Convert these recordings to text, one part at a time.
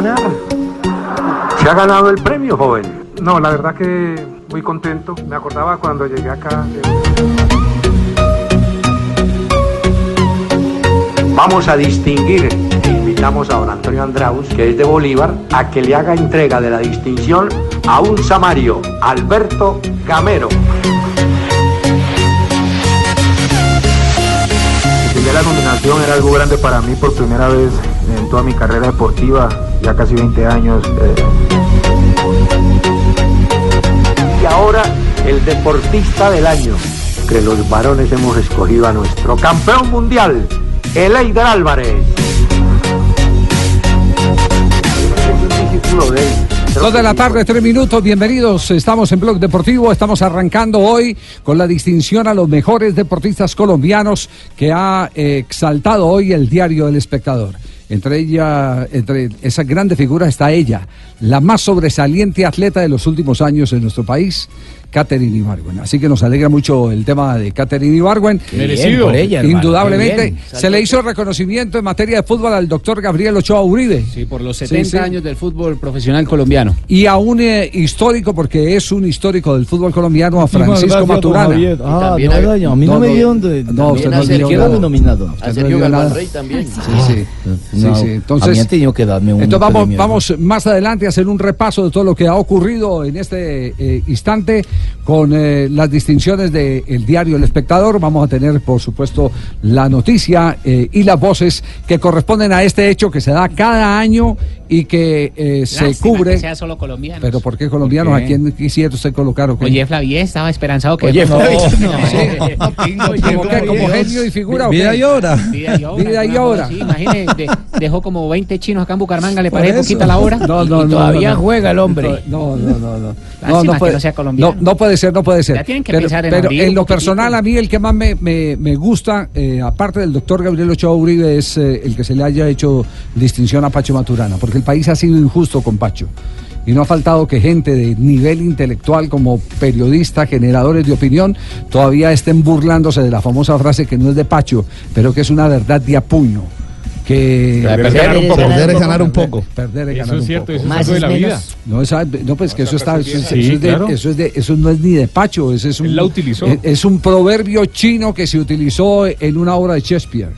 Ganar. Se ha ganado el premio, joven. No, la verdad que muy contento. Me acordaba cuando llegué acá. Vamos a distinguir. Invitamos a don Antonio Andraus, que es de Bolívar, a que le haga entrega de la distinción a un samario, Alberto Gamero. La nominación era algo grande para mí por primera vez en toda mi carrera deportiva, ya casi 20 años. eh, Y ahora el deportista del año. Entre los varones hemos escogido a nuestro campeón mundial, Eleider Álvarez. Dos de que la tarde, tres minutos, bienvenidos. Estamos en Blog Deportivo, estamos arrancando hoy con la distinción a los mejores deportistas colombianos que ha eh, exaltado hoy el diario El Espectador. Entre ella, entre esas grandes figuras está ella, la más sobresaliente atleta de los últimos años en nuestro país, Catherine Ibargüen. Así que nos alegra mucho el tema de Catherine Ibargüen. Merecido. por ella, Indudablemente. Se le hizo reconocimiento en materia de fútbol al doctor Gabriel Ochoa Uribe. Sí, por los Sí, 70 sí. años del fútbol profesional colombiano. y a un eh, histórico, porque es un histórico del fútbol colombiano, a Francisco Maturana. Ah, no, hay- doña, a mí no, me dieron de, No, usted no dio nominado. Usted A no Sergio dio nada. Galván Rey también. Sí, sí. No, sí, sí. a mí Entonces, tenido que darme un entonces vamos, premio. vamos más adelante a hacer un repaso de todo lo que ha ocurrido en este eh, instante con eh, las distinciones del diario El Espectador. Vamos a tener, por supuesto, la noticia eh, y las voces que corresponden a este hecho que se da cada año y que eh, se cubre. que sea solo colombiano. Pero ¿por qué colombianos? ¿Por qué? ¿A quién quisiera usted colocar? o qué? Oye, Flavier estaba esperanzado que. Oye, no, no, ¿Como qué? ¿Como genio y figura? Vida y obra. Vida y obra. Vida y imagine, de- dejó como 20 chinos acá en Bucaramanga, le parece poquita la hora. No, no, y no, todavía no, no. juega el hombre. No, no, no, no. Lástima que no sea colombiano. No, puede ser, no puede ser. Ya tienen que pero pensar en pero en lo personal, a mí el que más me, me, me gusta, eh, aparte del doctor Gabriel Ochoa Uribe, es eh, el que se le haya hecho distinción a Pacho Maturana, porque el país ha sido injusto con Pacho. Y no ha faltado que gente de nivel intelectual como periodista, generadores de opinión, todavía estén burlándose de la famosa frase que no es de Pacho, pero que es una verdad de a puño. Que Perder un poco. Perder es ganar un poco. perder es ganar Eso es un cierto, poco. eso es de la vida. No, esa- no, pues que eso está, eso, es- Sí, eso es de- claro. eso es de- eso no es ni de Pacho, ese es un, Él la utilizó. es, es un proverbio chino que se utilizó en una obra de Shakespeare.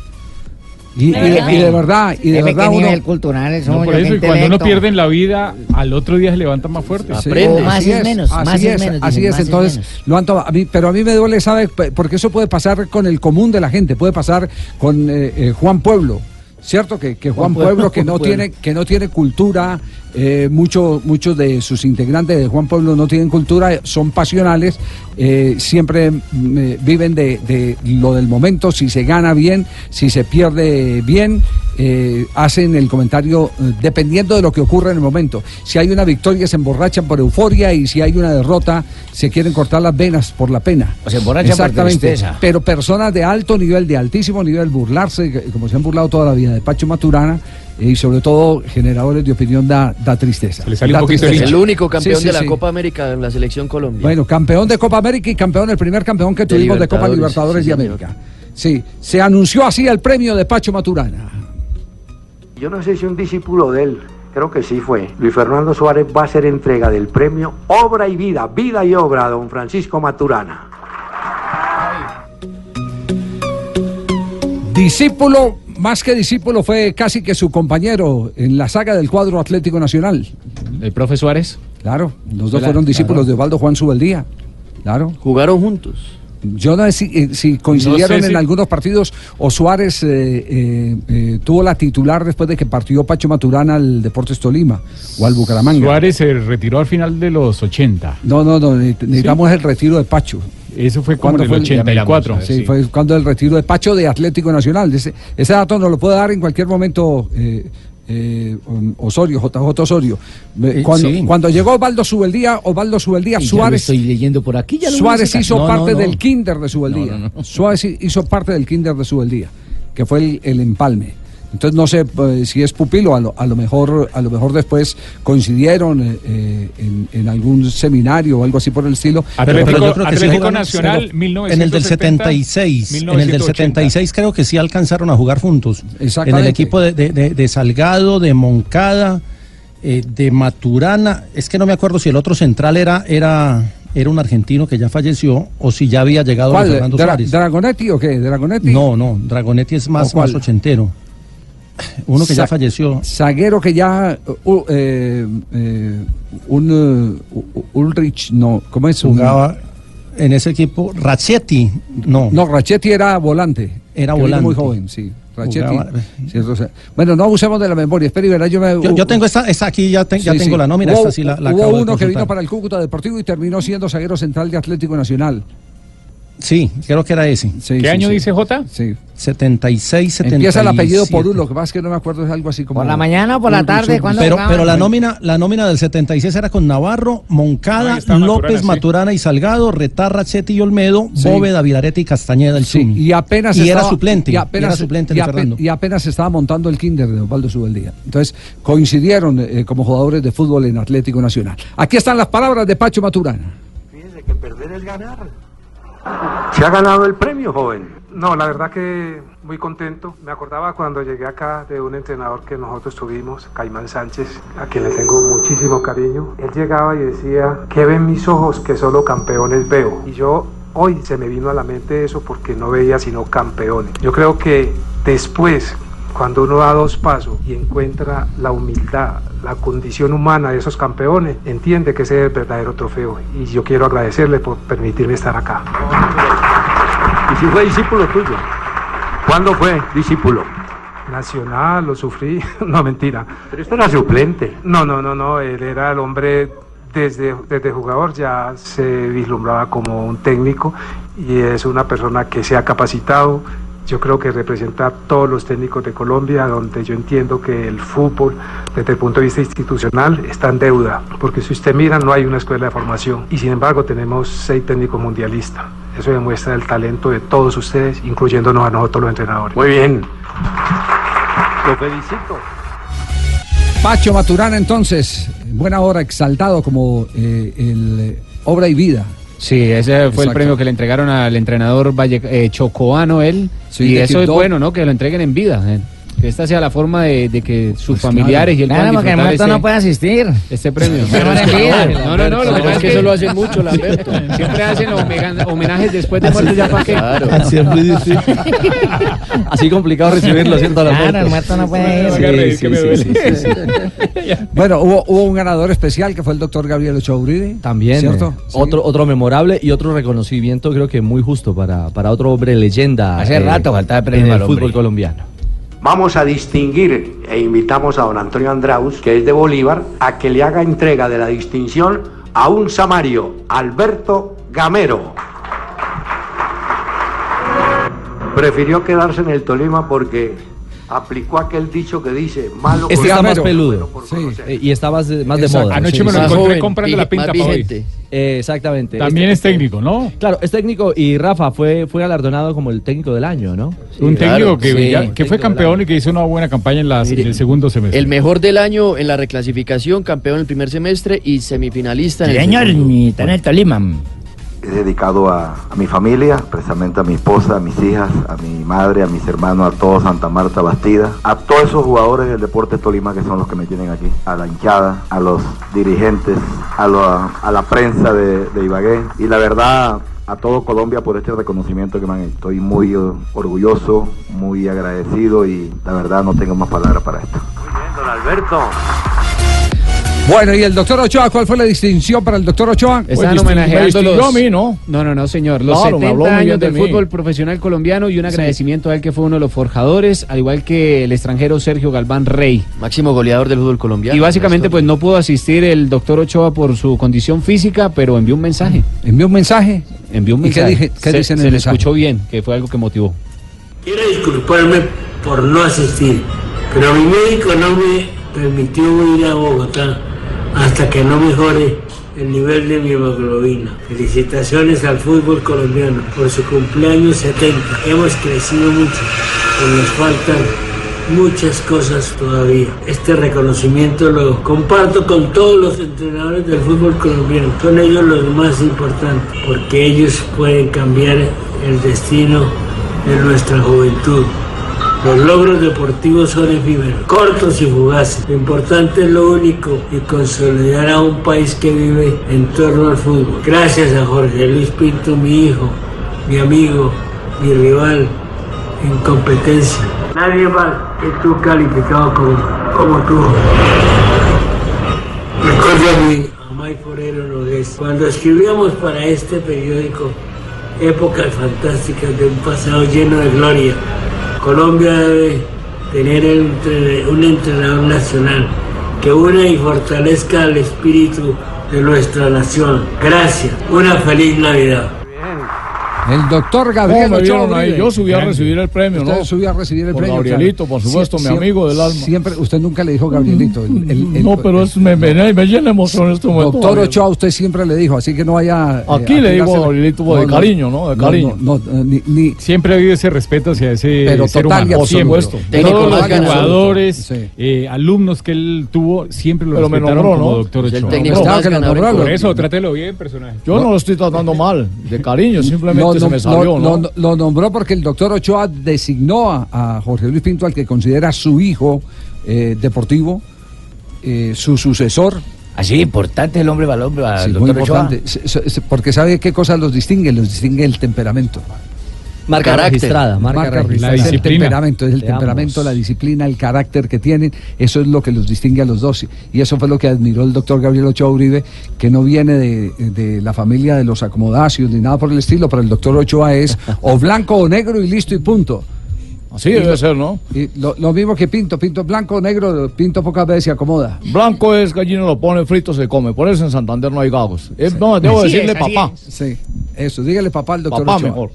Y, y de, y de verdad, y de verdad uno, cultural eso, No, por eso, y cuando uno pierde en la vida, al otro día se levanta más fuerte. Sí, Aprende. así Más es menos, así más es es, menos, así dicen, es. más es Entonces, menos. lo han tomado. A mí, pero a mí me duele, ¿sabe? Porque eso puede pasar con el común de la gente, puede pasar con eh, eh, Juan Pueblo. Cierto que, que Juan, Juan Pueblo, Pueblo, que no Pueblo. tiene que no tiene cultura, eh, mucho- muchos de sus integrantes de Juan Pueblo no tienen cultura, son pasionales, eh, siempre mm, eh, viven de, de lo del momento, si se gana bien, si se pierde bien, hacen el comentario dependiendo de lo que ocurre en el momento. Si hay una victoria se emborrachan por euforia y si hay una derrota se quieren cortar las venas por la pena. O se emborrachan por Exactamente. tristeza. Pero personas de alto nivel, de altísimo nivel, burlarse, como se han burlado toda la vida de Pacho Maturana y sobre todo generadores de opinión da, da tristeza. Le sale un poquito el tristeza. Es el único campeón Sí, sí, de la sí. Copa América en la selección Colombia. Bueno, campeón de Copa América y campeón, el primer campeón que De tuvimos de Copa Libertadores, de. América. Sí, se anunció así el premio de Pacho Maturana. Yo no sé si un discípulo de él, creo que sí fue. Luis Fernando Suárez va a hacer entrega del premio Obra y Vida, Vida y Obra don Francisco Maturana. Discípulo más que discípulo fue casi que su compañero en la saga del cuadro Atlético Nacional. El profe Suárez. Claro, los dos fueron discípulos claro. de Osvaldo Juan Subeldía. Claro. Jugaron juntos. Yo no sé si, eh, si coincidieron No sé en si- algunos partidos o Suárez eh, eh, eh, tuvo la titular después de que partió Pacho Maturana al Deportes Tolima o al Bucaramanga. Suárez se retiró al final de los 80. No, no, no, ne- necesitamos el retiro de Pacho. Eso fue como en el fue 84. Sí, fue cuando el retiro de Pacho de Atlético Nacional. Ese, ese dato nos lo puede dar en cualquier momento eh, eh, um, Osorio, JJ Osorio. Eh, Cuando, sí. cuando llegó Osvaldo Subeldía, Osvaldo Subeldía, Y ya lo Suárez, estoy leyendo por aquí. Ya lo Suárez hizo No, parte no, no. del kinder de Subeldía. No, no, no. Suárez hi- hizo parte del kinder de Subeldía, que fue el, el empalme. Entonces no sé pues, si es pupilo, a lo, a lo mejor a lo mejor después coincidieron eh, eh, en, en algún seminario o algo así por el estilo. Atlético, Pero yo creo que sí Atlético jugaron, Nacional, pero 1970, En el del 76, en el del 1980. 76 creo que sí alcanzaron a jugar juntos. En Exactamente. el equipo de, de- de- de Salgado, de Moncada, eh, de Maturana. Es que no me acuerdo si el otro central era era era un argentino que ya falleció o si ya había llegado ¿Cuál? Fernando Dra- Suárez. ¿Dragonetti o qué? ¿Dragonetti? No, no, Dragonetti es más, más ochentero. Uno que ya Sa- falleció. Zaguero que ya. uh, eh, eh, un. uh, Ulrich, no. ¿Cómo es? Un- Jugaba en ese equipo. Rachetti, no. No, Rachetti era volante. Era volante. muy joven, sí. Rachetti. Sí, sea, bueno, no abusemos de la memoria. Espera y verá, yo me. Yo, yo tengo esta, esta aquí, ya, te- ya Sí, tengo sí. la nómina, Hubo, esta sí la, la hubo acabo de uno que vino para el Cúcuta Deportivo y terminó siendo zaguero central de Atlético Nacional. Sí, creo que era ese. Sí, ¿Qué sí, año sí. dice J? Sí. 76, 77. Empieza el apellido por uno, lo que pasa es que no me acuerdo, es algo así como. ¿Por la mañana o por la tarde? ¿Cuándo Pero, jugaban? pero la nómina, la nómina del 76 era con Navarro, Moncada, López, Maturana, sí. Maturana y Salgado, Retarra, Chetti y Olmedo, Sí. Bóveda, Vilarete y Castañeda el Sí, Zuni. y apenas Y era estaba- suplente, y y apenas, era suplente y, de ape- Fernando. y apenas se estaba montando el kinder de Osvaldo Subeldía. Entonces coincidieron eh, como jugadores de fútbol en Atlético Nacional. Aquí están las palabras de Pacho Maturana. Fíjense que perder es ganar. ¿Se ha ganado el premio, joven? No, la verdad que muy contento. Me acordaba cuando llegué acá de un entrenador que nosotros tuvimos, Caimán Sánchez, a quien le tengo muchísimo cariño. Él llegaba y decía, ¿qué ven mis ojos que solo campeones veo? Y yo hoy se me vino a la mente eso porque no veía sino campeones. Yo creo que después, cuando uno da dos pasos y encuentra la humildad, la condición humana de esos campeones, entiende que ese es el verdadero trofeo. Y yo quiero agradecerle por permitirme estar acá. ¿Y si fue discípulo tuyo? ¿Cuándo fue discípulo? Nacional, lo sufrí, no mentira. Pero esto era suplente. No, no, no, no, él era el hombre desde, desde jugador, ya se vislumbraba como un técnico y es una persona que se ha capacitado. Yo creo que representa a todos los técnicos de Colombia, donde yo entiendo que el fútbol, desde el punto de vista institucional, está en deuda, porque si usted mira, no hay una escuela de formación y sin embargo tenemos seis técnicos mundialistas. Eso demuestra el talento de todos ustedes, incluyéndonos a nosotros los entrenadores. Muy bien. Lo felicito. Pacho Maturana entonces, en buena hora, exaltado como eh, el eh, obra y vida. Sí, ese fue el premio que le entregaron al entrenador Valle, eh, Chocoano él. Sí, y eso es bueno, ¿no? Que lo entreguen en vida. eh. Que esta sea la forma de, de que sus Pues familiares y él Claro, porque el muerto este, no puede asistir. este premio. En. No, no, no, lo que pasa es que eso lo hacen mucho, Lamberto. siempre hacen homenajes después de muerto ya para qué. Claro. Muy difícil. Así complicado recibirlo, ¿cierto? Claro, el muerto no puede ir. Bueno, hubo, hubo un ganador especial que fue el doctor Gabriel Ochoa. También. ¿Cierto? eh, Sí. otro, otro memorable y otro reconocimiento, creo que muy justo para, para otro hombre leyenda. Hace rato faltaba en premio el al hombre. fútbol colombiano. Vamos a distinguir e invitamos a don Antonio Andraus, que es de Bolívar, a que le haga entrega de la distinción a un samario, Alberto Gamero. Prefirió quedarse en el Tolima porque aplicó aquel dicho que dice malo Este está más bueno peludo. por Sí. Eh, y está más de, más de moda. Anoche Sí, me lo encontré joven, comprando la pinta para hoy. Eh, exactamente. También Este- es técnico, ¿no? Claro, es técnico y Rafa fue, fue galardonado como el técnico del año, ¿no? Un claro, técnico que, sí. ya- que fue Técnico campeón año. y que hizo una buena campaña en, las- Mire, en el segundo semestre. El mejor del año en la reclasificación, campeón en el primer semestre y semifinalista en el ni está en el Tolima. Es dedicado a, mi familia, precisamente a mi esposa, a mis hijas, a mi madre, a mis hermanos, a todo Santa Marta, Bastida, a todos esos jugadores del Deporte Tolima que son los que me tienen aquí, a la hinchada, a los dirigentes, a, la prensa de, Ibagué. Y la verdad, a todo Colombia por este reconocimiento que me han hecho. Estoy muy orgulloso, muy agradecido y la verdad no tengo más palabras para esto. Don Alberto. Bueno, ¿y el doctor Ochoa? ¿Cuál fue la distinción para el doctor Ochoa? Están homenajeando los... ¿no? No, no, señor. Los Claro, me 70 habló muy bien años de del mí. fútbol profesional colombiano y un Sí. agradecimiento a él que fue uno de los forjadores, al igual que el extranjero Sergio Galván Rey. Máximo goleador del fútbol colombiano. Y básicamente pues no pudo asistir el doctor Ochoa por su condición física, pero envió un mensaje. ¿Envió un mensaje? Envió un ¿Y qué mensaje. dije- qué se dice en se el le mensaje? escuchó bien, que fue algo que motivó. Quiero disculparme por no asistir, pero mi médico no me permitió ir a Bogotá hasta que no mejore el nivel de mi hemoglobina. Felicitaciones al fútbol colombiano por su cumpleaños 70. Hemos crecido mucho, pero nos faltan muchas cosas todavía. Este reconocimiento lo comparto con todos los entrenadores del fútbol colombiano. Son ellos los más importantes, porque ellos pueden cambiar el destino de nuestra juventud. Los logros deportivos son efímeros, cortos y fugaces. Lo importante es lo único y consolidar a un país que vive en torno al fútbol. Gracias a Jorge Luis Pinto, mi hijo, mi amigo, mi rival en competencia. Nadie más que tú calificado como, como tú. Recuerdo a mi a Mike Forero Nogués. Cuando escribíamos para este periódico épocas fantásticas de un pasado lleno de gloria, Colombia debe tener un entre- un entrenador nacional que una y fortalezca el espíritu de nuestra nación. Gracias. Una feliz Navidad. El doctor Gabriel ¿Cómo me Ochoa vieron ahí? Uribe. Yo subí a recibir el premio, Usted ¿no? subió a recibir el Por premio. Gabrielito, por supuesto, mi amigo del alma. Siempre, usted nunca le dijo Gabrielito. el- el- el- No, pero es, me, me, me llena de emoción en este momento. Doctor. Ochoa, usted siempre le dijo, así que no vaya. eh, Aquí a le digo tirársela. Gabrielito de cariño, ¿no? De cariño. No, no, no, ni, ni- Siempre ha habido ese respeto hacia ese Pero ser total y humano. absoluto. Técnico Todos los jugadores, Sí. eh, alumnos que él tuvo, siempre lo Pero me respetaron nombró, como ¿no? doctor Es el Ochoa. técnico Por eso, trátelo bien, personaje. Yo no, lo estoy tratando mal, de cariño, simplemente lo, se nom- me salió, lo- ¿no? lo- lo nombró porque el doctor Ochoa designó a, a Jorge Luis Pinto, al que considera su hijo eh, deportivo, eh, su sucesor. Así, importante el hombre balón, al Sí, doctor muy importante, Se- se- se- porque sabe qué cosas los distingue, los distingue el temperamento. Marca Carácter. registrada, marca registrada. es La el disciplina. temperamento, es el Veamos. temperamento, la disciplina, el carácter que tienen, eso es lo que los distingue a los dos. Y eso fue lo que admiró el doctor Gabriel Ochoa Uribe, que no viene de, de la familia de los acomodacios ni nada por el estilo, pero el doctor Ochoa es o blanco o negro y listo y punto. Así Y debe lo- ser, ¿no? Y lo, lo mismo que Pinto, Pinto blanco o negro, Pinto pocas veces se acomoda. Blanco es gallina, lo pone frito, se come. Por eso en Santander no hay gagos. Es- no, debo Así decirle es, papá. Sí, eso, dígale papá al doctor Papá Ochoa. mejor.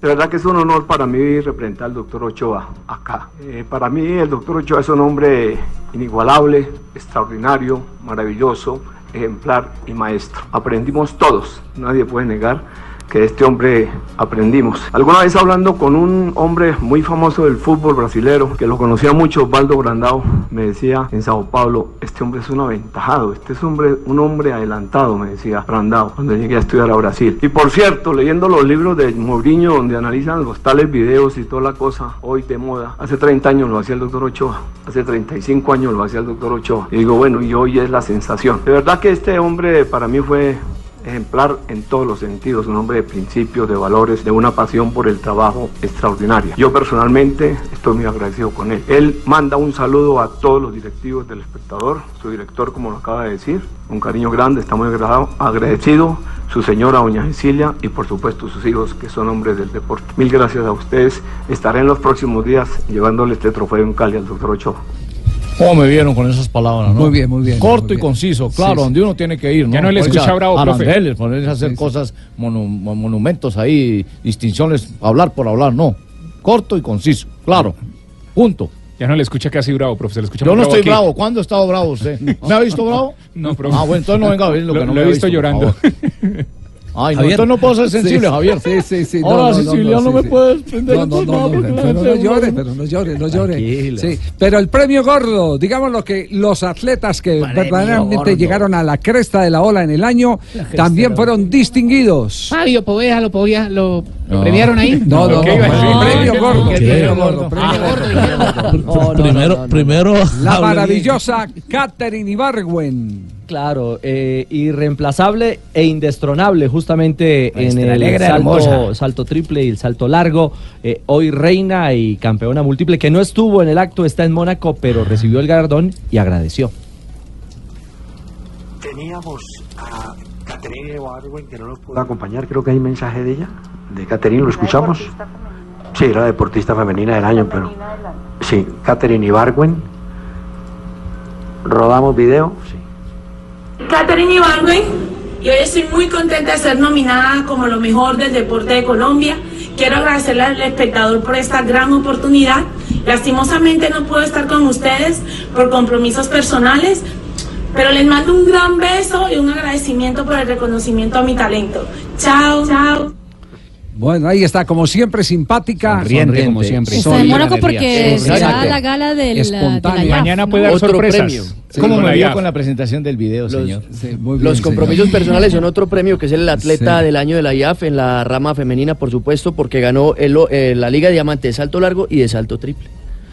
De verdad que es un honor para mí representar al doctor Ochoa acá. Eh, para mí el doctor Ochoa es un hombre inigualable, extraordinario, maravilloso, ejemplar y maestro. Aprendimos todos, nadie puede negar que este hombre aprendimos. Alguna vez hablando con un hombre muy famoso del fútbol brasilero, que lo conocía mucho, Osvaldo Brandao, me decía en Sao Paulo, este hombre es un aventajado, este es hombre, un hombre adelantado, me decía Brandao, cuando llegué a estudiar a Brasil. Y por cierto, leyendo los libros de Mourinho, donde analizan los tales videos y toda la cosa, hoy de moda, hace 30 años lo hacía el doctor Ochoa, hace 35 años lo hacía el doctor Ochoa. Y digo, bueno, y hoy es la sensación. De verdad que este hombre para mí fue ejemplar en todos los sentidos, un hombre de principios, de valores, de una pasión por el trabajo extraordinaria. Yo personalmente estoy muy agradecido con él. Él manda un saludo a todos los directivos del espectador, su director como lo acaba de decir, un cariño grande, está muy agradecido, su señora doña Cecilia y por supuesto sus hijos que son hombres del deporte. Mil gracias a ustedes, estaré en los próximos días llevándole este trofeo en Cali al doctor Ochoa. ¿Cómo me vieron con esas palabras, no? Muy bien, muy bien. Corto muy y bien. conciso, Sí, claro, sí. donde uno tiene que ir, ¿no? Ya no le escucha a- bravo, profe. arandeles, ponerse a hacer cosas, monu- mo- monumentos ahí, distinciones, hablar por hablar, no. Corto y conciso, claro. Punto. Ya no le escucha casi bravo, profe. Se le escucha Yo no estoy aquí. bravo. ¿Cuándo ha estado bravo usted? ¿Me ha visto bravo? No, profe. Ah, bueno, entonces no venga a ver lo, Lo- que no lo me he ha visto por llorando. Ay, no, Javier. no puedo ser sensible, Sí, Javier. sí, sí, sí, Ahora, no, no, Sicilia, no, no, sí, me sí. puedes prender No, no, no, no, pero no llore, pero no llore, no llore. Tranquilo. Sí, pero el premio gordo, digamos lo que los atletas que Premio verdaderamente gordo. llegaron a la cresta de la ola en el año también la fueron distinguidos. Fabio Poveda lo podía, lo ¿Lo premiaron ahí? No, no, ¿Qué no, premio gordo, premio gordo, primero, primero. La maravillosa Catherine Ibargüen. Claro, eh, irreemplazable e indestronable justamente Nuestra en el salto triple y el salto largo. Eh, hoy reina y campeona múltiple, que no estuvo en el acto, está en Mónaco, pero recibió el galardón y agradeció. Teníamos a Caterine Ibargüen que no nos pudo acompañar, creo que hay mensaje de ella, de Caterine, ¿lo escuchamos? Sí, era la deportista femenina del año, pero... Sí, Caterine Ibargüen. Rodamos video, sí. Catherine Ibargüen y hoy estoy muy contenta de ser nominada como lo mejor del deporte de Colombia. Quiero agradecerle al espectador por esta gran oportunidad. Lastimosamente no puedo estar con ustedes por compromisos personales, pero les mando un gran beso y un agradecimiento por el reconocimiento a mi talento. Chao, chao. Bueno, ahí está, como siempre, simpática. Sonriente, como siempre. Está en Mónaco porque será la gala del, de la Mañana puede dar Otro sorpresas. premio. Sí, ¿Cómo con me vio con la presentación del video, señor? muy bien, Los compromisos señor. personales son otro premio que es el atleta Sí. del año de la IAF en la rama femenina, por supuesto, porque ganó el- eh, la Liga Diamante de salto largo y de salto triple.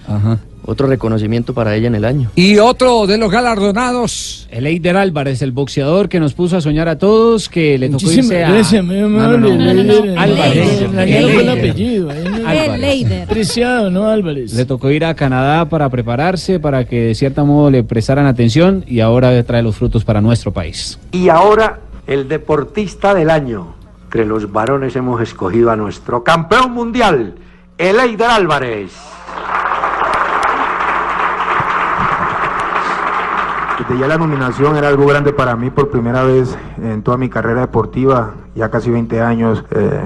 Ajá. Otro reconocimiento para ella en el año. Y otro de los galardonados. El Eider Álvarez, el boxeador que nos puso a soñar a todos, que le tocó Muchísimas irse a... gracias, muy No, no, no, no, no, no. Álvarez. El El el Eider. apellido. ¿eh? El Leider. Preciado, ¿no, Álvarez? Le tocó ir a Canadá para prepararse, para que de cierto modo le prestaran atención y ahora trae los frutos para nuestro país. Y ahora, el deportista del año. Entre los varones hemos escogido a nuestro campeón mundial, Eleider Álvarez. Desde ya la nominación era algo grande para mí por primera vez en toda mi carrera deportiva, ya casi 20 años eh,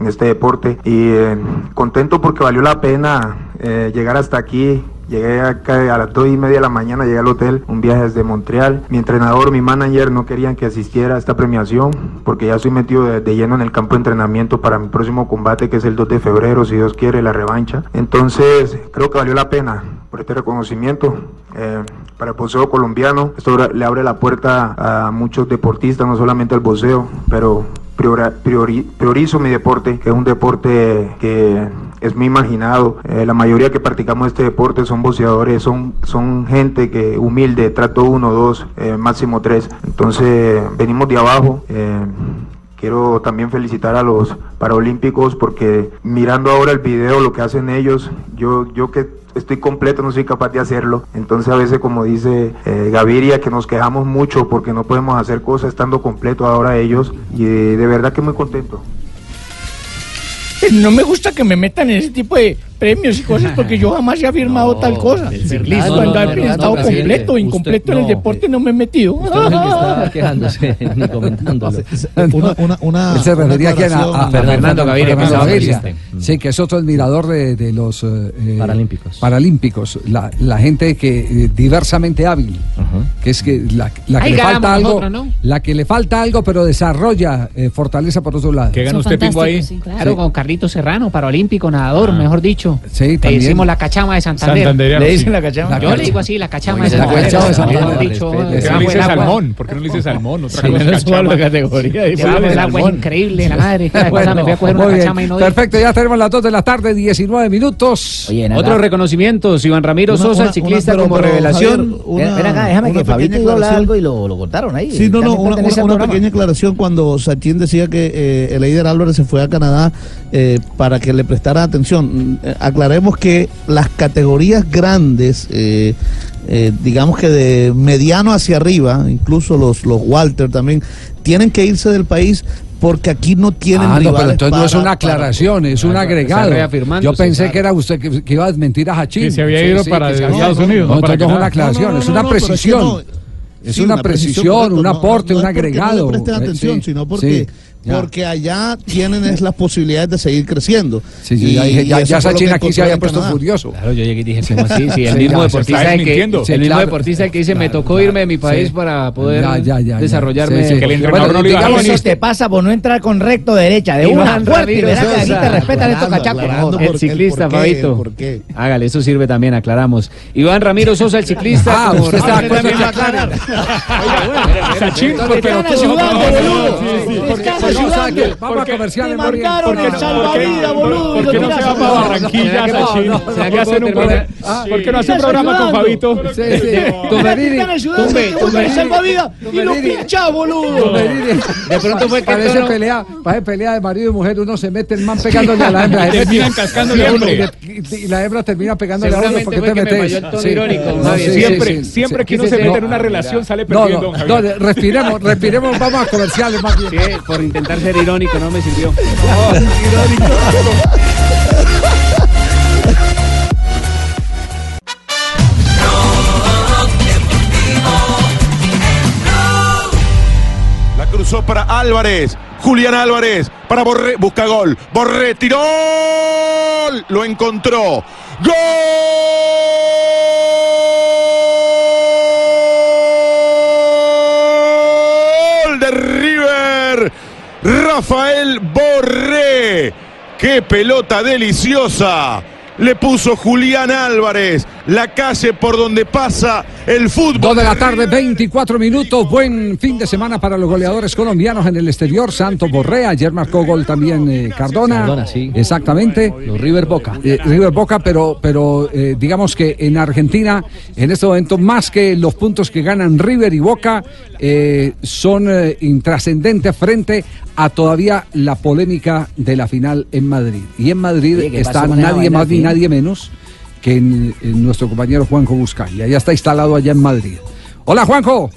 en este deporte y eh, contento porque valió la pena eh, llegar hasta aquí. Llegué acá a las 2 y media de la mañana, llegué al hotel, un viaje desde Montreal. Mi entrenador, mi manager no querían que asistiera a esta premiación porque ya estoy metido de, lleno en el campo de entrenamiento para mi próximo combate que es el 2 de febrero, si Dios quiere, la revancha. Entonces creo que valió la pena por este reconocimiento. eh, para el boxeo colombiano, esto le abre la puerta a muchos deportistas, no solamente al boxeo, pero priori- priorizo mi deporte, que es un deporte que es muy imaginado. Eh, la mayoría que practicamos este deporte son boxeadores, son, son gente que humilde, trato uno, dos, eh, máximo tres. Entonces venimos de abajo. eh, Quiero también felicitar a los paralímpicos porque mirando ahora el video, lo que hacen ellos, yo, yo que estoy completo no soy capaz de hacerlo. Entonces a veces como dice Gaviria que nos quejamos mucho porque no podemos hacer cosas estando completo ahora ellos y eh, de verdad que muy contento. No me gusta que me metan en ese tipo de premios y cosas porque yo jamás he afirmado tal cosa. Cuando no, he no, no, estado no, completo, incompleto usted en el no. deporte no me he metido. Usted es el que está quejándose ni comentándolo. Una- una- una- Él se una refería aquí a, a- a aclaración. Fernando Gaviria. Fernando Fernando Gaviria. Gaviria. Sí, que es otro admirador de, de los eh, eh, Paralímpicos. paralímpicos. La, la gente que eh, diversamente hábil. Que es que la, la que Ahí le falta algo, nosotros, ¿no? la que le falta algo, pero desarrolla eh, fortaleza por otro lado. ¿Qué gana Son usted, Pingo, ahí? sí, claro. Claro, con Carlito Serrano, paralímpico, nadador, mejor dicho. Sí, Le decimos la cachama de Santander. Le sí. dicen la cachama. Yo le digo así, la cachama de la Santander. cachama de Santander. Mejor dicho, Respete. ¿Por qué no le dice salmón? ¿Por qué no le dice salmón? Otra cosa es la categoría. el agua es increíble, la madre. Cada cosa me fui a coger una bien. cachama y no. Perfecto, ya tenemos las 2 de la tarde, 19 minutos. Oye. Otros reconocimientos, Iván Ramiro Una- Sosa, una- ciclista una- como pero, revelación. Ven, acá, déjame que Fabito pequeña iba a hablar aclaración. algo y lo, lo cortaron ahí. Sí, no, no, una, pequeña aclaración cuando Satín decía que eh, el Eider Álvarez se fue a Canadá eh, para que le prestara atención. Eh, aclaremos que las categorías grandes, eh, eh, digamos que de mediano hacia arriba, incluso los, los Walter también, tienen que irse del país porque aquí no tienen Ah, no, pero entonces no es para- una aclaración, es un agregado. reafirmando, Yo sí, pensé claro. que era usted que, que iba a desmentir a Hachín. Que se había ido para que se Estados Unidos, No, no para entonces no es una aclaración, No, no, es no, una no, pero es que precisión. no. Es Sí, una precisión, correcto, un no- aporte, no un agregado. No le presten Eh, atención, sí, sino porque, sí, ya. porque allá tienen es las posibilidades de seguir creciendo. Sí, yo Y- ya dije, ya, ya Sachin aquí se había puesto Canadá. furioso. Claro, yo llegué y dije, ¿cómo así? Sí, el Sí, mismo deportista el que, el Sí, mismo claro. deportista el que dice, me Claro, tocó claro. irme de mi país Sí. para poder Ya, ya, ya, ya. desarrollarme. Sí, sí. Que el entrenador no digamos, Eso te pasa por no entrar con recto derecha. De una fuerte y verás que Sosa. te respetan estos cachacos. El ciclista, Fabito. Hágale, eso sirve también, aclaramos. Iván Ramiro Sosa, el ciclista. Ah, usted está de acuerdo. Sachin, porque Vamos a- a comercial, Te ¿Por qué el no? salvavidas, boludo. ¿Por qué no se va para. Barranquilla. Ah, ¿Por qué no hace un programa con ayudando. Fabito? Sí, sí. Tumberini, el salvavidas y lo Tumberini. pinchás, boludo. Tumberini. De pronto fue que parece pelea, parece pelea de marido y mujer, uno se mete el man pegándole a la hembra. Terminan cascándole al hombre. Y, la hembra termina pegándole a uno porque fue te metes. Siempre, siempre que uno se mete en una relación sale perdiendo, no, respiremos, respiremos, vamos a comerciales más bien. Intentar ser irónico no me sirvió. La cruzó para Álvarez. Julián Álvarez para Borré. Busca gol. Borré tiró. Lo encontró. Gol de. Rafael Borré. Qué pelota deliciosa. Le puso Julián Álvarez. La calle por donde pasa el fútbol. Dos de la tarde, 24 minutos. Buen fin de semana para los goleadores colombianos en el exterior. Santos Borrea, ayer marcó gol también eh, Cardona. Cardona, sí. Exactamente. Los River Boca. Eh, River Boca, pero, pero eh, digamos que en Argentina, en este momento, más que los puntos que ganan River y Boca, eh, son eh, intrascendentes frente a todavía la polémica de la final en Madrid. Y en Madrid Oye, ¿qué está nadie más ni nadie menos que en- en nuestro compañero Juanjo Buscay. Allá está instalado allá en Madrid. Hola Juanjo.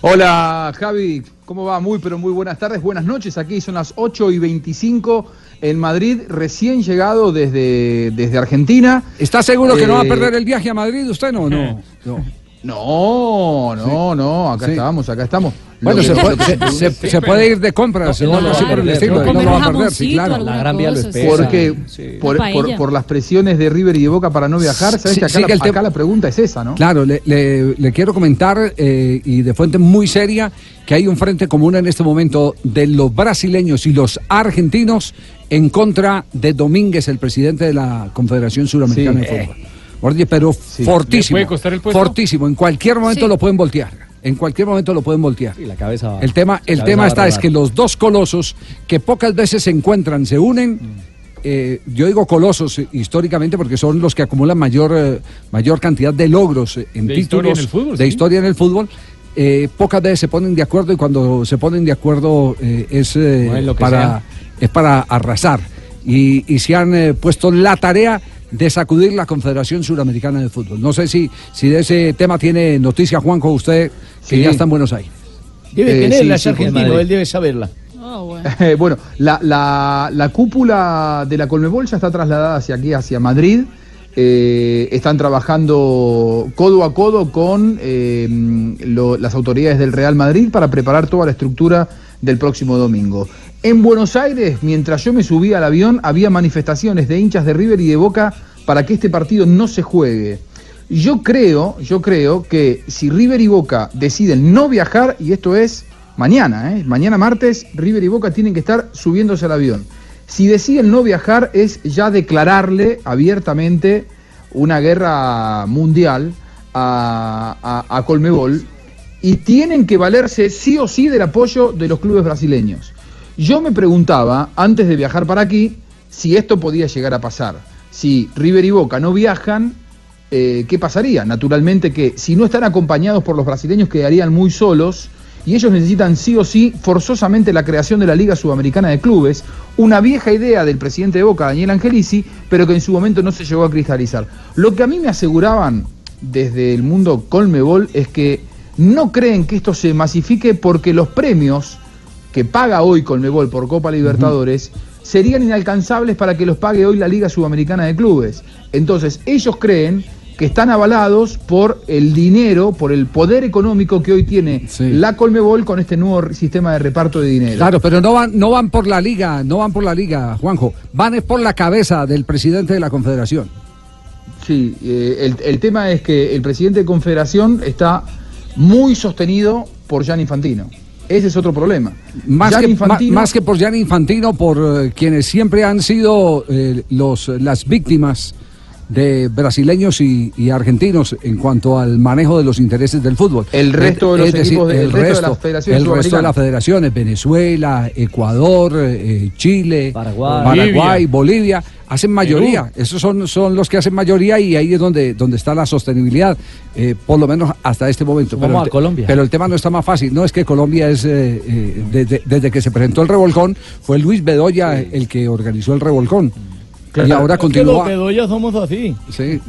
Hola Javi, ¿cómo va? Muy, pero muy buenas tardes, buenas noches. Aquí son las 8 y 25 en Madrid, recién llegado desde, desde Argentina. ¿Está seguro que no va a Eh, perder el viaje a Madrid usted? No, no. no. No, no, no, acá Sí. estamos, acá estamos. Bueno, se puede, se, se- se puede ir de compras, No, no, no, así por el no, estilo, no, lo va a perder, sí, claro. La Gran Vía lo espera. Porque Sí. por, por- las presiones de River y de Boca para no viajar, sabes Sí, que acá, sí, la, que el tema- acá la pregunta es esa, ¿no? Claro, le, le- le quiero comentar eh, y de fuente muy seria que hay un frente común en este momento de los brasileños y los argentinos en contra de Domínguez, el presidente de la Confederación Suramericana Sí. de Fútbol. Oye, pero fortísimo, ¿Le puede costar el puesto? fortísimo. En cualquier momento Sí. lo pueden voltear. En cualquier momento lo pueden voltear. Y la cabeza va- El tema, el tema está es que los dos colosos que pocas veces se encuentran, se unen. eh, yo digo colosos eh, históricamente porque son los que acumulan mayor, eh, mayor cantidad de logros en De historia títulos en el fútbol, de sí. historia en el fútbol. eh, pocas veces se ponen de acuerdo y cuando se ponen de acuerdo eh, es, eh, No es lo que para, sea. es para arrasar. Y, y se han eh, puesto la tarea de sacudir la Confederación Suramericana de Fútbol. No sé si, si de ese tema tiene noticia Juanjo usted, que Sí. ya está en Buenos Aires. Debe Eh, tenerla, sí, es sí, argentino, él debe saberla. Eh, bueno, la, la- la cúpula de la Colmebol ya está trasladada hacia aquí, hacia Madrid. Eh, están trabajando codo a codo con eh, lo- las autoridades del Real Madrid para preparar toda la estructura del próximo domingo. En Buenos Aires, mientras yo me subía al avión, había manifestaciones de hinchas de River y de Boca para que este partido no se juegue. Yo creo, yo creo que si River y Boca deciden no viajar, y esto es mañana, ¿eh? mañana martes, River y Boca tienen que estar subiéndose al avión. Si deciden no viajar es ya declararle abiertamente una guerra mundial a, a- a Colmebol y tienen que valerse sí o sí del apoyo de los clubes brasileños. Yo me preguntaba, antes de viajar para aquí, si esto podía llegar a pasar. Si River y Boca no viajan, eh, ¿qué pasaría? Naturalmente que si no están acompañados por los brasileños quedarían muy solos y ellos necesitan sí o sí forzosamente la creación de la Liga Sudamericana de Clubes, una vieja idea del presidente de Boca, Daniel Angelici, pero que en su momento no se llegó a cristalizar. Lo que a mí me aseguraban desde el mundo Colmebol es que no creen que esto se masifique porque los premios que paga hoy Colmebol por Copa Libertadores serían inalcanzables para que los pague hoy la Liga Sudamericana de Clubes. Entonces, ellos creen que están avalados por el dinero, por el poder económico que hoy tiene la Colmebol con este nuevo sistema de reparto de dinero. Claro, pero no van, no van por la liga, no van por la liga, Juanjo, van es por la cabeza del presidente de la Confederación. Sí, eh, el, el tema es que el presidente de Confederación está muy sostenido por Gianni Infantino. Ese es otro problema. Más Gianni que, Infantino- más que por Gianni Infantino, por eh, quienes siempre han sido eh, los, las víctimas de brasileños y, y argentinos en cuanto al manejo de los intereses del fútbol. El resto de los Es decir, equipos de- el el resto de las federaciones el resto de las federaciones, Venezuela, Ecuador, eh, Chile, Paraguay. Paraguay, Bolivia, hacen mayoría. Esos son, son los que hacen mayoría y ahí es donde, donde está la sostenibilidad, eh, por lo menos hasta este momento. Vamos Pero a Colombia. Pero el tema no está más fácil. No es que Colombia es, eh, eh, desde, desde que se presentó el revolcón, fue Luis Bedoya el que organizó el revolcón. Y ahora que los continúa. bedoyas somos así. Sí.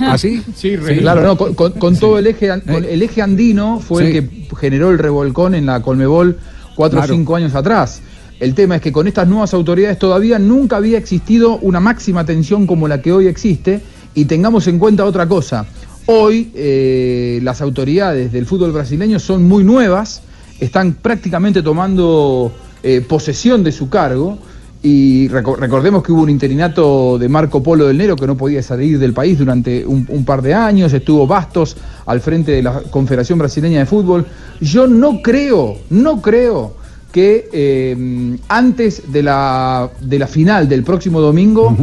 ¿Así? Sí, Sí, claro, no, con, con- con todo el eje, con el eje andino fue Sí. el que generó el revolcón en la Colmebol cuatro Claro. o cinco años atrás. El tema es que con estas nuevas autoridades todavía nunca había existido una máxima tensión como la que hoy existe y tengamos en cuenta otra cosa. Hoy eh, las autoridades del fútbol brasileño son muy nuevas, están prácticamente tomando eh, posesión de su cargo y reco- recordemos que hubo un interinato de Marco Polo del Nero que no podía salir del país durante un, un par de años, estuvo Bastos al frente de la Confederación Brasileña de Fútbol. Yo no creo, no creo que eh, antes de la, de la final del próximo domingo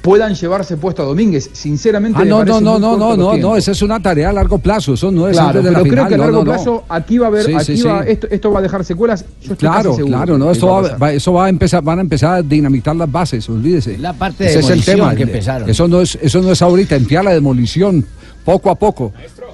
puedan llevarse puesto a Domínguez. Sinceramente, Ah, no, no, no, no, no, no, no, esa es una tarea a largo plazo, eso no es Claro, antes de la pero creo final. que a no, largo no, no. plazo aquí va a haber, Sí, aquí sí, va- sí. Esto, esto va a dejar secuelas. Yo estoy Claro, casi claro, no, esto va a va, eso va a empezar, van a empezar a dinamitar las bases, olvídese. La parte de Ese es el demolición tema. que empezaron. Eso no es, eso no es ahorita, empieza la demolición, poco a poco.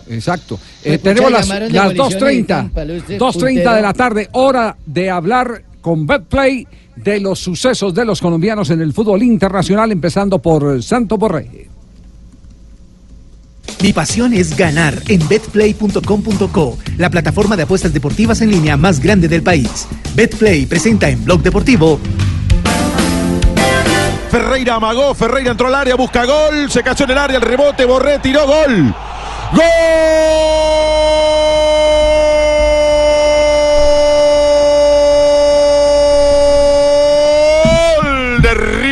Exacto. Eh, tenemos las, las demolición 2.30, y Paluste, 2.30 de la tarde, hora de hablar con Betplay de los sucesos de los colombianos en el fútbol internacional, empezando por Santo Borré. Mi pasión es ganar en betplay.com.co, la plataforma de apuestas deportivas en línea más grande del país. Betplay presenta en Blog Deportivo Ferreira amagó, Ferreira entró al área, busca gol, se cayó en el área, el rebote, Borré, tiró gol. ¡Gol!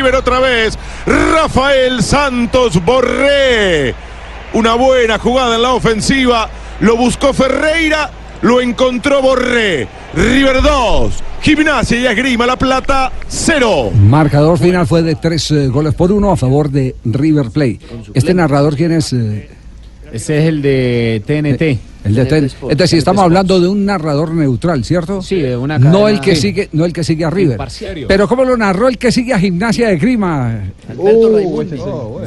River otra vez, Rafael Santos Borré. Una buena jugada en la ofensiva, lo buscó Ferreira, lo encontró Borré. River 2, Gimnasia y Esgrima La Plata 0. Marcador final fue de tres eh, goles por uno a favor de River Plate. Este narrador, ¿quién es? eh, Ese es el de TNT. El de Es decir, estamos hablando de un narrador neutral, ¿cierto? Sí, de una No cadena- el que Sí. sigue, no el que sigue a River. Imparcial. Pero cómo lo narró el que sigue a Gimnasia de Grima. Oh, este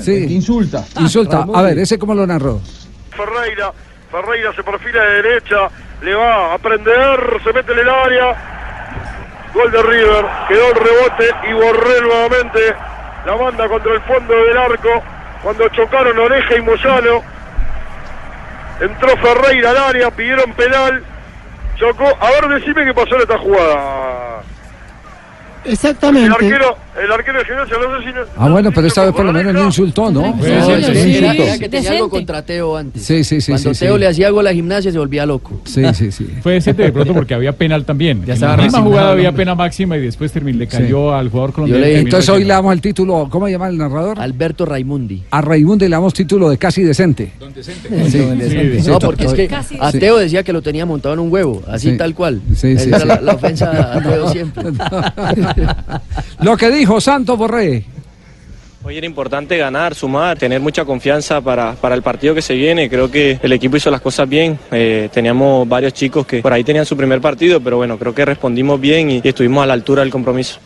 sí. Insulta. Insulta. Raimundo. A ver, ese cómo lo narró. Ferreira, Ferreira se perfila de derecha, le va a prender, se mete en el área. Gol de River, quedó el rebote y Borré nuevamente la manda contra el fondo del arco. Cuando chocaron Oreja y Moyano, entró Ferreira al área, pidieron penal, chocó. A decime qué pasó en esta jugada. El Exactamente. arquero, el arquero de Gimnasia, no sé si... no- Ah, bueno, pero esta vez por lo menos no insultó, ¿no? Sí, No, sí, sí, era- que tenía algo contra Teo antes. Sí, sí, sí. Cuando sí, Teo sí. le hacía gol a la gimnasia se volvía loco. Sí, sí, sí. Fue decente de pronto porque había penal también. Ya en estaba la misma jugada el había pena máxima y después terminó, le Sí. cayó al jugador colombiano. Entonces hoy le damos el título, ¿cómo se llama el narrador? Alberto Raimundi. A Raimundo le damos título de casi decente. Sí, Sí, sí, no, to- porque es que a Teo decía que lo tenía montado en un huevo, así Sí. tal cual. Sí, sí, la ofensa a Teo siempre. Lo que dijo Santos Borré. Hoy era importante ganar, sumar, tener mucha confianza para, para el partido que se viene. Creo que el equipo hizo las cosas bien. Eh, teníamos varios chicos que por ahí tenían su primer partido, pero bueno, creo que respondimos bien y, y estuvimos a la altura del compromiso.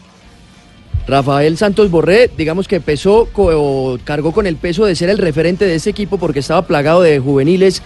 Rafael Santos Borré, digamos que pesó o cargó con el peso de ser el referente de ese equipo porque estaba plagado de juveniles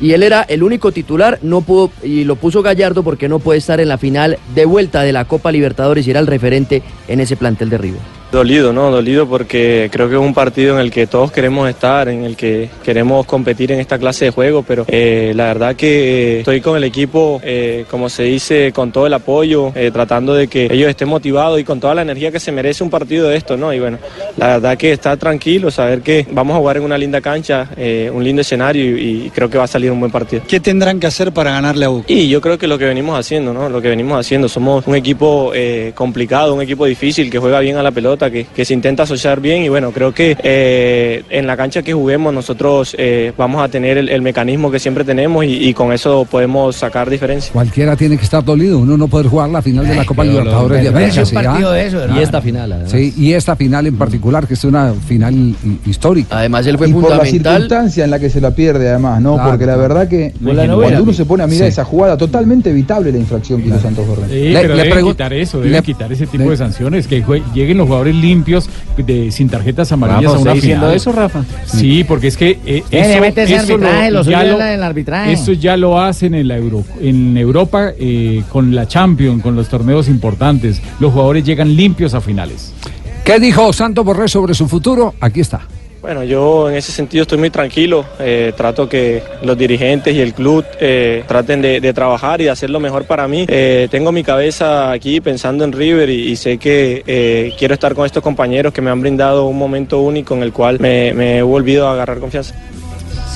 y él era el único titular, no pudo y lo puso Gallardo porque no puede estar en la final de vuelta de la Copa Libertadores y era el referente en ese plantel de River. Dolido, ¿no? Dolido porque creo que es un partido en el que todos queremos estar, en el que queremos competir en esta clase de juego, pero eh, la verdad que eh, estoy con el equipo, eh, como se dice, con todo el apoyo, eh, tratando de que ellos estén motivados y con toda la energía que se merece un partido de esto, ¿no? Y bueno, la verdad que estar tranquilo, saber que vamos a jugar en una linda cancha, un lindo escenario y, y creo que va a salir un buen partido. ¿Qué tendrán que hacer para ganarle a Boca? Y yo creo que lo que venimos haciendo, ¿no? Lo que venimos haciendo, somos un equipo complicado, un equipo difícil que juega bien a la pelota pelota, que, que se intenta asociar bien y bueno, creo que eh, en la cancha que juguemos nosotros eh, vamos a tener el, el mecanismo que siempre tenemos y, y con eso podemos sacar diferencia. Cualquiera tiene que estar dolido. Uno no puede jugar la final de la Copa. Libertadores de América. es un ¿sí, partido ah? de eso, ¿verdad? Y esta final, además. Sí, y esta final en particular, que es una final hi- histórica. Además, él fue y por la fundamental. circunstancia en la que se la pierde además, ¿no? Claro, Porque la verdad que la cuando uno se pone a mirar Sí. esa jugada, totalmente evitable la infracción que hizo Santos Borré. Sí, Le- pero le deben quitar eso, deben le- quitar ese tipo de sanciones, que lleguen los jugadores limpios de, sin tarjetas amarillas Rafa, a una ¿está diciendo eso, Rafa? Sí, porque es que eh, eso, meterse eso arbitraje, lo suyo ya del arbitraje. Eso ya lo hacen en, la Euro, en Europa eh, con la Champions, con los torneos importantes. Los jugadores llegan limpios a finales. ¿Qué dijo Santos Borré sobre su futuro? Aquí está. Bueno, yo en ese sentido estoy muy tranquilo. eh, trato que los dirigentes y el club eh, traten de, trabajar y de hacer lo mejor para mí. Eh, tengo mi cabeza aquí pensando en River y, sé que eh, quiero estar con estos compañeros que me han brindado un momento único en el cual me he volvido a agarrar confianza.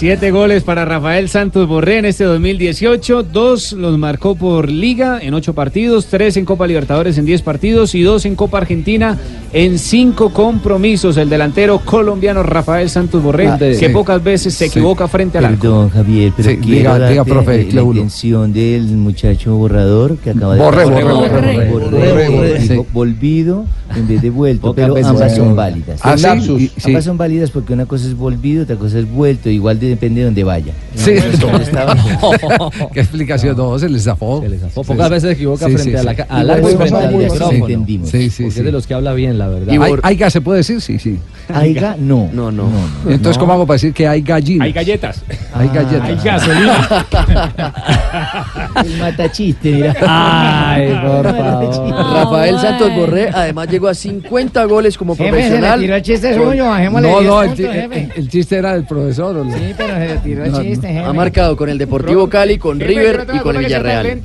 Siete goles para Rafael Santos Borré en este 2018. Dos los marcó por Liga en ocho partidos, tres en Copa Libertadores en diez partidos y dos en Copa Argentina en cinco compromisos. El delantero colombiano Rafael Santos Borré, Ah, que sí. pocas veces se Sí. equivoca frente al arco. Perdón, Javier, pero Sí, quiero diga- darte, diga, profe, la intención del muchacho borrador que acaba de Borré, Borré, borré, borré, borré, borré, borré, borré, dijo sí. volvido en vez de vuelto, pero ambas son válidas. Ah, sí, sí. ambas son válidas porque una cosa es volvido, otra cosa es vuelto, igual de- depende de donde vaya. Sí. Entonces, estaba- ¿Qué explicación? No, se les zafó. Se les zafó. Pocas veces se equivoca frente a la al arco y de frente al pasado, micrófono. entendimos. Sí, sí, Porque sí. es de los que habla bien, la verdad. ¿Hay, ¿Hay gas se puede decir? Sí, sí. Aiga, no. No, no. Entonces, ¿cómo hago para decir que hay gallinas? Hay galletas. Hay galletas. Hay gasolina. El matachiste, mira. Ay, por favor. Rafael Santos Borré además llegó a 50 goles como Jefe, se le profesional. tiró el chiste suyo, No, 10 no, el, chiste era del profesor. ¿o no? Sí, pero se le tiró el No, no. chiste, jefe. Ha marcado con el Deportivo Cali, con River y con el Villarreal.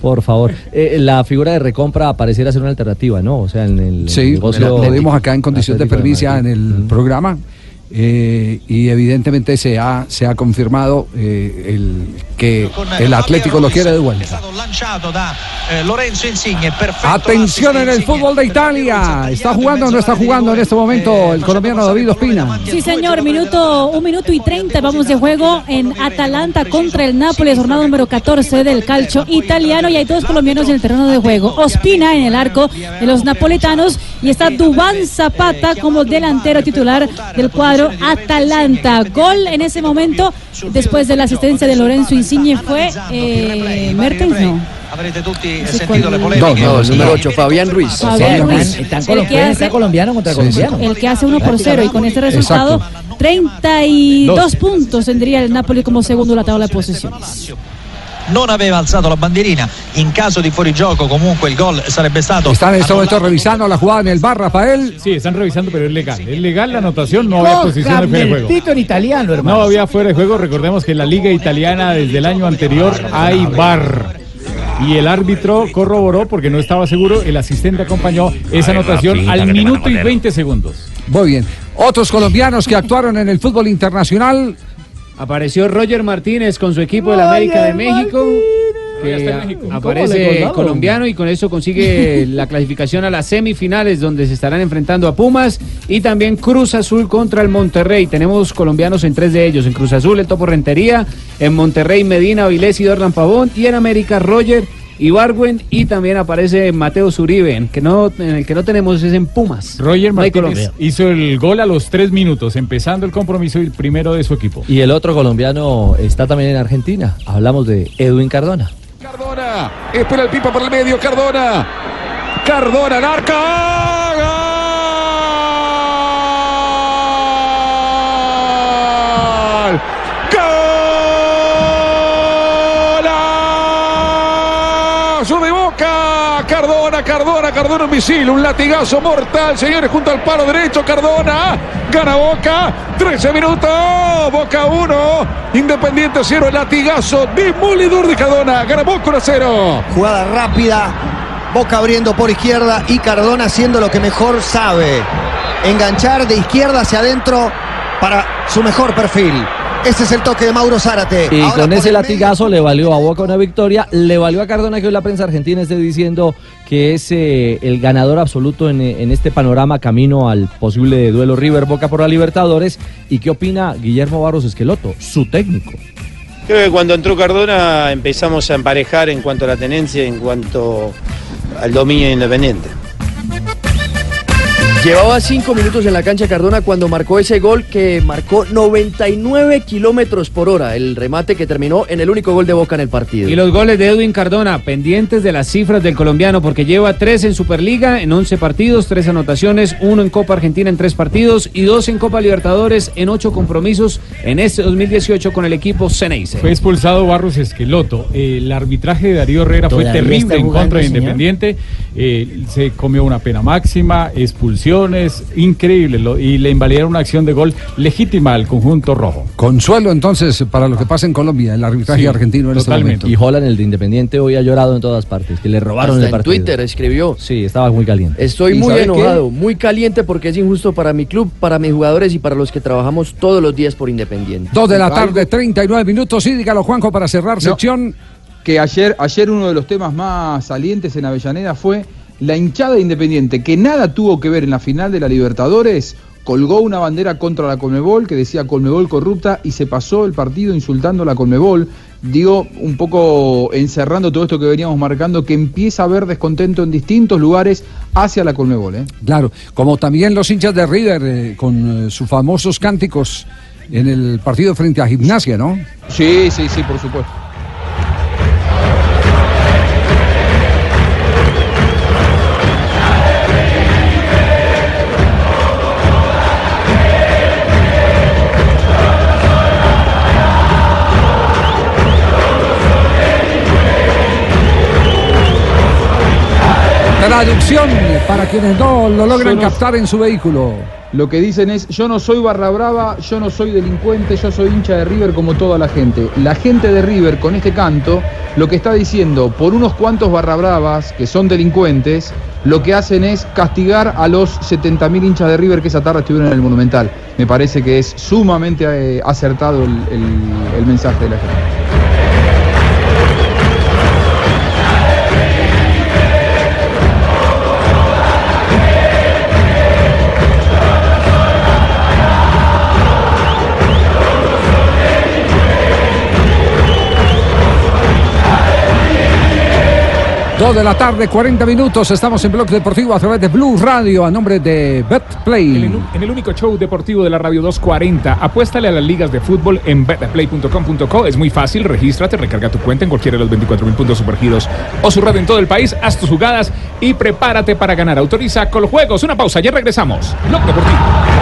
Por favor. Eh, la figura de recompra pareciera ser una alternativa, ¿no? O sea, en el Sí, negocio. lo dimos acá en condición de primicia en el programa. Eh, y evidentemente se ha, se ha confirmado eh, el, que el Atlético lo quiere de vuelta. Atención en el fútbol de Italia. ¿Está jugando o no está jugando en este momento el colombiano David Ospina? Sí, señor, minuto, un minuto y treinta vamos de juego en Atalanta contra el Nápoles, jornada número 14 del calcio italiano y hay dos colombianos en el terreno de juego. Ospina en el arco de los napolitanos y está Dubán Zapata como delantero titular del cuadro Atalanta. Gol en ese momento, después de la asistencia de Lorenzo Insigne, fue eh, Mertens, no. Avrete tutti sentido le polemiche. No, el número 8, Fabián Ruiz. Fabián Ruiz. Están El colo- que pueden hace- estar colombiano contra colombiano. El que hace 1 por 0 y con este resultado 32 puntos tendría el Napoli como segundo en la tabla de posiciones. Non aveva alzato la bandierina. In caso di fuorigioco, comunque il gol sarebbe stato. Están en este momento revisando la jugada en el bar, Rafael. Sí, están revisando, pero es legal. Es legal la anotación, no había posición de fuera de juego. en italiano, hermano. No había fuera de juego. Recordemos que en la liga italiana desde el año anterior hay bar. Y el árbitro corroboró porque no estaba seguro. El asistente acompañó esa anotación al minuto y poner. 20 segundos. Muy bien. Otros colombianos que actuaron en el fútbol internacional. Apareció Roger Martínez con su equipo del América de México. que está en a- México. Aparece ¿Cómo le colombiano y con eso consigue la clasificación a las semifinales donde se estarán enfrentando a Pumas y también Cruz Azul contra el Monterrey. Tenemos colombianos en tres de ellos. En Cruz Azul el Topo Rentería, en Monterrey Medina, Avilés y Dorlan Pavón y en América Roger Ibargüen y también aparece Mateo Zuribe, en, que no, en el que no tenemos es en Pumas. Roger Martínez Colombia. hizo el gol a los tres minutos, empezando el compromiso y el primero de su equipo. Y el otro colombiano está también en Argentina. Hablamos de Edwin Cardona. Cardona, espera el pipa por el medio, Cardona. Cardona, arca. Cardona, Cardona, un misil, un latigazo mortal, señores, junto al palo derecho, Cardona, gana Boca, 13 minutos, Boca 1, Independiente 0, el latigazo demolidor de Cardona, gana Boca 1 a 0. Jugada rápida, Boca abriendo por izquierda y Cardona haciendo lo que mejor sabe. Enganchar de izquierda hacia adentro para su mejor perfil. Ese es el toque de Mauro Zárate. Y Ahora con ese latigazo le valió a Boca una victoria, le valió a Cardona que hoy la prensa argentina esté diciendo que es eh, el ganador absoluto en, eh, en este panorama camino al posible duelo River Boca por la Libertadores. ¿Y qué opina Guillermo Barros Esqueloto, su técnico? Creo que cuando entró Cardona empezamos a emparejar en cuanto a la tenencia, en cuanto al dominio independiente. Llevaba cinco minutos en la cancha Cardona cuando marcó ese gol que marcó 99 kilómetros por hora, el remate que terminó en el único gol de Boca en el partido. Y los goles de Edwin Cardona, pendientes de las cifras del colombiano, porque lleva tres en Superliga en 11 partidos, tres anotaciones, uno en Copa Argentina en tres partidos y dos en Copa Libertadores en ocho compromisos en este 2018 con el equipo Ceneice. Fue expulsado Barros Esqueloto. El arbitraje de Darío Herrera fue ¿Todavía terrible en contra de? Independiente. Eh, se comió una pena máxima, expulsiones, increíble. lo- y le invalidaron una acción de gol legítima al conjunto rojo. Consuelo entonces para lo que pasa en Colombia, el arbitraje Sí, argentino en este momento. Y Holland, el de Independiente, hoy ha llorado en todas partes, que le robaron Hasta el en partido. Twitter escribió. Sí, estaba muy caliente. Estoy ¿Y muy qué? enojado, muy caliente porque es injusto para mi club, para mis jugadores y para los que trabajamos todos los días por Independiente. Dos de la tarde, 39 minutos. Sí, dígalo, Juanjo, para cerrar sección. que ayer, ayer uno de los temas más salientes en Avellaneda fue la hinchada de Independiente, que nada tuvo que ver en la final de la Libertadores, colgó una bandera contra la Colmebol que decía Colmebol corrupta y se pasó el partido insultando a la Colmebol. Digo, un poco encerrando todo esto que veníamos marcando, que empieza a haber descontento en distintos lugares hacia la Colmebol. ¿eh? Claro, como también los hinchas de River eh, con eh, sus famosos cánticos en el partido frente a Gimnasia, ¿no? Sí, sí, sí, por supuesto. Traducción para quienes no lo logran no- captar en su vehículo. Lo que dicen es, yo no soy barra brava, yo no soy delincuente, yo soy hincha de River como toda la gente. La gente de River con este canto lo que está diciendo, por unos cuantos barra bravas que son delincuentes, lo que hacen es castigar a los 70.000 hinchas de River que esa tarde estuvieron en el Monumental. Me parece que es sumamente eh, acertado el, el- el mensaje de la gente. Dos de la tarde, 40 minutos. Estamos en Blog Deportivo a través de Blue Radio a nombre de BetPlay. En el, en el único show deportivo de la radio 240, apuéstale a las ligas de fútbol en betplay.com.co. Es muy fácil, regístrate, recarga tu cuenta en cualquiera de los 24 mil puntos supergiros o su red en todo el país, haz tus jugadas y prepárate para ganar. Autoriza con los juegos. Una pausa, ya regresamos. Blog Deportivo.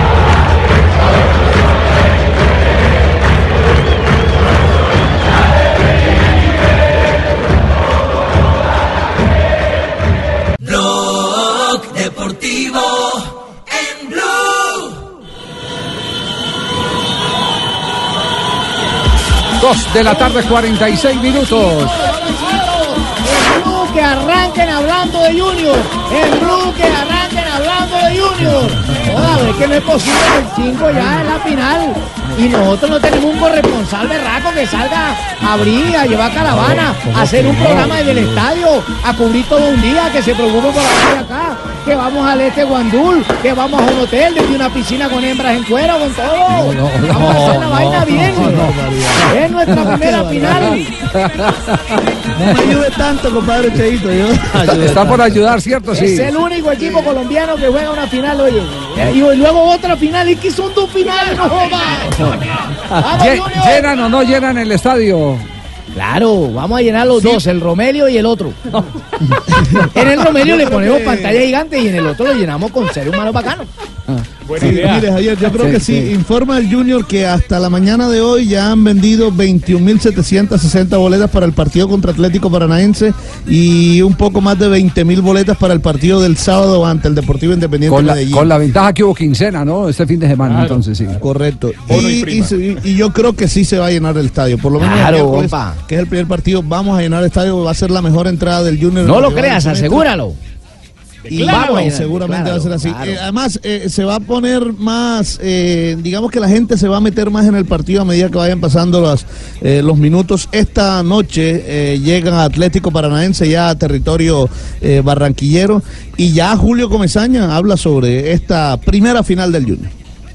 2 de la tarde, 46 minutos. En Blue que arranquen hablando de Junior. En Blue que arranquen hablando de Junior. Es que no es posible que el 5 ya es la final. Y nosotros no tenemos un corresponsal berraco que salga a abrir, a llevar caravana, a hacer un programa desde el estadio, a cubrir todo un día, que se preocupe por la acá, que vamos al este Guandul, que vamos a un hotel desde una piscina con hembras en cuero, con todo. vamos a hacer una vaina bien. es nuestra primera final. No me ayude tanto, compadre Cheito. Yo. Está por ayudar, ¿cierto? Sí. Es el único equipo colombiano que juega una final, oye. Y luego otra final, y que son dos finales, no jodas. ¿Llenan o no llenan el estadio? Claro, vamos a llenar los dos, el Romelio y el otro. en el Romelio le ponemos pantalla gigante y en el otro lo llenamos con ser humano bacano. Buena Sí, idea. mire, Javier, yo creo Sí, que sí. sí. Informa el Junior que hasta la mañana de hoy ya han vendido 21.760 boletas para el partido contra Atlético Paranaense y un poco más de 20.000 boletas para el partido del sábado ante el Deportivo Independiente Con la, Medellín. con la ventaja que hubo quincena, ¿no? Este fin de semana, Claro. entonces sí. Correcto. Y Y, prima. y- y yo creo que sí se va a llenar el estadio. Por lo menos el Claro, compa. que es el primer partido, vamos a llenar el estadio. Va a ser la mejor entrada del Junior. No lo creas, el Y Claro. seguramente Claro, va a ser así. claro. Eh, además, eh, se va a poner más, eh, digamos que la gente se va a meter más en el partido a medida que vayan pasando las, eh, los minutos. Esta noche eh, llega Atlético Paranaense ya a territorio eh, barranquillero y ya Julio Comesaña habla sobre esta primera final del Junior.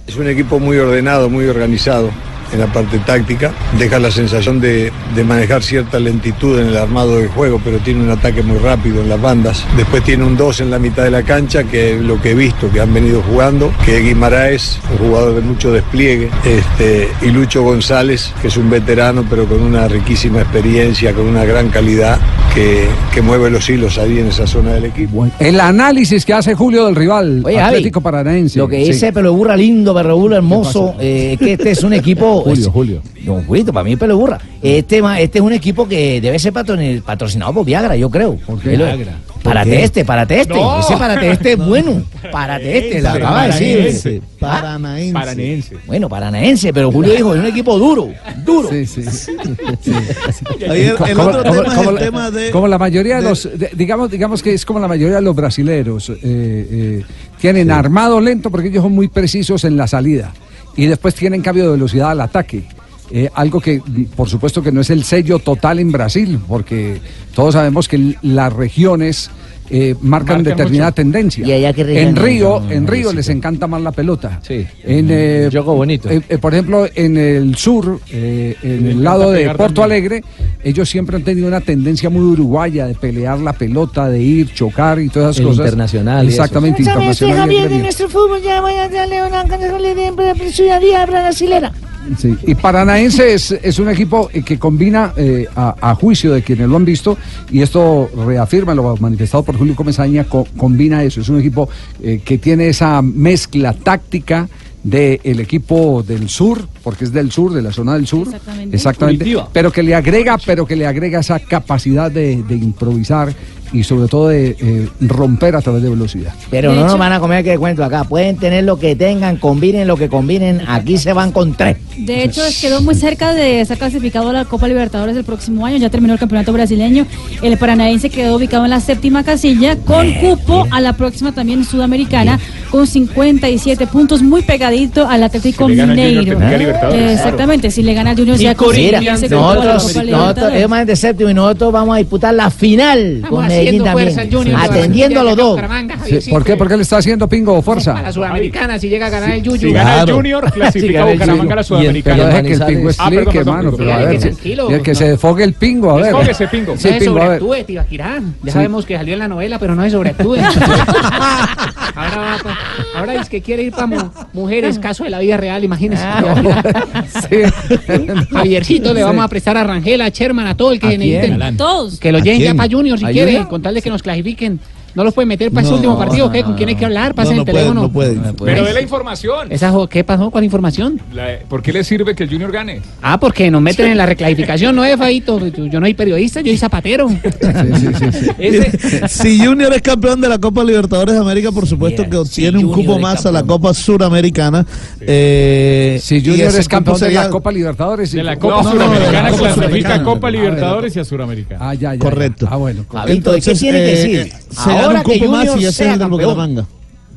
Es un equipo muy ordenado, muy organizado en la parte táctica. Deja la sensación de, de manejar cierta lentitud en el armado del juego, pero tiene un ataque muy rápido en las bandas. Después tiene un 2 en la mitad de la cancha, que es lo que he visto que han venido jugando, que es Guimaraes, un jugador de mucho despliegue, este, y Lucho González, que es un veterano, pero con una riquísima experiencia, con una gran calidad, que, que mueve los hilos ahí en esa zona del equipo. El análisis que hace Julio del rival, Oye, Javi, Atlético Paranaense. Lo que Sí. dice Pelo Burra lindo, Pelo Burra hermoso, eh, es que este es un equipo. Julio, es- Julio. No, Julito, para mí Pelo Burra. Este, este es un equipo que debe ser patrocinado por Viagra, yo creo. qué Es lo- Viagra? Párate qué? este, párate este. No. Ese párate este es bueno. Párate este, la acaba de decir. Paranaense. Paranaense. Bueno, paranaense, pero Julio dijo, es un equipo duro, duro. Sí, sí. Ayer, el Como- otro tema es el la- tema de... Como la mayoría de de- los, de- digamos, digamos que es como la mayoría de los brasileros, eh, eh, tienen armado lento porque ellos son muy precisos en la salida y después tienen cambio de velocidad al ataque. Eh, algo que, por supuesto, que no es el sello total en Brasil, porque todos sabemos que las regiones eh, marcan, Marcan determinada mucho. tendencia. ¿Y allá qué en Río, en Río les encanta más la pelota. Sí. En, eh, Juego bonito. eh, eh, por ejemplo, en el sur, eh, en el lado de Porto también. Alegre, ellos siempre han tenido una tendencia muy uruguaya de pelear la pelota, de ir, chocar y todas esas El cosas. internacional. Exactamente, ¿Sabes que internacional. Javier de nuestro fútbol ya voy a darle una canción de ciudadanía brasilera? Sí, Y Paranaense es, es un equipo eh, que combina, eh, a, a juicio de quienes lo han visto, y esto reafirma lo manifestado por Julio Comesaña, co- combina eso. Es un equipo eh, que tiene esa mezcla táctica del equipo del sur, porque es del sur, de la zona del sur. Exactamente. Pero que le agrega, pero que le agrega esa capacidad de, de improvisar y sobre todo de eh, romper a través de velocidad. Pero De no nos van a comer que cuento acá. Pueden tener lo que tengan, combinen lo que combinen. Aquí se van con tres. De hecho, quedó muy cerca de estar clasificado a la Copa Libertadores del próximo año. Ya terminó el campeonato brasileño. El Paranaense quedó ubicado en la séptima casilla con cupo a la próxima también sudamericana con 57 puntos, muy pegadito al Atlético Si Junior, Mineiro. Eh, Exactamente, si le gana al Junior ya la nosotros, nosotros, ellos van de séptimo y nosotros vamos a disputar la final con Medellín también. fuerza, Junior, atendiendo a los dos. Sí. ¿Por qué? ¿Por qué le está haciendo pingo o A fuerza? la Sudamericana, si llega a ganar el Si Yuyu. gana el. Junior, Si clasifica a Bucaramanga a la. Sudamericana. Pero deja que el pingo explique, hermano. Pero a ver, si- y el que se desfogue el pingo, a ver. Desfóguese, pingo. No Sí, se pingo, a ver. Ya Sí. sabemos que salió en la novela, pero no se sobreactúe. ahora va pa- ahora es que quiere ir para mujeres, caso de la vida real, imagínese. Javiercito, le vamos a prestar a Rangel, a Sherman, a todo el que necesiten. Todos. Que lo ¿A lleven ya para Junior si ¿A quiere, con tal de que nos clasifiquen. No los pueden meter para ese último partido, ¿qué? ¿Con quién hay que hablar? Pasen no el puede, teléfono. no puede. Pero de la información. Esa ¿Qué pasó? ¿Cuál información? La- ¿Por qué le sirve que el Junior gane? Ah, porque nos meten en la reclasificación, no es Faito. Yo yo no soy periodista, yo soy zapatero. si Junior es campeón de la Copa Libertadores de América, por supuesto que obtiene un cupo más a la. Copa Suramericana. Eh, Si Junior es campeón de la Copa Libertadores. De la no, Copa no, Suramericana Copa clasifica a Copa Ah, Libertadores y a Suramericana. Ah, ya, ya. Correcto. Ah, bueno. Fabito, ¿y qué tiene que decir? Ahora un que más y es sea el del. Bucaramanga.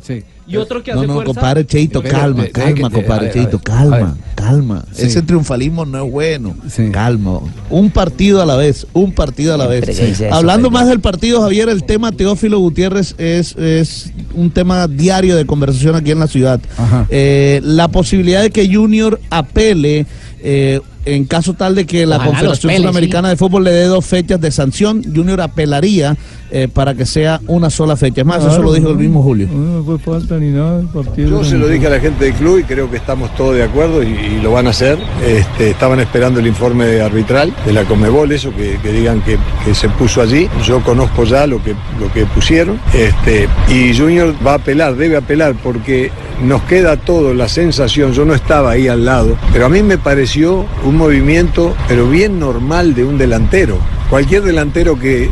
Sí. Y otro que No, hace no, fuerza. compadre Cheito, Pero, calma, calma, compadre Cheito, calma, calma. Sí. Ese triunfalismo no es bueno. Sí. Calma. Un partido a la vez, un partido a la vez. Eso, Hablando más del partido, Javier, el tema Teófilo Gutiérrez es, es un tema diario de conversación aquí en la ciudad. Ajá. Eh, la posibilidad de que Junior apele. eh, en caso tal de que la Ojalá Confederación Sudamericana de Fútbol le dé dos fechas de sanción, Junior apelaría eh, para que sea una sola fecha. Es más, eso lo dijo el mismo Julio. No fue falta ni nada. Yo se lo dije a la gente del club y creo que estamos todos de acuerdo y, y lo van a hacer. Este, estaban esperando el informe arbitral de la Comebol, eso que, que digan que, que se puso allí. Yo conozco ya lo que, lo que pusieron. Este, y Junior va a apelar, debe apelar porque nos queda todo la sensación, yo no estaba ahí al lado, pero a mí me pareció un movimiento, pero bien normal de un delantero. Cualquier delantero que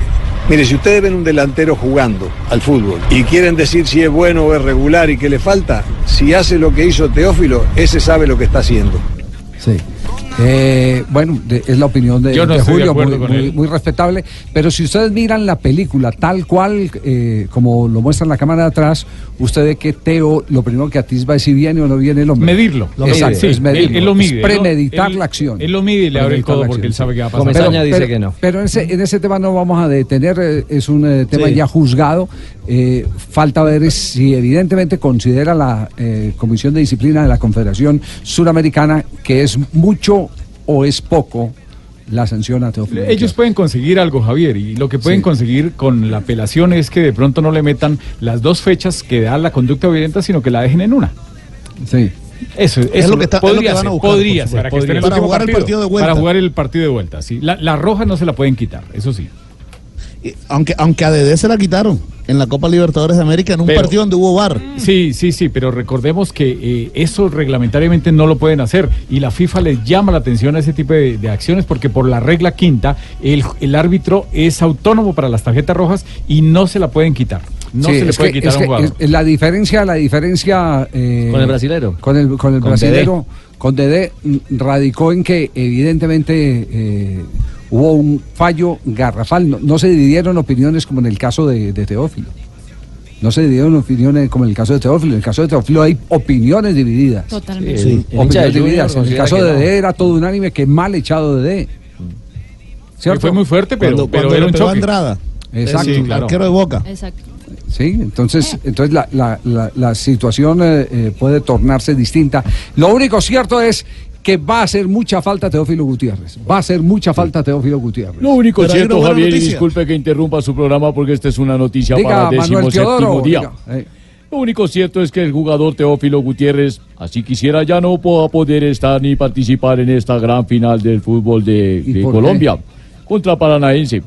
Mire, si ustedes ven un delantero jugando al fútbol y quieren decir si es bueno o es regular y qué le falta, si hace lo que hizo Teófilo, ese sabe lo que está haciendo. Sí. Eh, bueno, de- es la opinión de, Yo no de estoy de Julio, muy, muy- muy respetable. Pero si ustedes miran la película tal cual, eh, como lo muestra en la cámara de atrás, usted ve que Teo lo primero que atisba es si viene o no viene el hombre. Medirlo. Lo Exacto, mide. es Sí, medirlo. él- él lo mide, Es premeditar ¿no? la acción. él lo mide y le abre el codo porque él sabe que va a pasar. Comesaña Pero- dice pero- que no. Pero en ese, en ese tema no vamos a detener, eh, es un eh, tema Sí. ya juzgado. Eh, falta ver si evidentemente considera la eh, Comisión de Disciplina de la Confederación Suramericana que es mucho o es poco la sanción a Teófilo. Ellos pueden conseguir algo, Javier, y lo que pueden Sí. conseguir con la apelación es que de pronto no le metan las dos fechas que da la conducta violenta, sino que la dejen en una. Sí. Eso, Es eso lo que está- es lo que van a ser, buscar, podría por ser, supuesto. podría Para ser. jugar el partido de vuelta. Para jugar el partido de vuelta, sí. La, la roja no se la pueden quitar, eso sí. Aunque, aunque a Dede se la quitaron en la Copa Libertadores de América en un Pero- partido donde hubo VAR. Sí, sí, sí, pero recordemos que eh, eso reglamentariamente no lo pueden hacer y la FIFA les llama la atención a ese tipo de, de acciones porque por la regla quinta el, el árbitro es autónomo para las tarjetas rojas y no se la pueden quitar. No Sí, se le puede que- quitar es a un que jugador. es- la diferencia, la diferencia eh, Con el brasilero. con el, con el Con brasilero, con Dede mm, radicó en que evidentemente eh, hubo un fallo garrafal. No, no se dividieron opiniones como en el caso de, de Teófilo. No se dividieron opiniones como en el caso de Teófilo. En el caso de Teófilo hay opiniones divididas. Totalmente. Sí, Opiniones divididas. En el caso de no. Dede era todo unánime que mal echado de Dede. ¿Cierto? fue muy fuerte, pero, Cuando- pero cuando era un choque. Andrada. Exacto. Sí, claro. arquero de Boca. Exacto. Sí, entonces, entonces la, la- la- la situación eh, eh, puede tornarse distinta. Lo único cierto es que va a hacer mucha falta Teófilo Gutiérrez. Va a hacer mucha falta Teófilo Gutiérrez. Lo único Pero cierto, Javier, y disculpe que interrumpa su programa porque esta es una noticia Diga, para décimo Teodoro, séptimo día. diga, eh. Lo único cierto es que el jugador Teófilo Gutiérrez, así quisiera ya no pueda poder estar ni participar en esta gran final del fútbol de, Colombia contra Paranaense.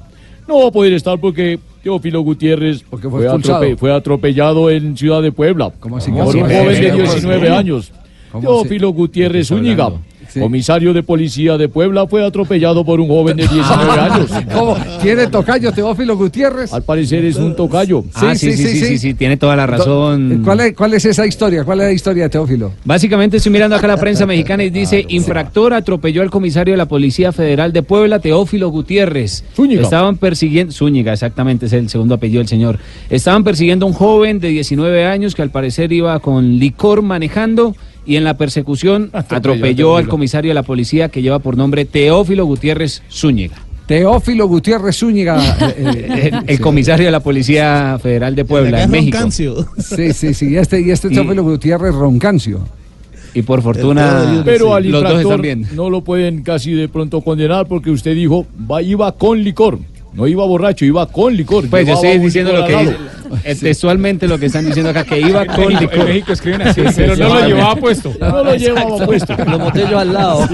No va a poder estar porque Teófilo Gutiérrez fue fue, expulsado. atrope- fue atropellado en Ciudad de Puebla así que por un joven de eh, 19 eh, años. ¿Cómo Teófilo Gutiérrez Zúñiga, comisario de policía de Puebla, fue atropellado por un joven de 19 años. ¿Cómo? ¿Tiene tocayo Teófilo Gutiérrez? Al parecer es un tocayo. Ah, sí, sí, sí, sí, sí, tiene toda la razón. ¿Cuál es, ¿Cuál es esa historia? ¿Cuál es la historia de Teófilo? Básicamente estoy mirando acá la prensa mexicana y dice, infractor atropelló al comisario de la Policía Federal de Puebla, Teófilo Gutiérrez. Zúñiga. Estaban persiguiendo, Zúñiga, exactamente, es el segundo apellido del señor. Estaban persiguiendo a un joven de 19 años que al parecer iba con licor manejando y en la persecución atropelló al comisario de la policía que lleva por nombre Teófilo Gutiérrez Zúñiga. Teófilo Gutiérrez Zúñiga. eh, El, el comisario de la Policía Federal de Puebla, en México. Sí, sí, sí. Y este, y este Y- Teófilo Gutiérrez Roncancio. Y por fortuna, Pero al los dos infractor están bien. no lo pueden casi de pronto condenar porque usted dijo, va, iba con licor. No iba borracho, iba con licor. Pues yo estoy diciendo lo que dice, eh, textualmente lo que están diciendo acá, que iba En con México- licor. en México escriben así, pero no lo llevaba puesto. No lo llevaba puesto. Lo monté yo al lado.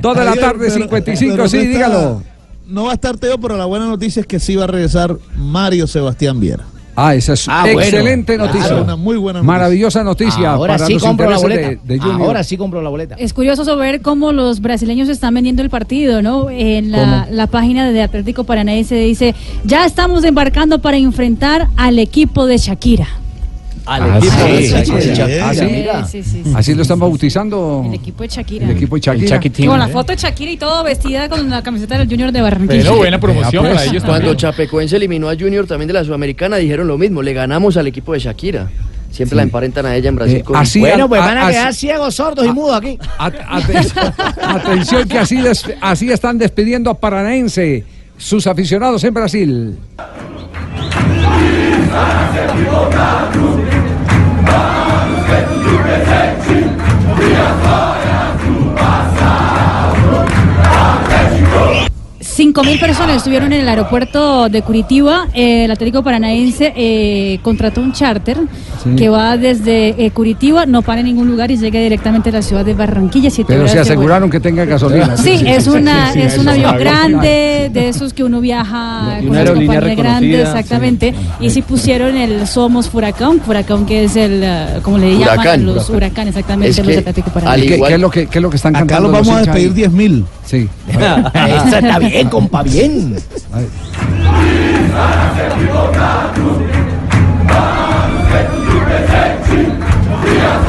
Dos de la tarde, pero- 55, pero sí, no está- dígalo. No va a estar Teo, pero la buena noticia es que sí va a regresar Mario Sebastián Viera. Ah, esa es Ah, bueno. excelente Claro, noticia. una muy buena noticia. Maravillosa noticia. Ahora para sí los compro la boleta. de- de. Ahora sí compro la boleta. Es curioso saber cómo los brasileños están vendiendo el partido, ¿no? En la, la página de Atlético Paranaense dice, ya estamos embarcando para enfrentar al equipo de Shakira. Al Ah, equipo sí, de sí, Shakira. sí, sí. Sí. mira. Sí, sí, sí. Así lo están bautizando. El equipo de Shakira. El equipo de Shakira. Con la foto de Shakira y todo vestida con la camiseta del Junior de Barranquilla. Pero buena promoción Pues, para ellos Cuando también. Chapecoense eliminó a Junior también de la Sudamericana, dijeron lo mismo, le ganamos al equipo de Shakira. Siempre Sí. la emparentan a ella en Brasil Eh, con así Bueno, pues a- van a así- quedar ciegos, sordos y mudos aquí. At- aten- atención que así, des- así están despidiendo a Paranaense, sus aficionados en Brasil. Cinco mil personas estuvieron en el aeropuerto de Curitiba. Eh, el Atlético Paranaense eh, contrató un charter Sí. que va desde eh, Curitiba, no para en ningún lugar y llega directamente a la ciudad de Barranquilla. siete Pero se aseguraron que tenga gasolina. Sí, es, una, sí, es un avión grande, de esos que uno viaja Y con una las aerolínea compañías grandes, reconocida, exactamente. Y sí pusieron el Somos Furacán, Furacán que es el, eh, como le llaman Huracán. los huracanes, exactamente, Es los Atlético ¿Y Paranaense. qué, qué es lo que, qué es lo que están Acá cantando? los vamos a despedir 10 mil. Sí. Eso está bien, compa, bien.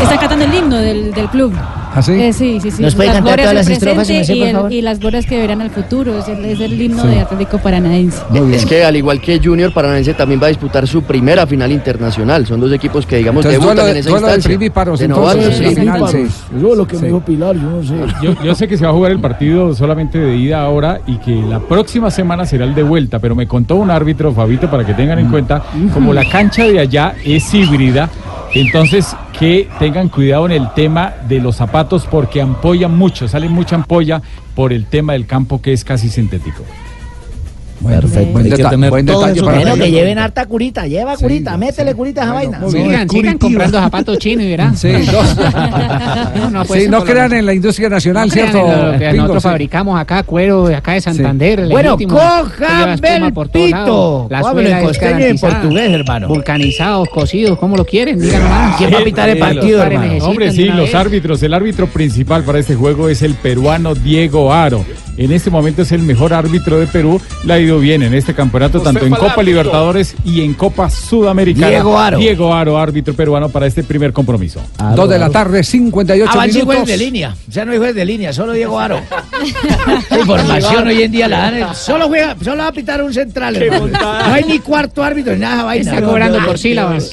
Están cantando el himno del, del club. ¿Ah, sí? Eh, sí, sí, sí. ¿Nos puede Las cantar todas las del estrofas, si y, por el- favor? y las glorias que verán al futuro. Es el, es el himno Sí. de Atlético Paranaense. Es que al igual que Junior Paranaense también va a disputar su primera final internacional. Son dos equipos que digamos Entonces, debutan duelo en de- esa duelo de instancia. primíparos, De entonces, sí. final, sí. Yo lo que me dijo Pilar, yo no sé. Yo, yo sé que se va a jugar el partido solamente de ida ahora y que la próxima semana será el de vuelta, pero me contó un árbitro, Fabito, para que tengan en cuenta, como la cancha de allá es híbrida, entonces que tengan cuidado en el tema de los zapatos porque ampollan mucho, sale mucha ampolla por el tema del campo que es casi sintético. Perfecto. Buen, Hay que deta- tener buen todo detalle eso para para Bueno, que lleven harta curita, lleva Sí, curita, sí. métele curita a esa vaina. Sigan, sigan comprando zapatos chinos y verán. Sí, No, no, pues, Sí, crean en la industria nacional, no ¿cierto? en lo que Pingo? nosotros Sí. fabricamos acá, cuero de acá de Santander. el Bueno, cojan espuma por todos lados. Belpito. La Cómelo suela en es costeño y en portugués, hermano. Vulcanizados, cocidos, como lo quieren, digan nomás. ¿Quién va a pitar el partido, hermano? Hombre, sí, los árbitros. El árbitro principal para este juego es el peruano Diego Aro. En este momento es el mejor árbitro de Perú. Le ha ido bien en este campeonato, Usted tanto en Copa árbitro. Libertadores y en Copa Sudamericana. Diego Aro. Diego Aro, árbitro peruano para este primer compromiso. Dos de la tarde, 58 Ah, minutos. de línea. O sea, no hay juez de línea, solo Diego Aro. La información hoy en día la dan. Solo juega, solo va a pitar un central. No hay ni cuarto árbitro ni nada vaina. Está cobrando por sílabas.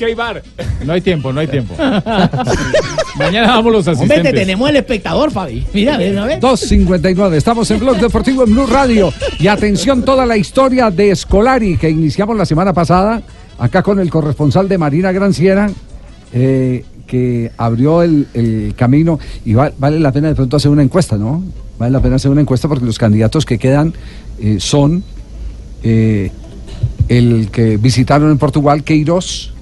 No hay tiempo, no hay tiempo. Mañana vamos los Hombre, asistentes. te tenemos el espectador, Fabi. Mira, ve, ¿no ves? 2.59. Estamos en Blog Deportivo en Blue Radio. Y atención, toda la historia de Scolari que iniciamos la semana pasada, acá con el corresponsal de Marina Granciera, eh, que abrió el, camino. Y va- vale la pena de pronto hacer una encuesta, ¿no? Vale la pena hacer una encuesta porque los candidatos que quedan eh, son eh, el que visitaron en Portugal, Queiroz,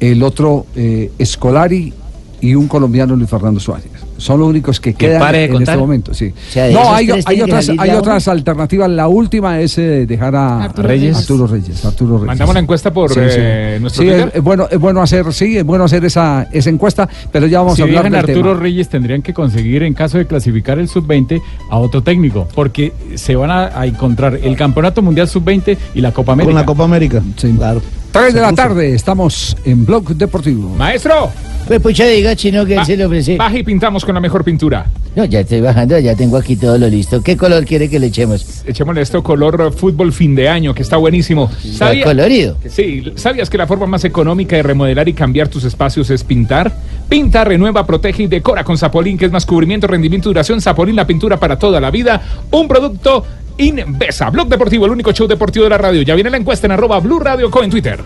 el otro eh, Scolari y un colombiano Luis Fernando Suárez. Son los únicos que quedan pare de en contar? este momento, sí. sea, no, hay, hay que otras, hay otras alternativas. La última es eh, dejar a Arturo Reyes. Arturo Reyes. Arturo Reyes. Mandamos la encuesta por Sí, sí. eh, nuestro Sí, es, Twitter. es bueno, es bueno hacer, sí, es bueno hacer esa, esa encuesta, pero ya vamos si a hablar del Arturo tema. Reyes tendrían que conseguir en caso de clasificar el sub-20 a otro técnico, porque se van a, a encontrar el Campeonato Mundial sub-20 y la Copa América. Con la Copa América. Sí. Claro. Tres de la tarde, estamos en Blog Deportivo. Maestro, Pues pucha, diga chino que él se le ofrece. baja y pintamos con la mejor pintura. No, ya estoy bajando, ya tengo aquí todo lo listo. ¿Qué color quiere que le echemos? Echémosle esto color fútbol fin de año, que está buenísimo. ¿Está colorido? Sí, ¿sabías que la forma más económica de remodelar y cambiar tus espacios es pintar? Pinta, renueva, protege y decora con Zapolín, que es más cubrimiento, rendimiento y duración. Zapolín, la pintura para toda la vida. Un producto Invesa. Blog Deportivo, el único show deportivo de la radio. Ya viene la encuesta en arroba Blue Radio Co en Twitter.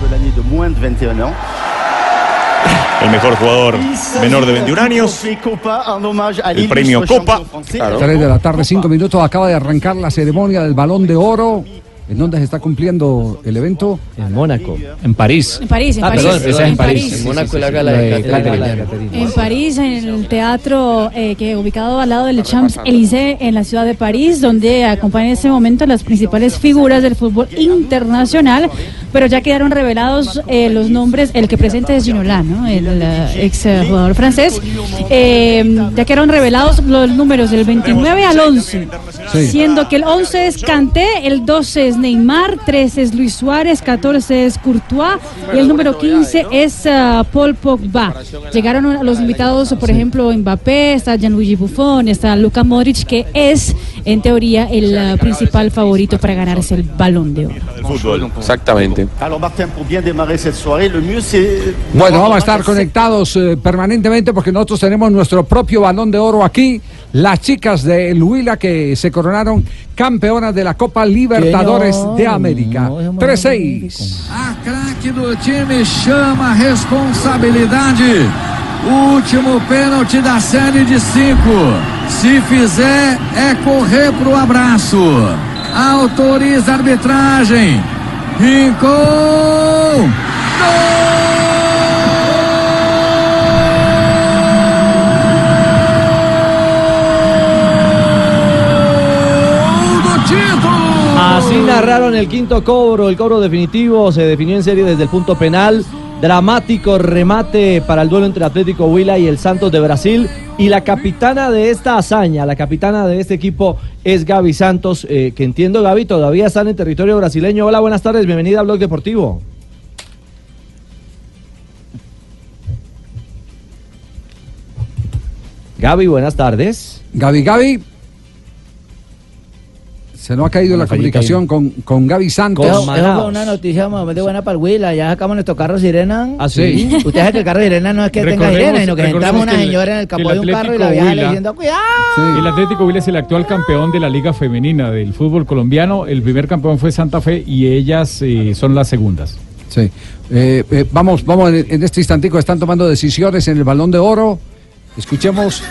de l'année de moins de 21 ans. El mejor jugador menor de 21 años. El premio Copa. Claro. Tres de la tarde, cinco minutos. Acaba de arrancar la ceremonia del Balón de Oro. ¿En dónde se está cumpliendo el evento? En Mónaco. En París. En París, en Ah, París. perdón, en En París. París. En Mónaco la gala de Caterina. En París, en el teatro eh, que ubicado al lado del Champs-Élysées en la ciudad de París, donde acompañan en este momento las principales figuras del fútbol internacional, pero ya quedaron revelados eh, los nombres, el que presenta es Ginola, ¿no? el ex eh, jugador francés, Eh, ya quedaron revelados los números del 29 al 11, Sí. siendo que el 11 es Kanté, el 12 es Neymar, 13 es Luis Suárez, 14 es Courtois y el número 15 es ah, Paul Pogba. Llegaron a los invitados, por ejemplo, Mbappé, está Gianluigi Buffon, está Luka Modric, que es en teoría el ah, principal favorito para ganarse el balón de oro. Fútbol. Exactamente. Mieux c'est... Bueno, vamos a estar conectados eh, permanentemente porque nosotros tenemos nuestro propio balón de oro aquí. Las chicas de El Huila que se coronaron campeonas de la Copa Libertadores de América. 3-6. A craque do time chama responsabilidade. Último pênalti da série de cinco. Se fizer, é correr pro abraço. Autoriza a arbitragem. Rincon. Gol. Así narraron el quinto cobro, el cobro definitivo se definió en serie desde el punto penal. Dramático remate para el duelo entre Atlético Huila y el Santos de Brasil. Y la capitana de esta hazaña, la capitana de este equipo es Gaby Santos, eh, que entiendo, Gaby, todavía están en territorio brasileño. Hola, buenas tardes, bienvenida a Blog Deportivo. Gaby, buenas tardes. Gaby, Gaby. Se nos ha caído la comunicación con, con Gaby Santos. Eso, eso fue una noticia muy buena para el Huila. Ya sacamos nuestro carro sirena. ¿Ah, sí? Usted sabe que el carro sirena no es que tenga Recordemos- sirena, sino que entramos una señora en el capó el de un carro y la vieja le diciendo, cuidado. El Atlético Huila es el actual campeón de la Liga Femenina del fútbol colombiano. El primer campeón fue Santa Fe y ellas eh, son las segundas. Sí. Eh, eh, vamos, vamos en, en este instantico. Están tomando decisiones en el balón de oro. Escuchemos.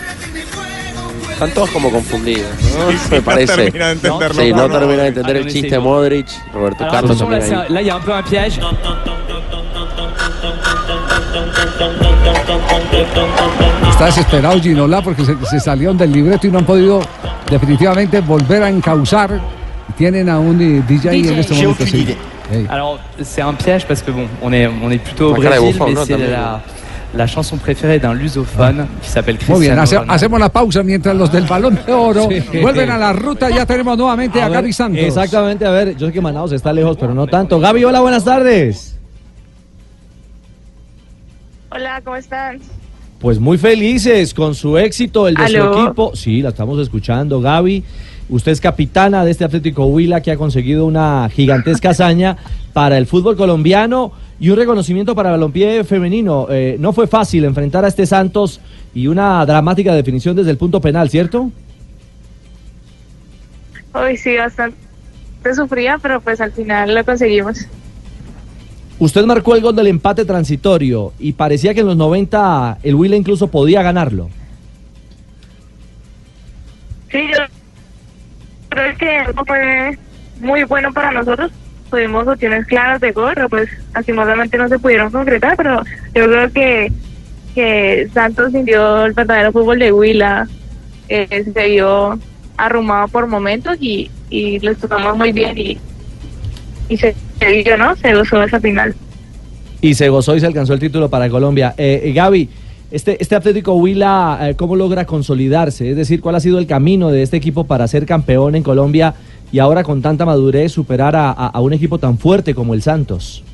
Están todos como confundidos, ¿no? Sí, sí, me no parece. termina de entenderlo. Sí, no, termina de entender el chiste de Modric, Roberto Alors Carlos attention, là, también c'est ahí. un- là, il y a un peu un piège. Está desesperado Ginola porque se, se salieron del libreto y no han podido definitivamente volver a encauzar. Tienen a un eh, DJ, en este J'ai momento. aucune sí. idée. Hey. Alors, c'est un piège parce que bon, on est, on est plutôt la chanson préférée d'un lusophone qui s'appelle Muy bien, Cristiano hace- Ronaldo. hacemos la pausa mientras los del balón de oro Sí. vuelven a la ruta. Ya tenemos nuevamente a, A ver, Gaby Santos. Exactamente, a ver, yo sé que Manaus está lejos, pero no tanto. Gaby, hola, buenas tardes. Hola, ¿cómo están? Pues muy felices con su éxito, el de ¿Aló? su equipo. Sí, la estamos escuchando, Gaby. Usted es capitana de este Atlético Huila que ha conseguido una gigantesca hazaña para el fútbol colombiano y un reconocimiento para balompié femenino. Eh, no fue fácil enfrentar a este Santos y una dramática definición desde el punto penal, ¿cierto? Hoy sí, bastante sufría, pero pues al final lo conseguimos. Usted marcó el gol del empate transitorio y parecía que en los 90 el Huila incluso podía ganarlo. Sí, yo creo que fue muy bueno para nosotros. Tuvimos opciones claras de gol, pero pues lastimosamente no se pudieron concretar, pero yo creo que, que Santos sintió el verdadero fútbol de Huila, eh, se vio arrumado por momentos y, y les tocamos muy bien y, y se, se vio, ¿no? Se gozó esa final. Y se gozó y se alcanzó el título para Colombia. Eh, eh, Gaby, este, este Atlético Huila, eh, ¿cómo logra consolidarse? Es decir, ¿cuál ha sido el camino de este equipo para ser campeón en Colombia y ahora con tanta madurez superar a, a- un equipo tan fuerte como el Santos?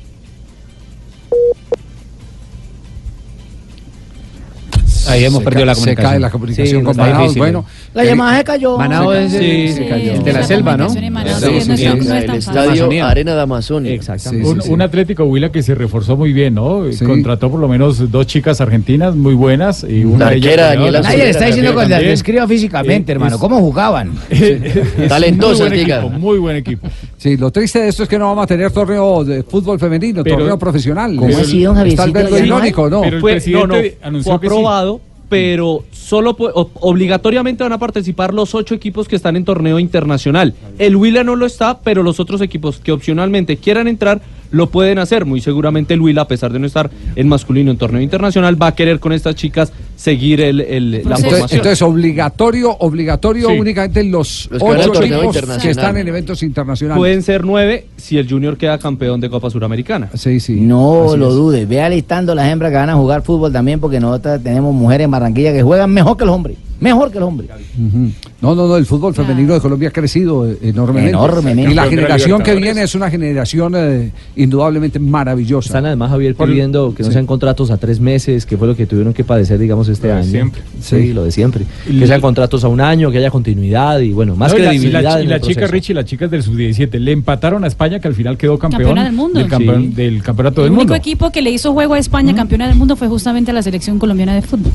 Ahí hemos Se perdido la se comunicación. cae la comunicación Sí, con difícil. bueno. La llamada se cayó. Manao es Se el, cayó. se cayó. Sí, de la la selva, ¿no? Sí, sí, sí, sí. El estadio Amazonía. Arena de Amazonia. Exactamente. Un, un Atlético Huila que se reforzó muy bien, ¿no? Contrató por lo menos dos chicas argentinas muy buenas y una La de ellas Nadie le está diciendo que les describa físicamente, Eh, hermano. es- ¿Cómo jugaban? Es Talentosa, muy buen diga. equipo, muy buen equipo. Sí, lo triste de esto es que no vamos a tener torneo de fútbol femenino, torneo profesional. ¿Cómo Pero- así, don Está algo irónico, ¿no? Pero el presidente anunció que sí. aprobado, pero solo obligatoriamente van a participar los ocho equipos que están en torneo internacional. El Huila no lo está, pero los otros equipos que opcionalmente quieran entrar lo pueden hacer. Muy seguramente el Huila, a pesar de no estar en masculino en torneo internacional, va a querer con estas chicas seguir el, el- la Entonces, formación. entonces, obligatorio, obligatorio Sí. únicamente los, que ocho torneo equipos que están en eventos internacionales. Pueden ser nueve si el Junior queda campeón de Copa Suramericana. Sí, sí. No lo dudes. Ve alistando las hembras que van a jugar fútbol también, porque nosotros tenemos mujeres en Barranquilla que juegan mejor que los hombres. Mejor que hombres. Ujú. No, no, no, el fútbol femenino de Colombia ha crecido eh, enormemente. Enormemente. Y la la generación que viene es una generación eh, indudablemente maravillosa. Están además, Javier, pidiendo que no sí. sean contratos a tres meses, que fue lo que tuvieron que padecer, digamos, este Lo de año. siempre. Sí, Sí. lo de siempre. Y- Que sean contratos a un año, que haya continuidad y, bueno, más No, y la- credibilidad Y la, y la el chica. Richie, las chicas del sub-17, le empataron a España que al final quedó campeón Campeona del mundo. Del, campeón- Sí. del campeonato El del único mundo. equipo que le hizo juego a España, campeona del mundo, fue justamente la selección colombiana de fútbol.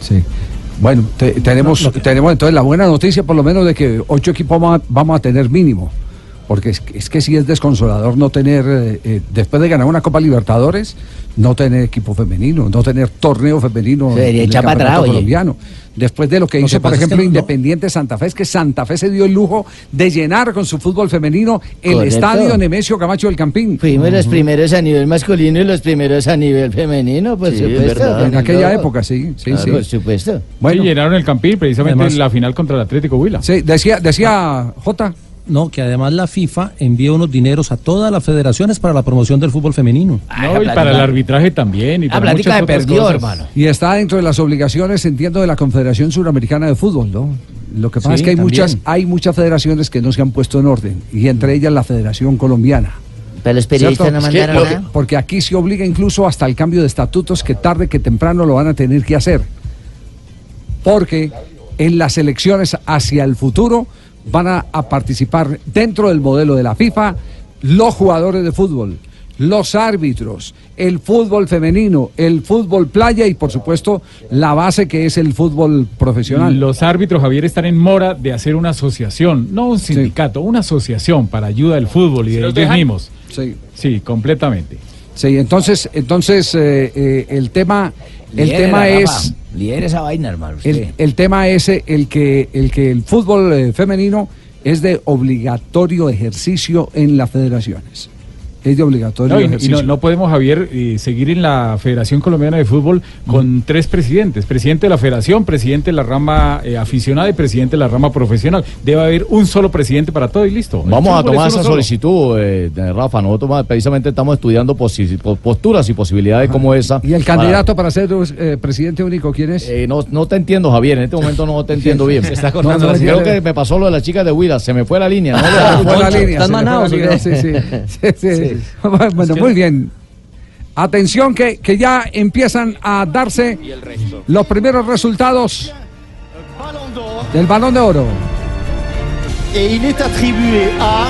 Sí. Bueno, te- tenemos, tenemos entonces la buena noticia por lo menos de que ocho equipos vamos a, vamos a tener mínimo. Porque es, que- es que sí es desconsolador no tener, eh, eh, después de ganar una Copa Libertadores, no tener equipo femenino, no tener torneo femenino en el campeonato atrás, colombiano. Después de lo que Lo hizo, que por es ejemplo, que no- Independiente Santa Fe, es que Santa Fe se dio el lujo de llenar con su fútbol femenino el Correcto. estadio Nemesio Camacho del Campín. Fuimos los primeros a nivel masculino y los primeros a nivel femenino, por Sí, supuesto. verdad. En No, aquella época, sí, sí, claro, sí. Por supuesto. Bueno. Sí, llenaron el Campín precisamente Además- en la final contra el Atlético Huila. Sí, decía, decía J. no, que además la FIFA envía unos dineros a todas las federaciones para la promoción del fútbol femenino. No, y para el arbitraje también. Y para muchas otras cosas. Y está dentro de las obligaciones, entiendo, de la Confederación Suramericana de Fútbol, ¿no? Lo que pasa Sí, es que hay también. muchas, hay muchas federaciones que no se han puesto en orden, y entre ellas la Federación Colombiana. Pero los periodistas ¿Cierto? no Es que mandaron porque, nada. porque aquí se obliga incluso hasta el cambio de estatutos que tarde que temprano lo van a tener que hacer. Porque en las elecciones hacia el futuro van a, a participar dentro del modelo de la FIFA los jugadores de fútbol, los árbitros, el fútbol femenino, el fútbol playa y por supuesto la base que es el fútbol profesional. Los árbitros, Javier, están en mora de hacer una asociación, no un sindicato, una asociación para ayuda del fútbol y de los ellos dejan? mismos. Sí. Sí, completamente. Sí, entonces, entonces eh, eh, el tema, el tema es Rafa, lidere esa vaina, hermano. el tema es eh, el que el que el fútbol eh, femenino es de obligatorio ejercicio en las federaciones. Es de obligatorio No, y- no, no podemos, Javier, eh, seguir en la Federación Colombiana de Fútbol con tres presidentes. Presidente de la Federación, presidente de la rama eh, aficionada y presidente de la rama profesional. Debe haber un solo presidente para todo y listo. Vamos a tomar es esa solo. solicitud, eh, de Rafa. Nosotros precisamente estamos estudiando posturas y posibilidades como esa. ¿Y el candidato para ser eh, presidente único quién es? Eh, no, no te entiendo, Javier. En este momento no te entiendo bien. Se está cortando No, no, la Creo que me pasó lo de la chica de Huila. Se me fue la línea. ¿no? Se fue la línea, le fue la línea, sí, sí. Sí, sí. Bueno, muy bien. Atención que, que ya empiezan a darse los primeros resultados del balón de oro. Et il est attribué à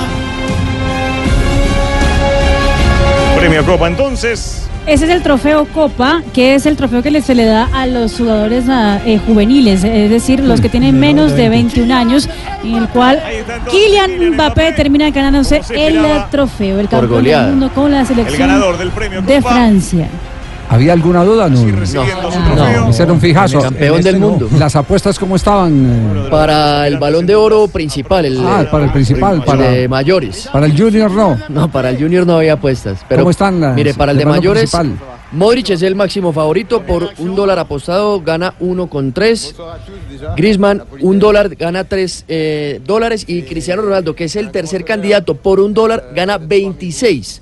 Premio Copa entonces. Ese es el trofeo Copa, que es el trofeo que le- se le da a los jugadores eh, juveniles, es decir, los que tienen menos de 21 años, en el cual Kylian Mbappé termina ganándose el trofeo, el campeón del mundo con la selección ganador del premio de. Francia. ¿Había alguna duda? No. No. Ese era un fijazo. Campeón del mundo. Las apuestas, ¿cómo estaban? Para el balón de oro principal, el, Ah, para el principal, el para- de mayores. Para el Junior no. No, para el Junior no había apuestas. Pero ¿Cómo están las- Mire, para el de mayores, principal? Modric es el máximo favorito por un dólar apostado, gana uno con tres. Griezmann, un dólar, gana tres eh, dólares. Y Cristiano Ronaldo, que es el tercer candidato, por un dólar, gana 26.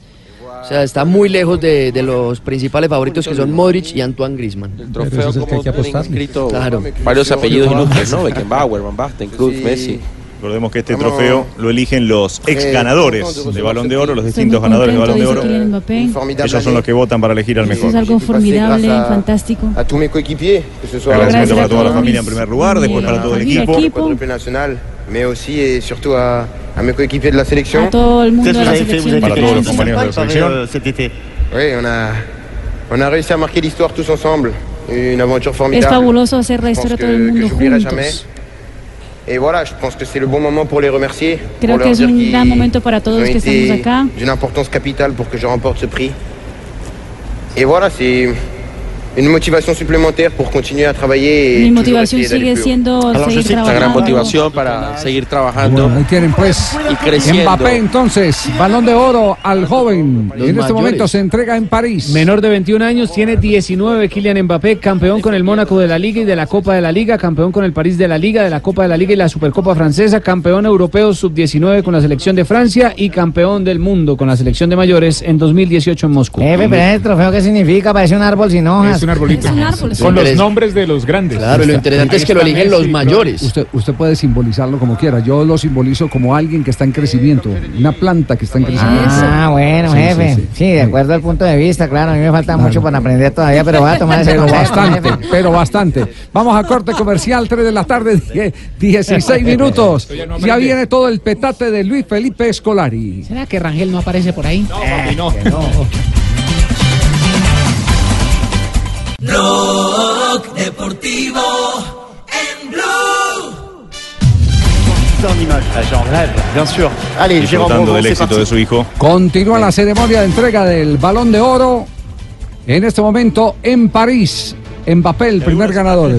O sea, está muy lejos de, de los principales favoritos que son Modric y Antoine Griezmann. El trofeo como tienen inscrito Claro. varios apellidos ilustres, ¿no? Beckenbauer, Van Basten, Cruz, Messi. Recordemos que este trofeo lo eligen los ex ganadores de Balón de Oro, los distintos ganadores de Balón de Oro. Ellos son los que votan para elegir al mejor. es algo formidable, fantástico. a que ce soit Agradecimiento Gracias para toda la familia en primer lugar, después para todo el equipo. Mais aussi et surtout à, à mes coéquipiers de la sélection. A todo el mundo Qu'est-ce de que la vous avez fait Vous selección avez Para fait todos quelque los chose de compañeros de la euh, cet été Oui, on a, on a réussi à marquer l'histoire tous ensemble. Une aventure Es formidable. fabuloso hacer la historia todo el que mundo j'oublierai juntos? jamais. Et voilà, je pense que c'est le bon moment pour les remercier. Creo pour que leur es un gran momento para todos que estamos été acá. d'une importance capitale pour que je remporte ce prix. Et voilà, c'est une motivation supplémentaire pour continuer à travailler Mi motivación sigue siendo Alors, je seguir que una gran trabajando. motivación para seguir trabajando Bueno, ahí tienen pues y creciendo. Mbappé entonces, balón de oro al joven. Los y en este momento se entrega en París. Menor de 21 años, tiene 19 Kylian Mbappé, campeón con el Mónaco de la Liga y de la Copa de la Liga, campeón con el París de la Liga, de la Copa de la Liga y la Supercopa Francesa, campeón europeo sub-19 con la selección de Francia y campeón del mundo con la selección de mayores en 2018 en Moscú. Jefe, pero ese trofeo, ¿qué significa? Parece un árbol sin hojas. Es un arbolito. Es un árbol. Con los nombres de los grandes. Claro, y lo interesante es que lo eligen los mayores. Usted, usted puede simbolizarlo como quiera. Yo lo simbolizo como alguien que está en crecimiento, una planta que está en crecimiento. Ah, bueno, Sí, jefe. sí. Sí, de acuerdo al punto de vista, claro. A mí me falta mucho para aprender todavía, pero voy a tomar ese Pero consejo, bastante, jefe. pero bastante. Vamos a corte comercial, 3 de la tarde, die- 16 minutos. Ya viene todo el petate de Luis Felipe Escolari. ¿Será que Rangel no aparece por ahí? No, Rock Deportivo en Blue. en image. J'en rêve, bien sûr. Allez, Jérôme Disfrutando Bourgon, del éxito parti. de su hijo. Continúa la ceremonia de entrega del Balón de Oro. En este momento en París. Mbappé, el primer ganador.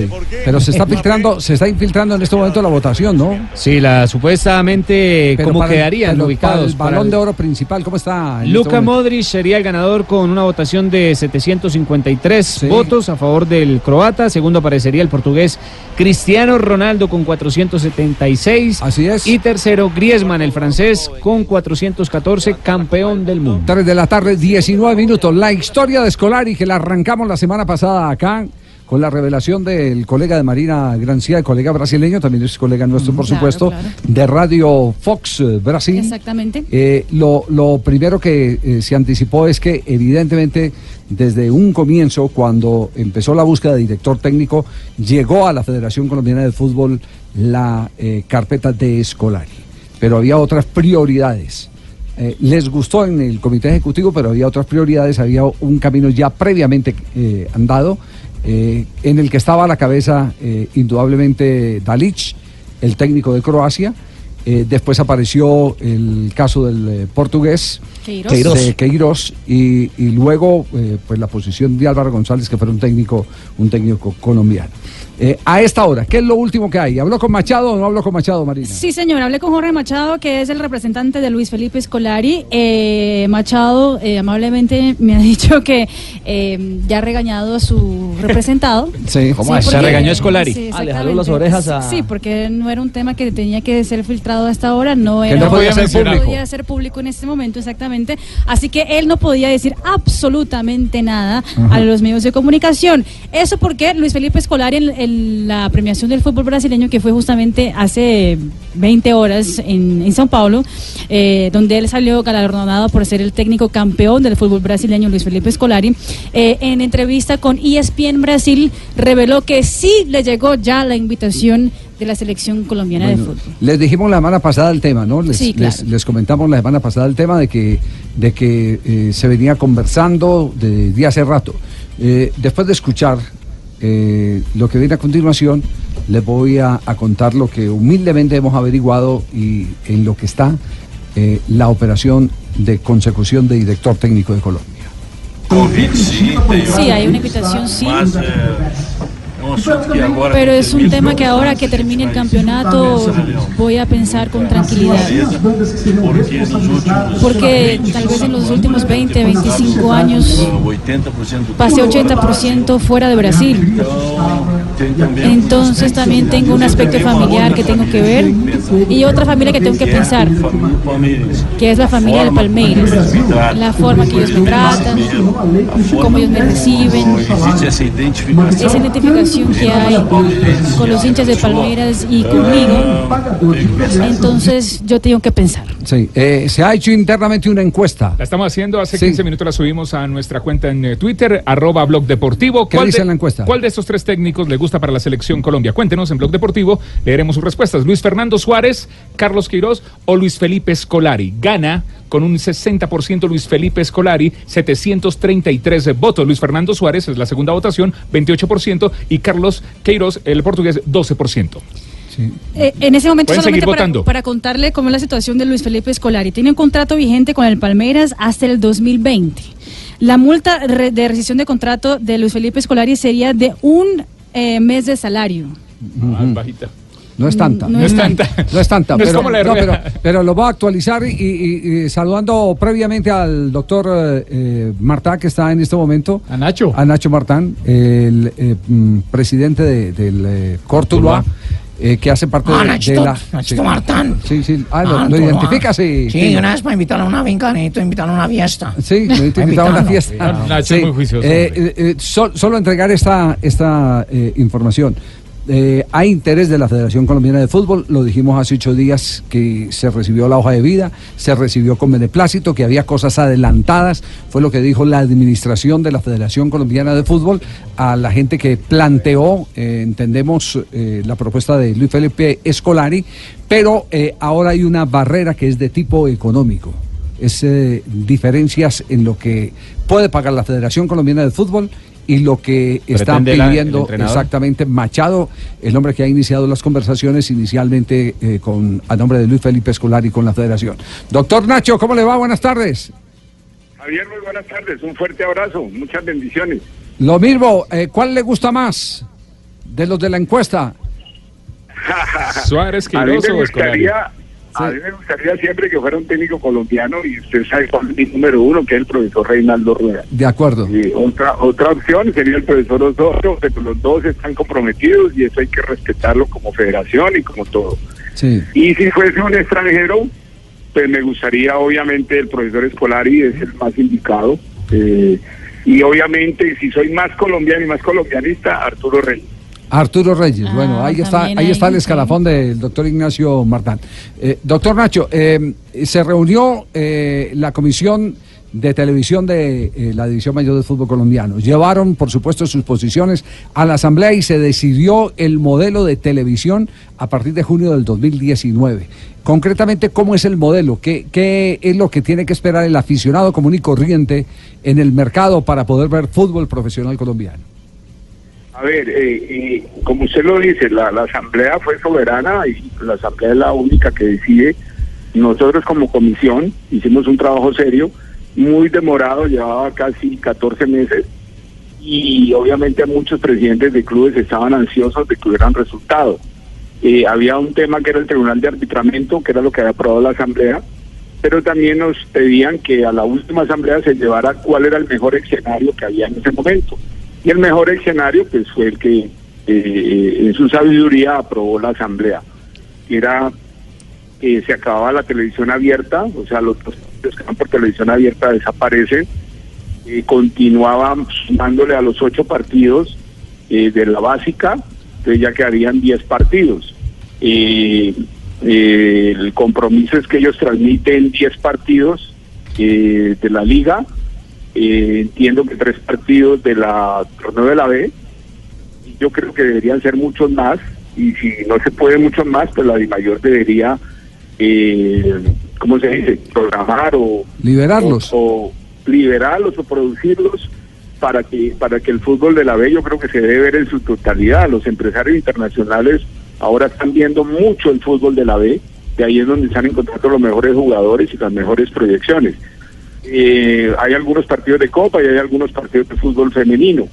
Pero se está filtrando, se está infiltrando en este momento la votación, ¿no? Sí, la supuestamente, Pero ¿cómo el- quedarían ubicados? para el Para balón el- de oro principal, ¿cómo está? en este? Modric sería el ganador con una votación de 753 votos a favor del croata. Segundo aparecería el portugués Cristiano Ronaldo con 476. Así es. Y tercero Griezmann, el francés, con 414, campeón del mundo. 3 de la tarde, 19 minutos. La historia de Scolari que la arrancamos la semana pasada acá con la revelación del colega de Marina Grancia, el colega brasileño, también es colega nuestro, por Claro, supuesto, claro. de Radio Fox eh, Brasil. Exactamente. Eh, lo, lo primero que eh, se anticipó es que evidentemente desde un comienzo, cuando empezó la búsqueda de director técnico, llegó a la Federación Colombiana de Fútbol la eh, carpeta de Scolari. Pero había otras prioridades. Eh, les gustó en el comité ejecutivo, pero había otras prioridades, había un camino ya previamente eh, andado, eh, en el que estaba a la cabeza eh, indudablemente Dalic, el técnico de Croacia. Eh, después apareció el caso del eh, portugués Queiroz. Queiroz. de Queiroz y, y luego eh, pues la posición de Álvaro González que fue un técnico un técnico colombiano. Eh, a esta hora, ¿qué es lo último que hay? ¿Habló con Machado o no habló con Machado, Marina? Sí, señor. Hablé con Jorge Machado, que es el representante de Luis Felipe Scolari. Eh, Machado eh, amablemente me ha dicho que eh, ya ha regañado a su representado. Sí, ¿Cómo es? Se porque- regañó a Scolari. Sí, Ah, le jaló exactamente. las orejas a- Sí, porque no era un tema que tenía que ser filtrado hasta ahora, no Que era no podía ser no público. podía ser público en este momento, exactamente. Así que él no podía decir absolutamente nada a los medios de comunicación. Eso porque Luis Felipe Scolari en, en la premiación del fútbol brasileño, que fue justamente hace 20 horas en, en São Paulo, eh, donde él salió galardonado por ser el técnico campeón del fútbol brasileño, Luis Felipe Scolari, eh, en entrevista con ESPN Brasil, reveló que sí le llegó ya la invitación de la selección colombiana de fútbol. les dijimos la semana pasada el tema, ¿no? Les, Sí, claro. les, les comentamos la semana pasada el tema de que, de que eh, se venía conversando de, de hace rato. Después de escuchar eh, lo que viene a continuación, les voy a, a contar lo que humildemente hemos averiguado y en lo que está eh, la operación de consecución de director técnico de Colombia. Sí, hay una invitación, sí. Pero es un tema que ahora que termine el campeonato voy a pensar con tranquilidad. Porque tal vez en los últimos 20, 25 años pasé 80% fuera de Brasil. Entonces también tengo un aspecto familiar que tengo que ver y otra familia que tengo que pensar, que es la familia de Palmeiras. La forma que ellos me tratan, cómo ellos me reciben, esa identificación que hay con los hinchas de Palmeiras y conmigo. Entonces yo tengo que pensar. Sí, eh, se ha hecho internamente una encuesta. La estamos haciendo hace Sí. 15 minutos, la subimos a nuestra cuenta en eh, Twitter, arroba blog deportivo. ¿Qué ¿Cuál dice de- la encuesta? ¿Cuál de estos tres técnicos le gusta para la selección Colombia? Cuéntenos en blog deportivo, leeremos sus respuestas. Luis Fernando Suárez, Carlos Queiroz o Luis Felipe Scolari. Gana con un 60% Luis Felipe Scolari, 733 votos. Luis Fernando Suárez es la segunda votación, 28%, y Carlos Queiroz, el portugués, 12%. Eh, en ese momento solamente para, contarle cómo es la situación de Luis Felipe Scolari. Tiene un contrato vigente con el Palmeiras hasta el 2020. La multa re- de rescisión de contrato de Luis Felipe Scolari sería de un eh, mes de salario. Ah, bajita. No es tanta. No es tanta. No es tanta, No es pero, no, pero, lo voy a actualizar y, y- y saludando previamente al doctor eh, eh, Martá, que está en este momento. A Nacho. A Nacho Martán, el eh, mm, presidente de- del eh, Cortuluá, eh, que hace parte Ah, de, Nachito, de la... Nachito sí. Martán. Sí, sí. Ah, lo, Ah, lo ah. sí. Sí, una vez para invitarlo a una finca, necesito invitarlo a una fiesta. Sí, lo Para invitado a una invitarlo. fiesta. Nacho es muy juicioso, eh, eh, eh, sol- solo entregar esta, esta eh, información. Eh, hay interés de la Federación Colombiana de Fútbol, lo dijimos hace ocho días que se recibió la hoja de vida, se recibió con beneplácito, que había cosas adelantadas, fue lo que dijo la administración de la Federación Colombiana de Fútbol a la gente que planteó, eh, entendemos, eh, la propuesta de Luis Felipe Escolari, pero ahora hay una barrera que es de tipo económico es diferencias en lo que puede pagar la Federación Colombiana de Fútbol y lo que está la- pidiendo exactamente Machado, el hombre que ha iniciado las conversaciones inicialmente eh, con a nombre de Luis Felipe Escolar y con la Federación. Doctor Nacho, ¿cómo le va? Buenas tardes. Javier, muy buenas tardes. Un fuerte abrazo. Muchas bendiciones. Lo mismo, eh, ¿cuál le gusta más de los de la encuesta? Suárez, Queiroz o Escolari. A mí me gustaría siempre que fuera un técnico colombiano y usted sabe cuál es mi número uno, que es el profesor Reinaldo Rueda. De acuerdo. Y otra otra opción sería el profesor Osorio, pero los dos están comprometidos y eso hay que respetarlo como federación y como todo. Sí. Y si fuese un extranjero, pues me gustaría obviamente el profesor Escolari, es el más indicado. eh, y obviamente si soy más colombiano y más colombianista, Arturo Reyes. Arturo Reyes, bueno, ahí está, ahí está el escalafón del doctor Ignacio Martán. Eh, doctor Nacho, eh, se reunió eh, la comisión de televisión de la División Mayor de Fútbol Colombiano. Llevaron, por supuesto, sus posiciones a la Asamblea y se decidió el modelo de televisión a partir de junio del 2019. Concretamente, ¿cómo es el modelo? ¿Qué, qué es lo que tiene que esperar el aficionado común y corriente en el mercado para poder ver fútbol profesional colombiano? A ver, eh, eh, como usted lo dice, la, asamblea fue soberana y la asamblea es la única que decide. Nosotros como comisión hicimos un trabajo serio, muy demorado, llevaba casi 14 meses y obviamente muchos presidentes de clubes estaban ansiosos de que hubieran resultados. Eh, había un tema que era el Tribunal de Arbitramiento, que era lo que había aprobado la Asamblea, pero también nos pedían que a la última Asamblea se llevara cuál era el mejor escenario que había en ese momento. Y el mejor escenario pues fue el que eh, en su sabiduría aprobó la Asamblea, era que se acababa la televisión abierta, o sea, los los que van por televisión abierta desaparecen, eh, continuaba sumándole a los ocho partidos eh, de la básica, entonces ya quedarían diez partidos. Eh, eh, el compromiso es que ellos transmiten diez partidos eh, de la liga, eh, entiendo que tres partidos de la torneo de la B, yo creo que deberían ser muchos más, y si no se puede muchos más, pues la mayor debería, eh, ¿cómo se dice?, programar o Liberarlos. o, o liberarlos o producirlos para que para que el fútbol de la B yo creo que se debe ver en su totalidad. Los empresarios internacionales ahora están viendo mucho el fútbol de la B, de ahí es donde están encontrando los mejores jugadores y las mejores proyecciones. Eh, hay algunos partidos de Copa y hay algunos partidos de fútbol femenino.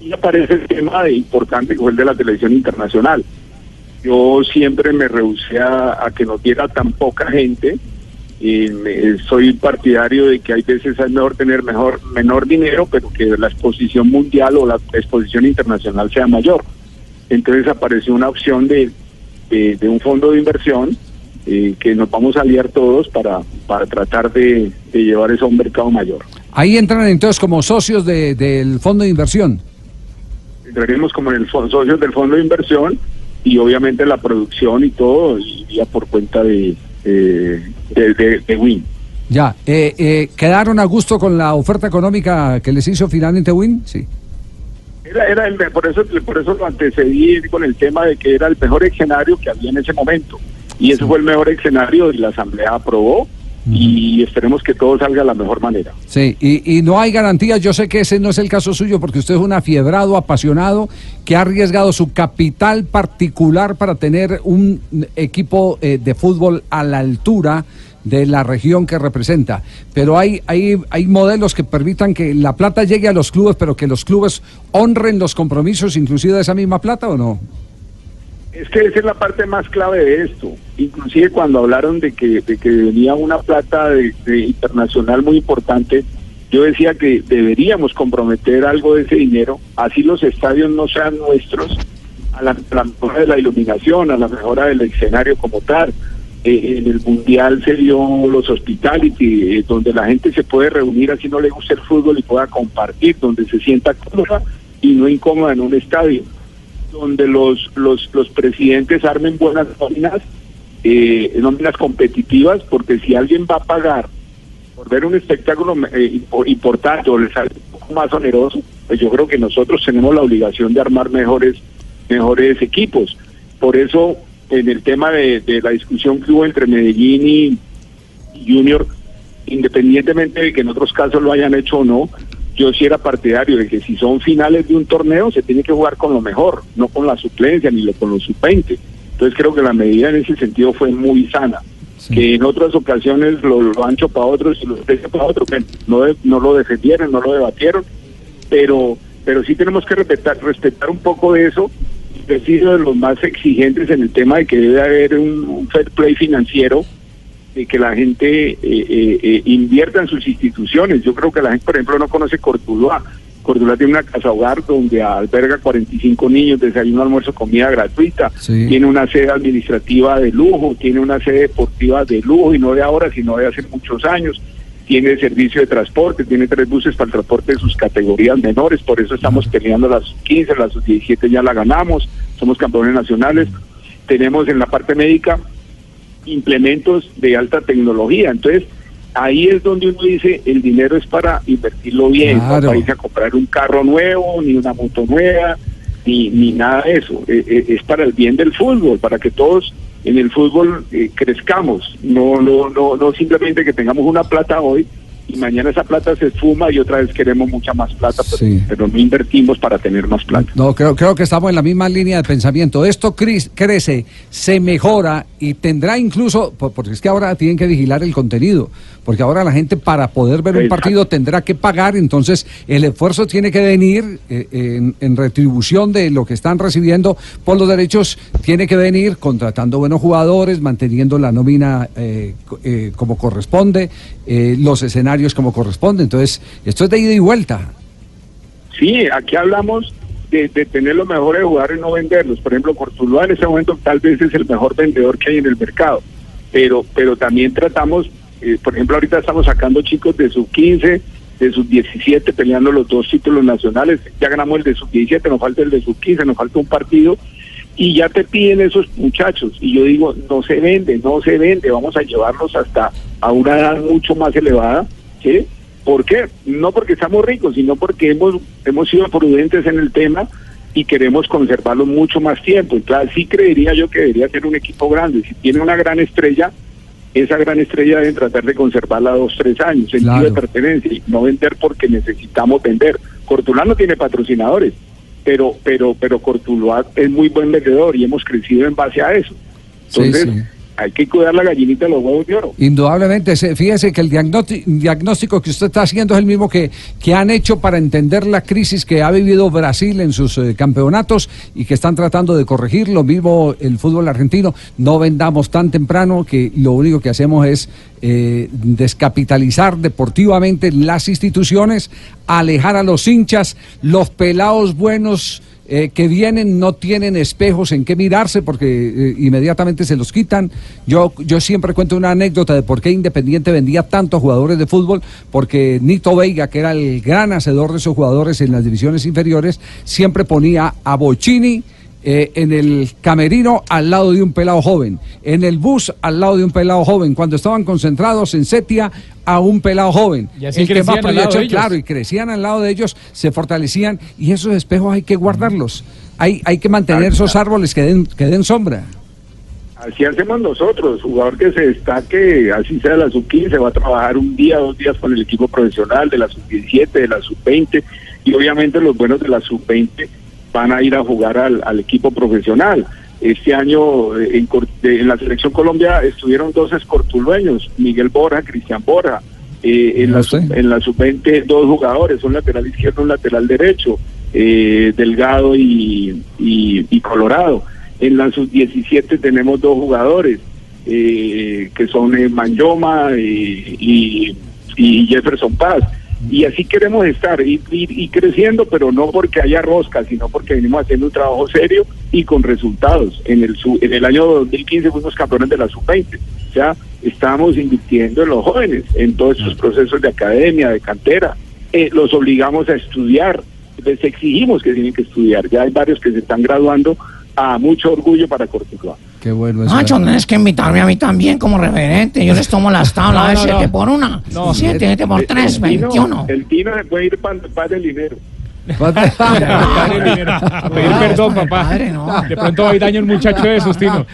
Y aparece el tema de importante que fue el de la televisión internacional. Yo siempre me rehusé a, que nos diera tan poca gente. Y me- soy partidario de que hay veces es mejor tener mejor menor dinero, pero que la exposición mundial o la exposición internacional sea mayor. Entonces apareció una opción de, de un fondo de inversión eh, que nos vamos a aliar todos para, para tratar de, de llevar eso a un mercado mayor. Ahí entran entonces como socios de- del fondo de inversión. entraremos como en el socios del fondo de inversión y obviamente la producción y todo iría por cuenta de, eh, de, de- de Win. Ya, eh, eh, ¿quedaron a gusto con la oferta económica que les hizo finalmente Win? Sí. Era, era el, por eso por eso lo antecedí con el tema de que era el mejor escenario que había en ese momento y ese fue el mejor escenario y la asamblea aprobó y esperemos que todo salga de la mejor manera. Sí, y, y no hay garantías. Yo sé que ese no es el caso suyo porque usted es un afiebrado, apasionado, que ha arriesgado su capital particular para tener un equipo eh, de fútbol a la altura de la región que representa. Pero hay, hay, hay modelos que permitan que la plata llegue a los clubes, pero que los clubes honren los compromisos, inclusive de esa misma plata o no. Es que esa es la parte más clave de esto. Inclusive cuando hablaron de que, de que venía una plata de, internacional muy importante, yo decía que deberíamos comprometer algo de ese dinero, así los estadios no sean nuestros, a la, a la mejora de la iluminación, a la mejora del escenario como tal. Eh, en el mundial se dio los hospitality, eh, donde la gente se puede reunir así no le gusta el fútbol y pueda compartir, donde se sienta cómoda y no incómoda en un estadio donde los, los, los presidentes armen buenas nóminas, eh, nóminas competitivas, porque si alguien va a pagar por ver un espectáculo eh, impo- importante o le sale un poco más oneroso, pues yo creo que nosotros tenemos la obligación de armar mejores, mejores equipos. Por eso, en el tema de, de la discusión que hubo entre Medellín y Junior, independientemente de que en otros casos lo hayan hecho o no, yo sí era partidario de que si son finales de un torneo se tiene que jugar con lo mejor, no con la suplencia ni lo- con los sub-20. Entonces creo que la medida en ese sentido fue muy sana. Que en otras ocasiones lo, lo ancho para otros y lo estrecho para otros, no, no lo defendieron, no lo debatieron, pero, pero sí tenemos que respetar, respetar un poco de eso. Sido de los más exigentes en el tema de que debe haber un, un fair play financiero, de que la gente eh, eh, eh, invierta en sus instituciones. Yo creo que la gente, por ejemplo, no conoce Cortuluá. Cortuluá tiene una casa hogar donde alberga 45 niños, desayuno, almuerzo, comida gratuita. Sí. Tiene una sede administrativa de lujo, tiene una sede deportiva de lujo y no de ahora, sino de hace muchos años. Tiene servicio de transporte, tiene tres buses para el transporte de sus categorías menores, por eso estamos peleando las 15, las 17 ya la ganamos, somos campeones nacionales. Tenemos en la parte médica implementos de alta tecnología. Entonces, ahí es donde uno dice, el dinero es para invertirlo bien, no para irse a comprar un carro nuevo, ni una moto nueva, ni, ni nada de eso. Eh, eh, es para el bien del fútbol, para que todos en el fútbol eh, crezcamos, no, no, no, no simplemente que tengamos una plata hoy y mañana esa plata se esfuma y otra vez queremos mucha más plata, pero, Sí. pero no invertimos para tener más plata. No, creo, creo que estamos en la misma línea de pensamiento. Esto crece, se mejora y tendrá incluso, por- porque es que ahora tienen que vigilar el contenido, porque ahora la gente para poder ver un partido tendrá que pagar, entonces el esfuerzo tiene que venir eh, en, en retribución de lo que están recibiendo por los derechos, tiene que venir contratando buenos jugadores, manteniendo la nómina eh, eh, como corresponde, eh, los escenarios como corresponde. Entonces, esto es de ida y vuelta. Sí, aquí hablamos de, de tener los mejores jugadores y no venderlos. Por ejemplo, Cortuluá en ese momento tal vez es el mejor vendedor que hay en el mercado. Pero, pero también tratamos, eh, por ejemplo, ahorita estamos sacando chicos de sub 15, de sub 17, peleando los dos títulos nacionales. Ya ganamos el de sub 17, nos falta el de sub 15, nos falta un partido. Y ya te piden esos muchachos. Y yo digo, no se vende, no se vende. Vamos a llevarlos hasta a una edad mucho más elevada. ¿sí? ¿Por qué? No porque estamos ricos, sino porque hemos, hemos sido prudentes en el tema y queremos conservarlo mucho más tiempo. Claro, sí creería yo que debería ser un equipo grande. Si tiene una gran estrella, esa gran estrella deben tratar de conservarla dos, tres años, sentido Claro. de pertenencia, y no vender porque necesitamos vender. Cortuluá no tiene patrocinadores, pero, pero, pero Cortuluá es muy buen vendedor y hemos crecido en base a eso. Sí, Entonces, sí. Hay que cuidar la gallinita de los huevos de oro. Indudablemente, se- fíjese que el diagnósti- diagnóstico que usted está haciendo es el mismo que, que han hecho para entender la crisis que ha vivido Brasil en sus eh, campeonatos y que están tratando de corregir. Lo mismo el fútbol argentino. No vendamos tan temprano que lo único que hacemos es eh, descapitalizar deportivamente las instituciones, alejar a los hinchas, los pelados buenos eh, que vienen no tienen espejos en qué mirarse porque eh, inmediatamente se los quitan. Yo, yo siempre cuento una anécdota de por qué Independiente vendía tantos jugadores de fútbol, porque Nito Veiga, que era el gran hacedor de esos jugadores en las divisiones inferiores, siempre ponía a Bocini. Eh, en el camerino al lado de un pelado joven, en el bus al lado de un pelado joven, cuando estaban concentrados en Setia a un pelado joven. Y así El que más crecían al lado de proyección, ellos. claro, y crecían al lado de ellos, se fortalecían y esos espejos hay que guardarlos. Hay, hay que mantener esos árboles que den, que den sombra. Así hacemos nosotros, jugador que se destaque, así sea la sub-15, va a trabajar un día, dos días con el equipo profesional de la sub-17, de la sub-20 y obviamente los buenos de la sub-20 van a ir a jugar al, al equipo profesional. Este año eh, en, la selección Colombia estuvieron dos escortulueños, Miguel Borja, Cristian Borja. Eh, en, la sub, en la sub-20 dos jugadores, un lateral izquierdo, un lateral derecho, eh, Delgado y, y- y Colorado. En la sub-17 tenemos dos jugadores, eh, que son Manyoma y, y Jefferson Paz. Y así queremos estar, y, y- y creciendo, pero no porque haya rosca, sino porque venimos haciendo un trabajo serio y con resultados. En el, en el año 2015 fuimos campeones de la sub-20. O sea, estamos invirtiendo en los jóvenes, en todos estos procesos de academia, de cantera. Eh, los obligamos a estudiar, les exigimos que tienen que estudiar. Ya hay varios que se están graduando a mucho orgullo para Cortuluá. Qué bueno Nacho, tienes que invitarme a mí también como referente. Yo les tomo las tablas, No, de no, 7 no. por 1, No. 7, 7 por El- 3, el Tino- 21. El Tino se puede ir para el dinero. A pedir perdón, papá. De pronto hay daño el muchacho de Sustino.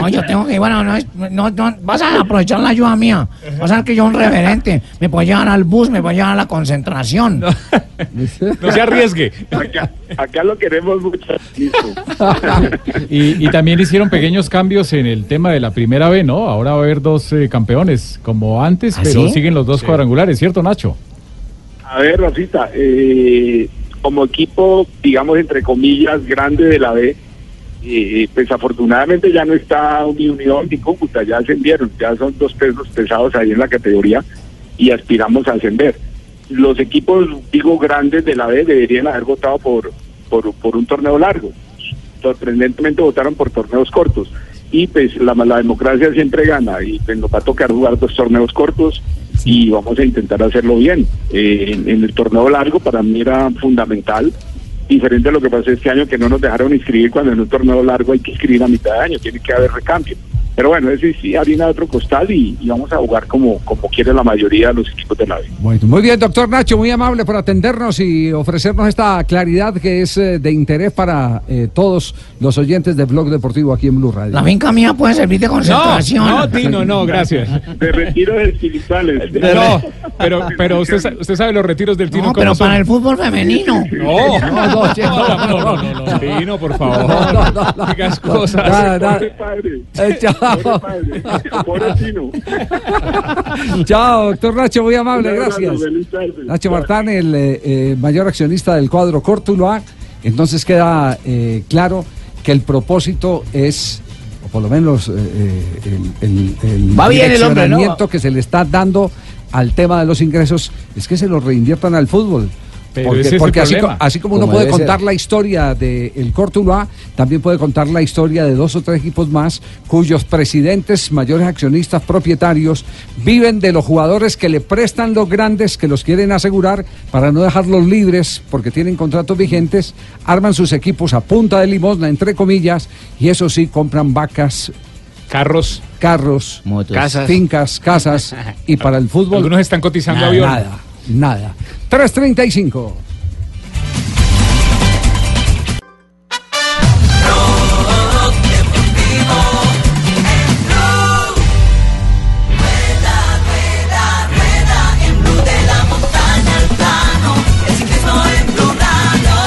No, yo tengo que, bueno, no, es- no, no, vas a aprovechar la ayuda mía. Vas a ver que yo un referente. Me puedes llevar al bus, me puedes llevar a la concentración. No se arriesgue. Acá, acá lo queremos mucho. Y, y también hicieron pequeños cambios en el tema de la primera B, ¿no? Ahora va a haber dos eh, campeones como antes, ¿Ah, pero sí? siguen los dos Sí. cuadrangulares, ¿cierto, Nacho? A ver, Rafita, eh, como equipo, digamos, entre comillas, grande de la B, eh, pues afortunadamente ya no está ni Unión ni Cúcuta, ya ascendieron, ya son dos pesos pesados ahí en la categoría y aspiramos a ascender. Los equipos, digo, grandes de la B deberían haber votado por, por un torneo largo. Sorprendentemente votaron por torneos cortos. Y pues la, la democracia siempre gana y pues, nos va a tocar jugar dos torneos cortos y vamos a intentar hacerlo bien. Eh, en, en el torneo largo para mí era fundamental diferente a lo que pasó este año que no nos dejaron inscribir cuando en un torneo largo hay que inscribir a mitad de año, tiene que haber recambio. Pero bueno, ese sí harina de otro costal y, y vamos a jugar como, como quiere la mayoría de los equipos de la. Bueno, muy bien, doctor Nacho, muy amable por atendernos y ofrecernos esta claridad que es eh, de interés para eh, todos los oyentes de Blog Deportivo aquí en Blue Radio. La finca mía puede servir de concentración. No, no, Tino, no, gracias. De retiro de espirituales. No, pero, pero usted, usted sabe los retiros del Tino No, pero son. para el fútbol femenino. No, No, no, che, no, no, no, no, no, Tino, por favor. No, no, no, no. Digas cosas. Nada, nada. Pobre padre. Eh, chao. Pobre padre. Pobre Tino. Chao, doctor Nacho, muy amable, gracias. Nacho Martán, el eh, eh, mayor accionista del cuadro Cortuluá. Entonces queda eh, claro que el propósito es, o por lo menos eh, eh, el, el- el Va bien el hombre, ¿no? direccionamiento que se le está dando al tema de los ingresos, es que se los reinviertan al fútbol. Pero porque ese es el porque así, como uno Como puede ser. contar la historia del Cortuluá, también puede contar la historia de dos o tres equipos más cuyos presidentes, mayores accionistas, propietarios, viven de los jugadores que le prestan los grandes, que los quieren asegurar para no dejarlos libres porque tienen contratos vigentes, arman sus equipos a punta de limosna, entre comillas, y eso sí, compran vacas, Carros. carros, Casas. fincas, casas, y para el fútbol... Algunos están cotizando nada, avión. Nada, nada. 335. En Blue de la montaña al plano, el ciclismo en Blue Radio.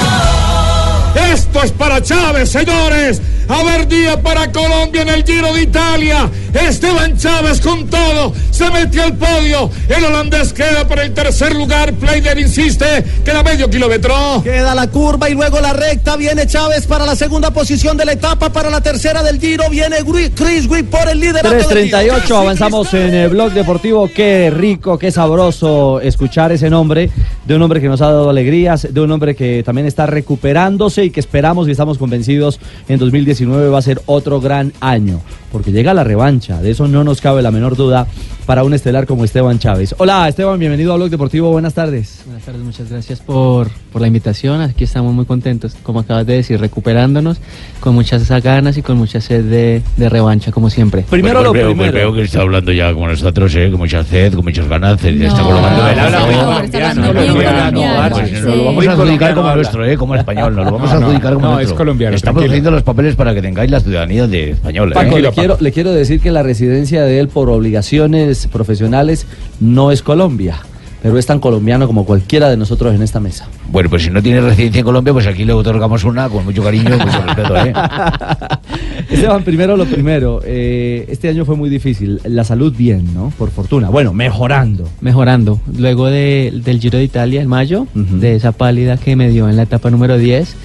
Esto es para Chávez, señores. A ver día para Colombia en el Giro de Italia. Esteban Chávez con todo. Se metió al podio. El holandés queda para el tercer lugar. Playder insiste. Queda medio kilómetro. Queda la curva y luego la recta. Viene Chávez para la segunda posición de la etapa. Para la tercera del Giro viene Chris Wick por el Giro. 338, avanzamos en el blog deportivo. Qué rico, qué sabroso escuchar ese nombre de un hombre que nos ha dado alegrías, de un hombre que también está recuperándose y que esperamos y estamos convencidos en 2019 va a ser otro gran año, porque llega la revancha, de eso no nos cabe la menor duda para un estelar como Esteban Chávez. Hola Esteban, bienvenido a Blog Deportivo, buenas tardes. Buenas tardes, muchas gracias por, por la invitación. Aquí estamos muy contentos, como acabas de decir, recuperándonos con muchas ganas y con mucha sed de, de revancha, como siempre. Primero Pues lo veo, primero. pues veo que está hablando ya como nosotros, ¿eh? con mucha sed, con muchas ganas. se No, colocando está colombiano, hablando bien colombiano, Pues sí. Nos lo vamos a adjudicar como nuestro, ¿eh? como español. Nos lo vamos a No, no, adjudicar como no, nuestro. es colombiano, Estamos tranquilo. haciendo los papeles para que tengáis la ciudadanía de española. Paco, ¿eh? le quiero, le quiero decir que la residencia de él por obligaciones profesionales no es Colombia, pero es tan colombiano como cualquiera de nosotros en esta mesa. Bueno, pues si no tiene residencia en Colombia, pues aquí le otorgamos una con mucho cariño y mucho respeto. ¿eh? Esteban, primero lo primero, eh, este año fue muy difícil, la salud bien, ¿no? Por fortuna, bueno, mejorando. Mejorando. Luego de- del Giro de Italia en mayo, de esa pálida que me dio en la etapa número 10.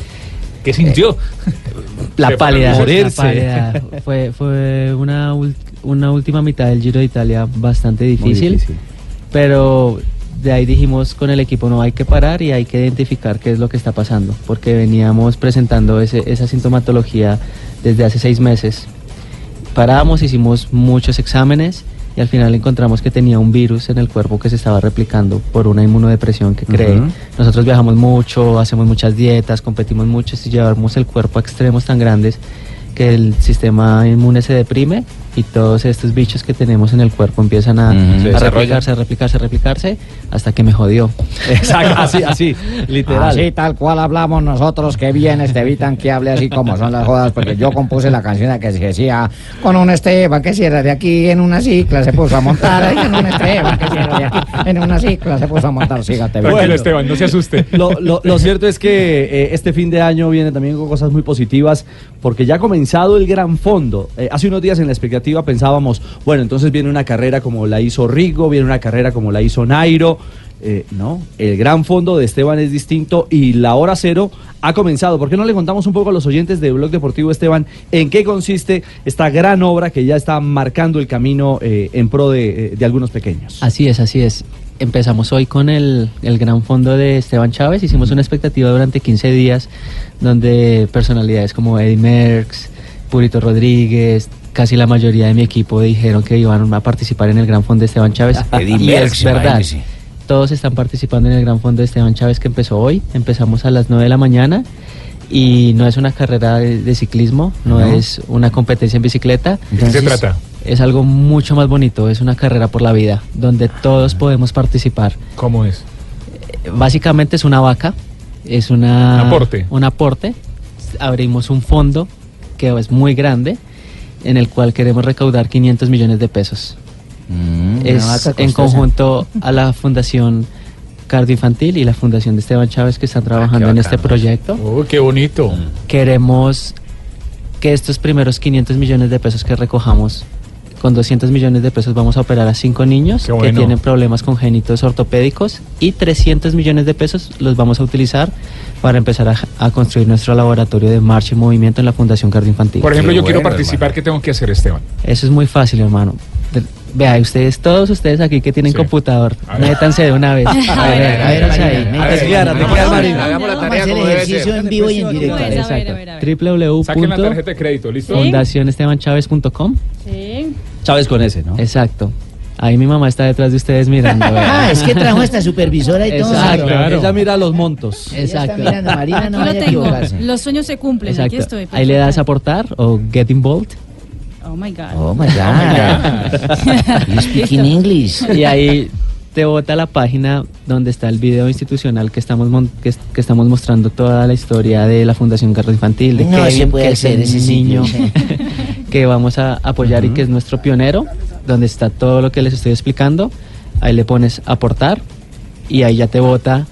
¿Qué sintió? La pálida, la pálida. Fue, fue una, una última mitad del Giro de Italia bastante difícil, difícil. pero de ahí dijimos con el equipo no hay que parar y hay que identificar qué es lo que está pasando, porque veníamos presentando ese, esa sintomatología desde hace seis meses. Paramos, hicimos muchos exámenes y al final encontramos que tenía un virus en el cuerpo que se estaba replicando por una inmunodepresión que cree. Nosotros viajamos mucho, hacemos muchas dietas, competimos mucho y llevamos el cuerpo a extremos tan grandes que el sistema inmune se deprime y todos estos bichos que tenemos en el cuerpo empiezan a. Se a replicarse, a replicarse, a replicarse hasta que me jodió. Exacto, así, así, literal. Así tal cual hablamos nosotros, que bien Estevitan que hable así como son las jodas, porque yo compuse la canción que decía con un Esteban que si era de aquí en una cicla se puso a montar, ahí en un Esteban que si era de aquí en una cicla se puso a montar, sígate. Tranquilo, Esteban, no se asuste. Lo, lo- lo cierto es que eh, este fin de año viene también con cosas muy positivas porque ya ha comenzado el gran fondo. Eh, hace unos días en la expectativa pensábamos, bueno, entonces viene una carrera como la hizo Rigo, viene una carrera como la hizo Nairo. Eh, no, el gran fondo de Esteban es distinto y la hora cero ha comenzado. ¿Por qué no le contamos un poco a los oyentes de Blog Deportivo Esteban en qué consiste esta gran obra que ya está marcando el camino eh, en pro de, eh, de algunos pequeños? Así es, así es. Empezamos hoy con el, el gran fondo de Esteban Chávez. Hicimos una expectativa durante 15 días donde personalidades como Eddie Merckx, Purito Rodríguez, casi la mayoría de mi equipo dijeron que iban a participar en el gran fondo de Esteban Chávez. Y es verdad. Todos están participando en el gran fondo de Esteban Chávez que empezó hoy. Empezamos a las 9 de la mañana y no es una carrera de, de ciclismo, no, No. es una competencia en bicicleta. ¿De qué se trata? Es algo mucho más bonito, es una carrera por la vida, donde todos podemos participar. ¿Cómo es? Eh, Básicamente es una vaca, es una, Un aporte. un aporte. Abrimos un fondo que es muy grande, en el cual queremos recaudar 500 millones de pesos. Mm, es en conjunto a la Fundación Cardio Infantil y la Fundación de Esteban Chávez que están trabajando en este proyecto. Uy, qué bonito. Queremos que estos primeros 500 millones de pesos que recojamos, con 200 millones de pesos vamos a operar a cinco niños que tienen problemas congénitos ortopédicos y 300 millones de pesos los vamos a utilizar para empezar a, a construir nuestro laboratorio de marcha y movimiento en la Fundación Cardio Infantil. Por ejemplo, yo quiero participar, ¿qué tengo que hacer, Esteban? Eso es muy fácil, hermano. De- Vea, ustedes, todos ustedes aquí que tienen computador, métanse de una vez. A ver, a ver, a ver, Hagamos la- tarea como debe ser. en vivo y en directo. Exacto. Saquen la tarjeta de crédito, ¿listo? Sí. Chávez con ese, ¿no? Exacto. Ahí mi mamá está detrás de ustedes mirando. vea. Ah, es que trajo esta supervisora y todo. Exacto. Ella mira los montos. Exacto. mirando, Marina no Aquí lo tengo. equivocarse. Los sueños se cumplen. Aquí estoy. Ahí le das a aportar o get involved. Oh my God. Oh my God. You speak in English. Y ahí te bota la página donde está el video institucional que estamos mon- que, es- que estamos mostrando toda la historia de la Fundación Carlos Infantil, de No Kevin, se puede que hacer ese niño sitio. que vamos a apoyar y que es nuestro pionero, donde está todo lo que les estoy explicando. Ahí le pones aportar y ahí ya te bota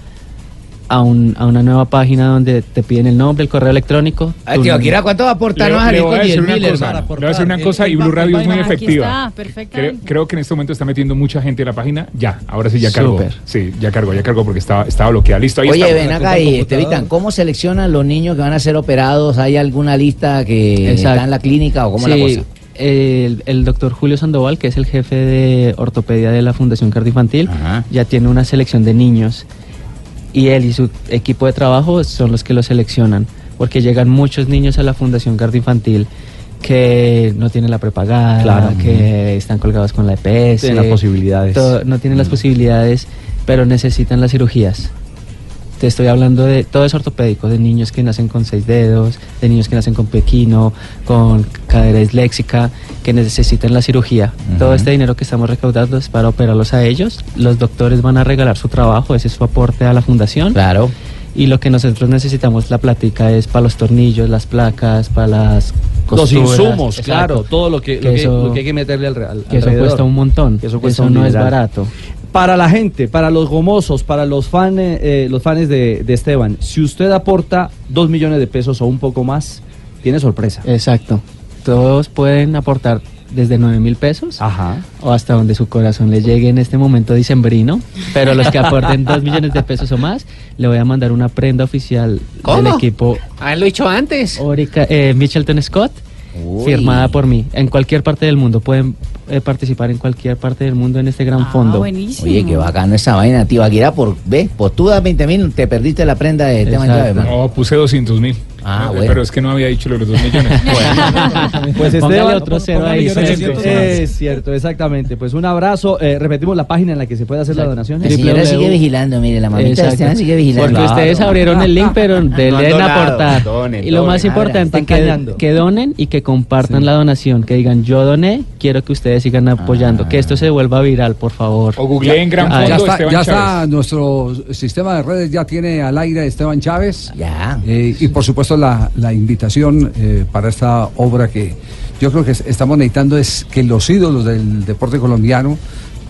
a, un- a una nueva página donde te piden el nombre, el correo electrónico. Ay, tío. Akira, ¿cuánto va a aportar? Le- a le voy con a decir 10 una cosa, hermano. le voy a decir una cosa y Blue Radio es muy efectiva. Creo, creo que en este momento está metiendo mucha gente en la página. Ya, ahora sí ya cargó. Sí, ya cargó, ya cargó porque estaba, estaba bloqueada. Listo, ahí Oye, está. ven acá y Estevitan, ¿cómo seleccionan los niños que van a ser operados? ¿Hay alguna lista que Exacto. está en la clínica o cómo es la cosa? El, el doctor Julio Sandoval, que es el jefe de ortopedia de la Fundación Cardio Infantil, ya tiene una selección de niños y él y su equipo de trabajo son los que lo seleccionan, porque llegan muchos niños a la Fundación Cardio Infantil que no tienen la prepagada, Claro. que están colgados con la EPS, Tienen las posibilidades. todo- no tienen las posibilidades, pero necesitan las cirugías. Te estoy hablando de todo es ortopédico, de niños que nacen con seis dedos, de niños que nacen con pequino, con cadera disléxica, que necesitan la cirugía. Todo este dinero que estamos recaudando es para operarlos a ellos. Los doctores van a regalar su trabajo, ese es su aporte a la fundación. Claro. Y lo que nosotros necesitamos, la plática, es para los tornillos, las placas, para las Los costuras. insumos, Exacto. claro, todo lo que, lo que, eso- lo que hay que meterle al real. que eso cuesta un montón. Que eso cuesta Eso un no es barato. Para la gente, para los gomosos, para los fans, eh, los fans de, de Esteban, si usted aporta dos millones de pesos o un poco más, tiene sorpresa. Exacto. Todos pueden aportar desde 9 mil pesos o hasta donde su corazón le llegue en este momento dicembrino. Pero los que aporten 2 millones de pesos o más, le voy a mandar una prenda oficial del ¿Cómo? equipo Haberlo dicho antes. Orica, eh, Michelton Scott, Uy. firmada por mí. En cualquier parte del mundo. Pueden eh, participar en cualquier parte del mundo en este gran fondo. Oye, qué bacano esa vaina, tío. Akira, por, ve, por tú das 20 mil, te perdiste la prenda de tema. No, puse 200 mil. Ah, No, bueno. Pero es que no había dicho los 2 millones. Pues Póngale Esteban, otro cero ahí. Es cierto, exactamente. Pues un abrazo. Eh, repetimos la página en la que se puede hacer la donación. La señora sigue vigilando, mire, la mamita. Esteban sigue vigilando. Porque ustedes abrieron el link, pero No deben aportar. donen, y lo donen. más importante, que, donen y que compartan la donación. Que digan, yo doné, quiero que ustedes sigan apoyando. Que esto se vuelva viral, por favor. O googleen Gran Ah, ya Fondo está, Esteban ya Chávez. está nuestro sistema de redes, ya tiene al aire a Esteban Chávez. Ya. Eh, y por supuesto la, invitación eh, para esta obra que yo creo que es- estamos necesitando es que los ídolos del deporte colombiano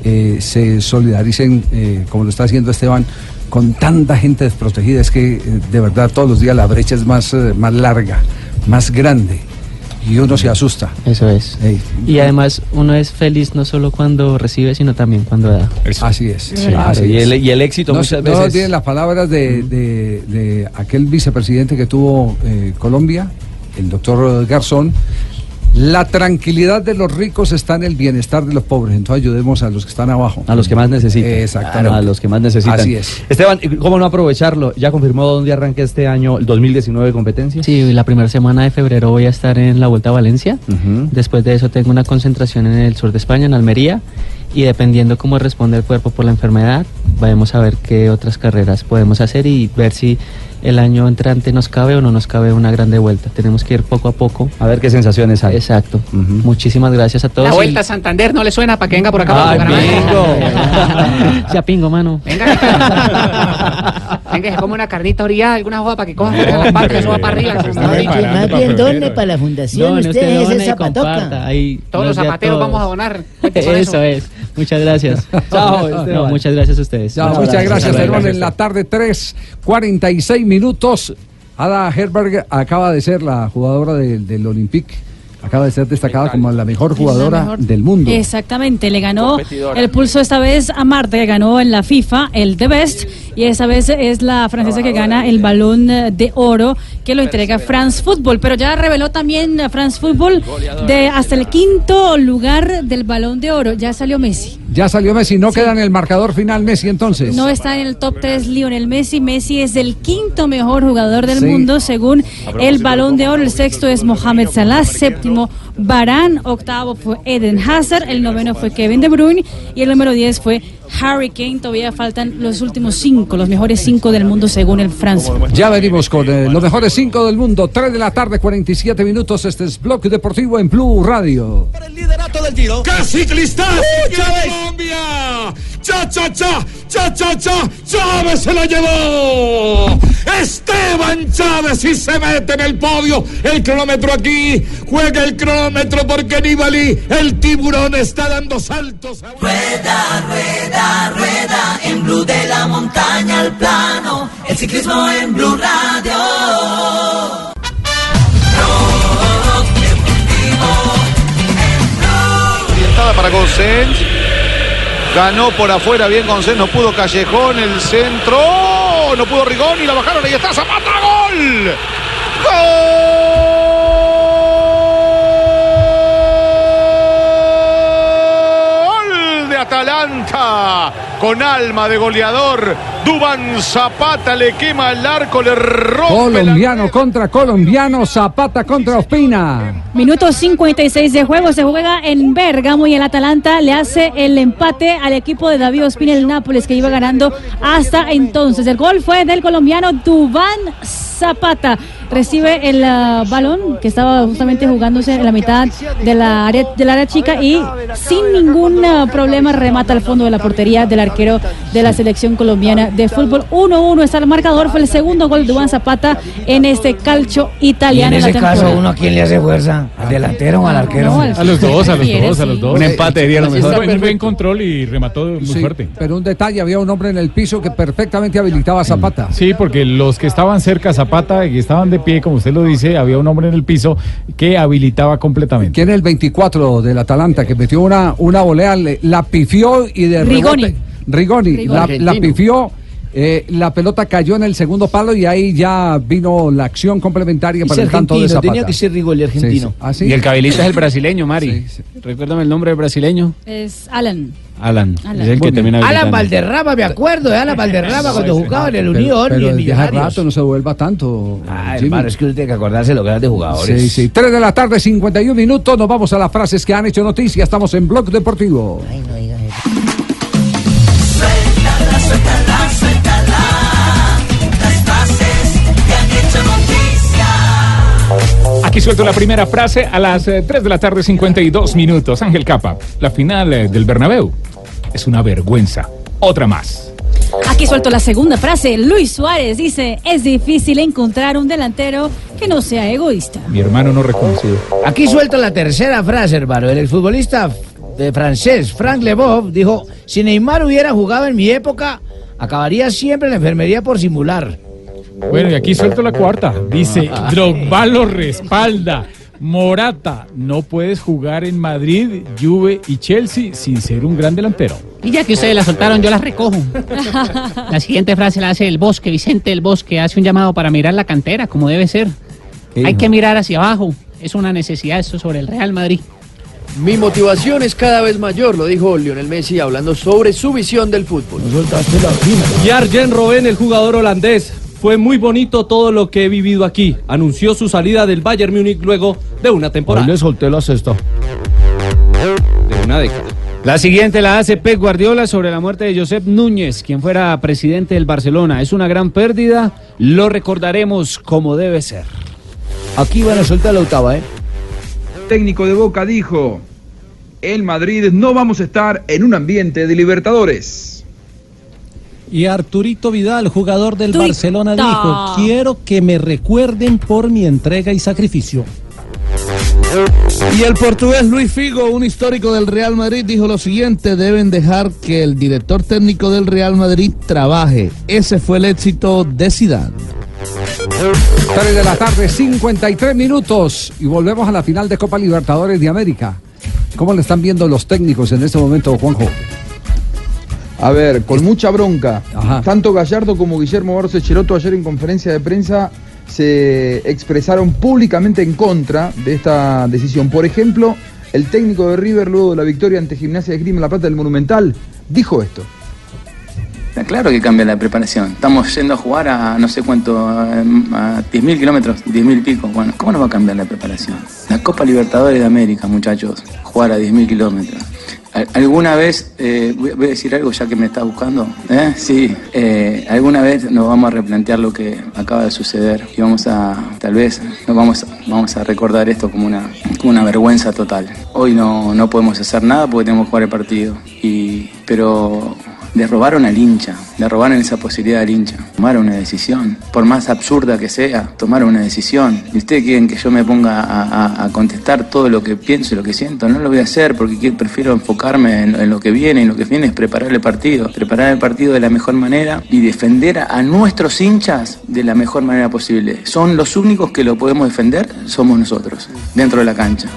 eh, se solidaricen, eh, como lo está haciendo Esteban, con tanta gente desprotegida. Es que de verdad todos los días la brecha es más, más larga, más grande. Y uno se asusta. Eso es. Y además uno es feliz no solo cuando recibe, sino también cuando da. Así es. Sí, Así y, el, y el éxito no, muchas no veces. olviden las palabras de, de- de aquel vicepresidente que tuvo eh, Colombia, el doctor Garzón. La tranquilidad de los ricos está en el bienestar de los pobres. Entonces ayudemos a los que están abajo. A los que más necesitan. Exactamente. A los que más necesitan. Así es. Esteban, ¿y ¿cómo no aprovecharlo? ¿Ya confirmó dónde arranca este año, el 2019 de competencia? Sí, la primera semana de febrero voy a estar en la Vuelta a Valencia. Después de eso tengo una concentración en el sur de España, en Almería. Y dependiendo cómo responde el cuerpo por la enfermedad, vamos a ver qué otras carreras podemos hacer y ver si el año entrante nos cabe o no nos cabe una grande vuelta. Tenemos que ir poco a poco. A ver qué sensaciones hay. Exacto. Muchísimas gracias a todos. La y- vuelta a Santander no le suena para que venga por acá. Ay, por Bucaramanga? ya pingo, mano. Venga, se come una carnita orillada, alguna joda para que coja la parte, suba para arriba. Más bien done para la fundación. Done, usted, usted es el zapatoca. Ahí Todos los zapateros todos. vamos a donar. Eso es. Muchas gracias. Chao, No, muchas gracias a ustedes. Un muchas gracias. Esteban. En la tarde, 3, 46 minutos. Ada Herberg acaba de ser la jugadora del, del Olympique. Acaba de ser destacada como la mejor jugadora mejor. del mundo. Exactamente, le ganó el pulso esta vez a Marta, que ganó en la FIFA el The Best, y esta vez es la francesa que gana el balón de oro que lo entrega France Football. Pero ya reveló también a France Football de hasta el quinto lugar del balón de oro. Ya salió Messi. Ya salió Messi, no queda en el marcador final Messi entonces. No está en el top 3 Lionel Messi. Messi es el quinto mejor jugador del Sí. mundo según el balón de oro. El sexto es Mohamed Salah, séptimo Palermo Barán, octavo fue Eden Hazard, el noveno fue Kevin De Bruyne y el número 10 fue Harry Kane. Todavía faltan los últimos cinco, los mejores cinco del mundo según el France. Ya venimos con eh, los mejores cinco del mundo. 3 de la tarde, 47 minutos. Este es Bloque Deportivo en Blue Radio. ¡Qué ciclista! Colombia! ¡Cha, cha, cha! ¡Cha, cha, cha! ¡Chávez se la llevó! Esteban Chávez y se mete en el podio. El cronómetro aquí. Juega el cronómetro porque Nibali, el tiburón, está dando saltos. Rueda, rueda, rueda, en blue de la montaña al plano, el ciclismo en Blue Radio. Orientada para Gonsens. Ganó por afuera bien Gonsens, no pudo Callejón, el centro. No pudo Rigón y la bajaron. Ahí está Zapata, gol. Gol Atalanta. Con alma de goleador. Duban Zapata le quema el arco, le rompe la Colombiano contra colombiano, Zapata contra Ospina. Minuto 56 de juego, se juega en Bérgamo y el Atalanta le hace el empate al equipo de David Ospina, el Nápoles, que iba ganando hasta entonces. El gol fue del colombiano Dubán Zapata. Recibe el ah, balón que estaba justamente jugándose en la mitad de la área, del área chica y sin ningún ah, problema remata al fondo de la portería del arquero de la selección colombiana de fútbol. 1-1 está el marcador, fue el segundo gol de Dubán Zapata en este Y en italiano. en la ese caso, temporada. ¿uno a quién le hace fuerza? ¿Al delantero o al arquero? no, al A los dos, a los dos, a los dos. Un empate sería lo mejor. Buen, buen control y remató muy Sí, fuerte. Pero un detalle, había un hombre en el piso que perfectamente habilitaba a Zapata. Sí, porque los que estaban cerca a Zapata y que estaban de pie, como usted lo dice, había un hombre en el piso que habilitaba completamente. ¿Quién es el 24 del Atalanta que metió una, una volea, le- la pifió y de Rigoni. rebote- Rigoni, Rigoni. la pifió. Eh, la pelota cayó en el segundo palo y ahí ya vino la acción complementaria para el tanto de Zapata. tenía que ser Rigoli argentino. Sí, sí. ¿Ah, sí? Y el cabelita es el brasileño, Mari. Recuérdame el nombre del brasileño. Es Alan. Alan. Alan. Es el que termina Alan. Valderrama, me acuerdo de Alan Valderrama cuando jugaba en el Unión pero y en Millonarios. rato no se vuelva tanto. Ah, hermano, es que usted tiene que acordarse de los grandes jugadores. Sí, sí. 3 de la tarde, 51 minutos. Nos vamos a las frases que han hecho noticia. Estamos en Blog Deportivo. Suéltala, Aquí suelto la primera frase a las eh, 3 de la tarde, 52 minutos. Ángel Capa, la final eh, del Bernabéu es una vergüenza. Otra más. Aquí suelto la segunda frase. Luis Suárez dice, es difícil encontrar un delantero que no sea egoísta. Mi hermano no reconocido. Aquí suelto la tercera frase, hermano. El exfutbolista de francés Frank Leboeuf dijo, si Neymar hubiera jugado en mi época, acabaría siempre en la enfermería por simular. Bueno, y aquí suelto la cuarta. Dice, Drogba lo respalda. Morata, no puedes jugar en Madrid, Juve y Chelsea sin ser un gran delantero. Y ya que ustedes la soltaron, yo la recojo. La siguiente frase la hace el Bosque, Vicente el Bosque, hace un llamado para mirar la cantera, como debe ser. Hay que mirar hacia abajo. Es una necesidad esto sobre el Real Madrid. Mi motivación es cada vez mayor, lo dijo Lionel Messi hablando sobre su visión del fútbol. Y Arjen Robben, el jugador holandés, fue muy bonito todo lo que he vivido aquí. Anunció su salida del Bayern Múnich luego de una temporada. Hoy le solté la cesta. De una década. La siguiente la hace Pep Guardiola sobre la muerte de Josep Núñez, quien fuera presidente del Barcelona. Es una gran pérdida, lo recordaremos como debe ser. Aquí van a soltar la octava, ¿eh? técnico de Boca dijo, en Madrid no vamos a estar en un ambiente de Libertadores. Y Arturito Vidal, jugador del Barcelona, dijo, quiero que me recuerden por mi entrega y sacrificio. Y el portugués Luis Figo, un histórico del Real Madrid, dijo lo siguiente, deben dejar que el director técnico del Real Madrid trabaje. Ese fue el éxito de Zidane. 3 de la tarde, 53 minutos. Y volvemos a la final de Copa Libertadores de América. ¿Cómo le están viendo los técnicos en este momento, Juanjo? A ver, con mucha bronca. Tanto Gallardo como Guillermo Barros Echeroto ayer en conferencia de prensa se expresaron públicamente en contra de esta decisión. Por ejemplo, el técnico de River luego de la victoria ante Gimnasia de Grima La Plata del Monumental dijo esto. Está claro que cambia la preparación. Estamos yendo a jugar a no sé cuánto, a, a 10.000 kilómetros, 10.000 y pico. Bueno, ¿cómo no va a cambiar la preparación? La Copa Libertadores de América, muchachos, jugar a 10.000 kilómetros. Al- ¿Alguna vez, eh, voy a decir algo ya que me está buscando? ¿Eh? Sí, eh, alguna vez nos vamos a replantear lo que acaba de suceder y vamos a, tal vez, nos vamos, vamos a recordar esto como una, como una vergüenza total. Hoy no, no podemos hacer nada porque tenemos que jugar el partido, y, pero le robaron al hincha, le robaron esa posibilidad al hincha. Tomaron una decisión, por más absurda que sea, tomaron una decisión. ¿Y ustedes quieren que yo me ponga a, contestar todo lo que pienso y lo que siento? No lo voy a hacer porque prefiero enfocarme en, en lo que viene y lo que viene es preparar el partido. Preparar el partido de la mejor manera y defender a, a nuestros hinchas de la mejor manera posible. Son los únicos que lo podemos defender, somos nosotros, dentro de la cancha.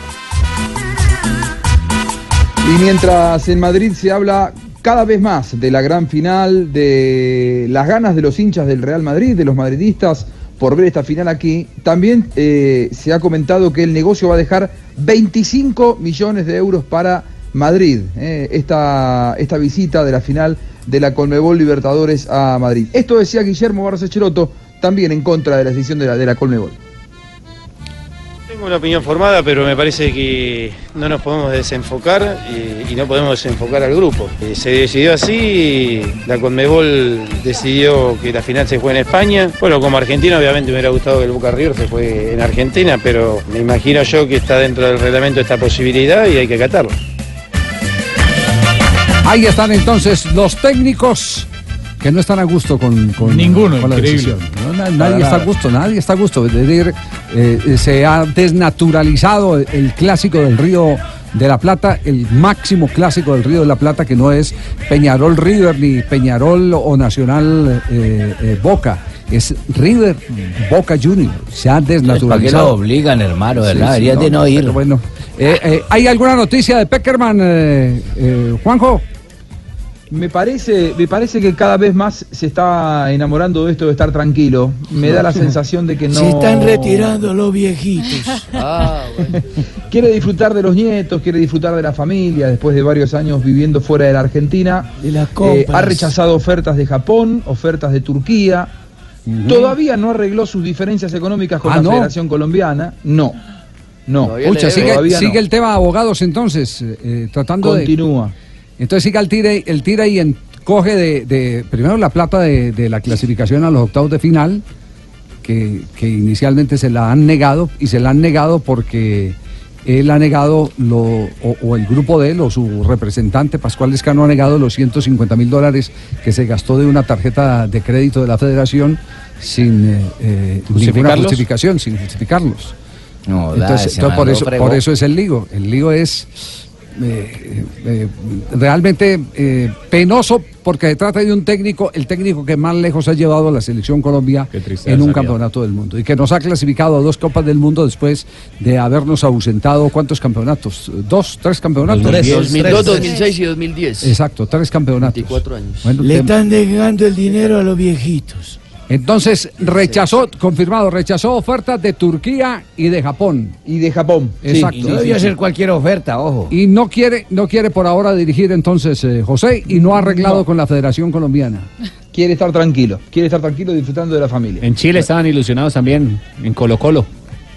Y mientras en Madrid se habla cada vez más de la gran final, de las ganas de los hinchas del Real Madrid, de los madridistas por ver esta final aquí, también eh, se ha comentado que el negocio va a dejar 25 millones de euros para Madrid, eh, esta, esta visita de la final de la Colmebol Libertadores a Madrid. Esto decía Guillermo Barros Echeroto, también en contra de la decisión de la, de la Colmebol. Tengo una opinión formada, pero me parece que no nos podemos desenfocar y, y no podemos desenfocar al grupo. Eh, se decidió así, la Conmebol decidió que la final se juegue en España. Bueno, como argentino obviamente me hubiera gustado que el Boca River se juegue en Argentina, pero me imagino yo que está dentro del reglamento esta posibilidad y hay que acatarlo. Ahí están entonces los técnicos que no están a gusto con, con- Ninguno, con la increíble. decisión. Nadie está a gusto, nadie está a gusto. Es decir, eh, se ha desnaturalizado el, clásico del Río de la Plata, el máximo clásico del Río de la Plata, que no es Peñarol River ni Peñarol o Nacional eh, eh, Boca. Es River Boca Junior. Se ha ¿Para qué desnaturalizado. lo obligan, hermano? ¿Verdad? sí, Deberías no, de no ir. bueno. ¿Hay alguna noticia de Peckerman, Juanjo? Me parece, me parece que cada vez más se está enamorando de esto de estar tranquilo. Me da la sensación de que no. Se están retirando los viejitos. Quiere disfrutar de los nietos, quiere disfrutar de la familia después de varios años viviendo fuera de la Argentina. De las Eh, ha rechazado ofertas de Japón, ofertas de Turquía. Todavía no arregló sus diferencias económicas con Ah, la ¿no? Federación Colombiana. No. No. Pucha, sigue, Todavía sigue no. el tema de abogados entonces, eh, tratando Continúa. de... Entonces sigue el tire, el tira y en- coge de, de- primero la plata de, de la clasificación a los octavos de final, que, que inicialmente se la han negado, y se la han negado porque él ha negado, lo, o, o el grupo de él, o su representante Pascual Escano ha negado los 150 mil dólares que se gastó de una tarjeta de crédito de la federación sin eh, eh, ninguna justificación, sin justificarlos. No, da, Entonces, por, eso, no fregó. por eso es el lío. El lío es eh, eh, realmente eh, penoso porque se trata de un técnico, el técnico que más lejos ha llevado a la selección Colombia en un campeonato del mundo y que nos ha clasificado a dos Copas del Mundo después de habernos ausentado. ¿Cuántos campeonatos? ¿Dos? ¿Tres campeonatos? 2002, 2006 y 2010. Exacto, tres campeonatos. 24 años. Bueno, Le están dejando el dinero a los viejitos. Entonces rechazó, confirmado, rechazó ofertas de Turquía y de Japón. Y de Japón. Exacto. Y no debió ser cualquier oferta, ojo. Y no quiere, no quiere por ahora dirigir entonces eh, José y no ha arreglado con la Federación Colombiana. Quiere estar tranquilo, quiere estar tranquilo disfrutando de la familia. En Chile estaban ilusionados también, en Colo Colo.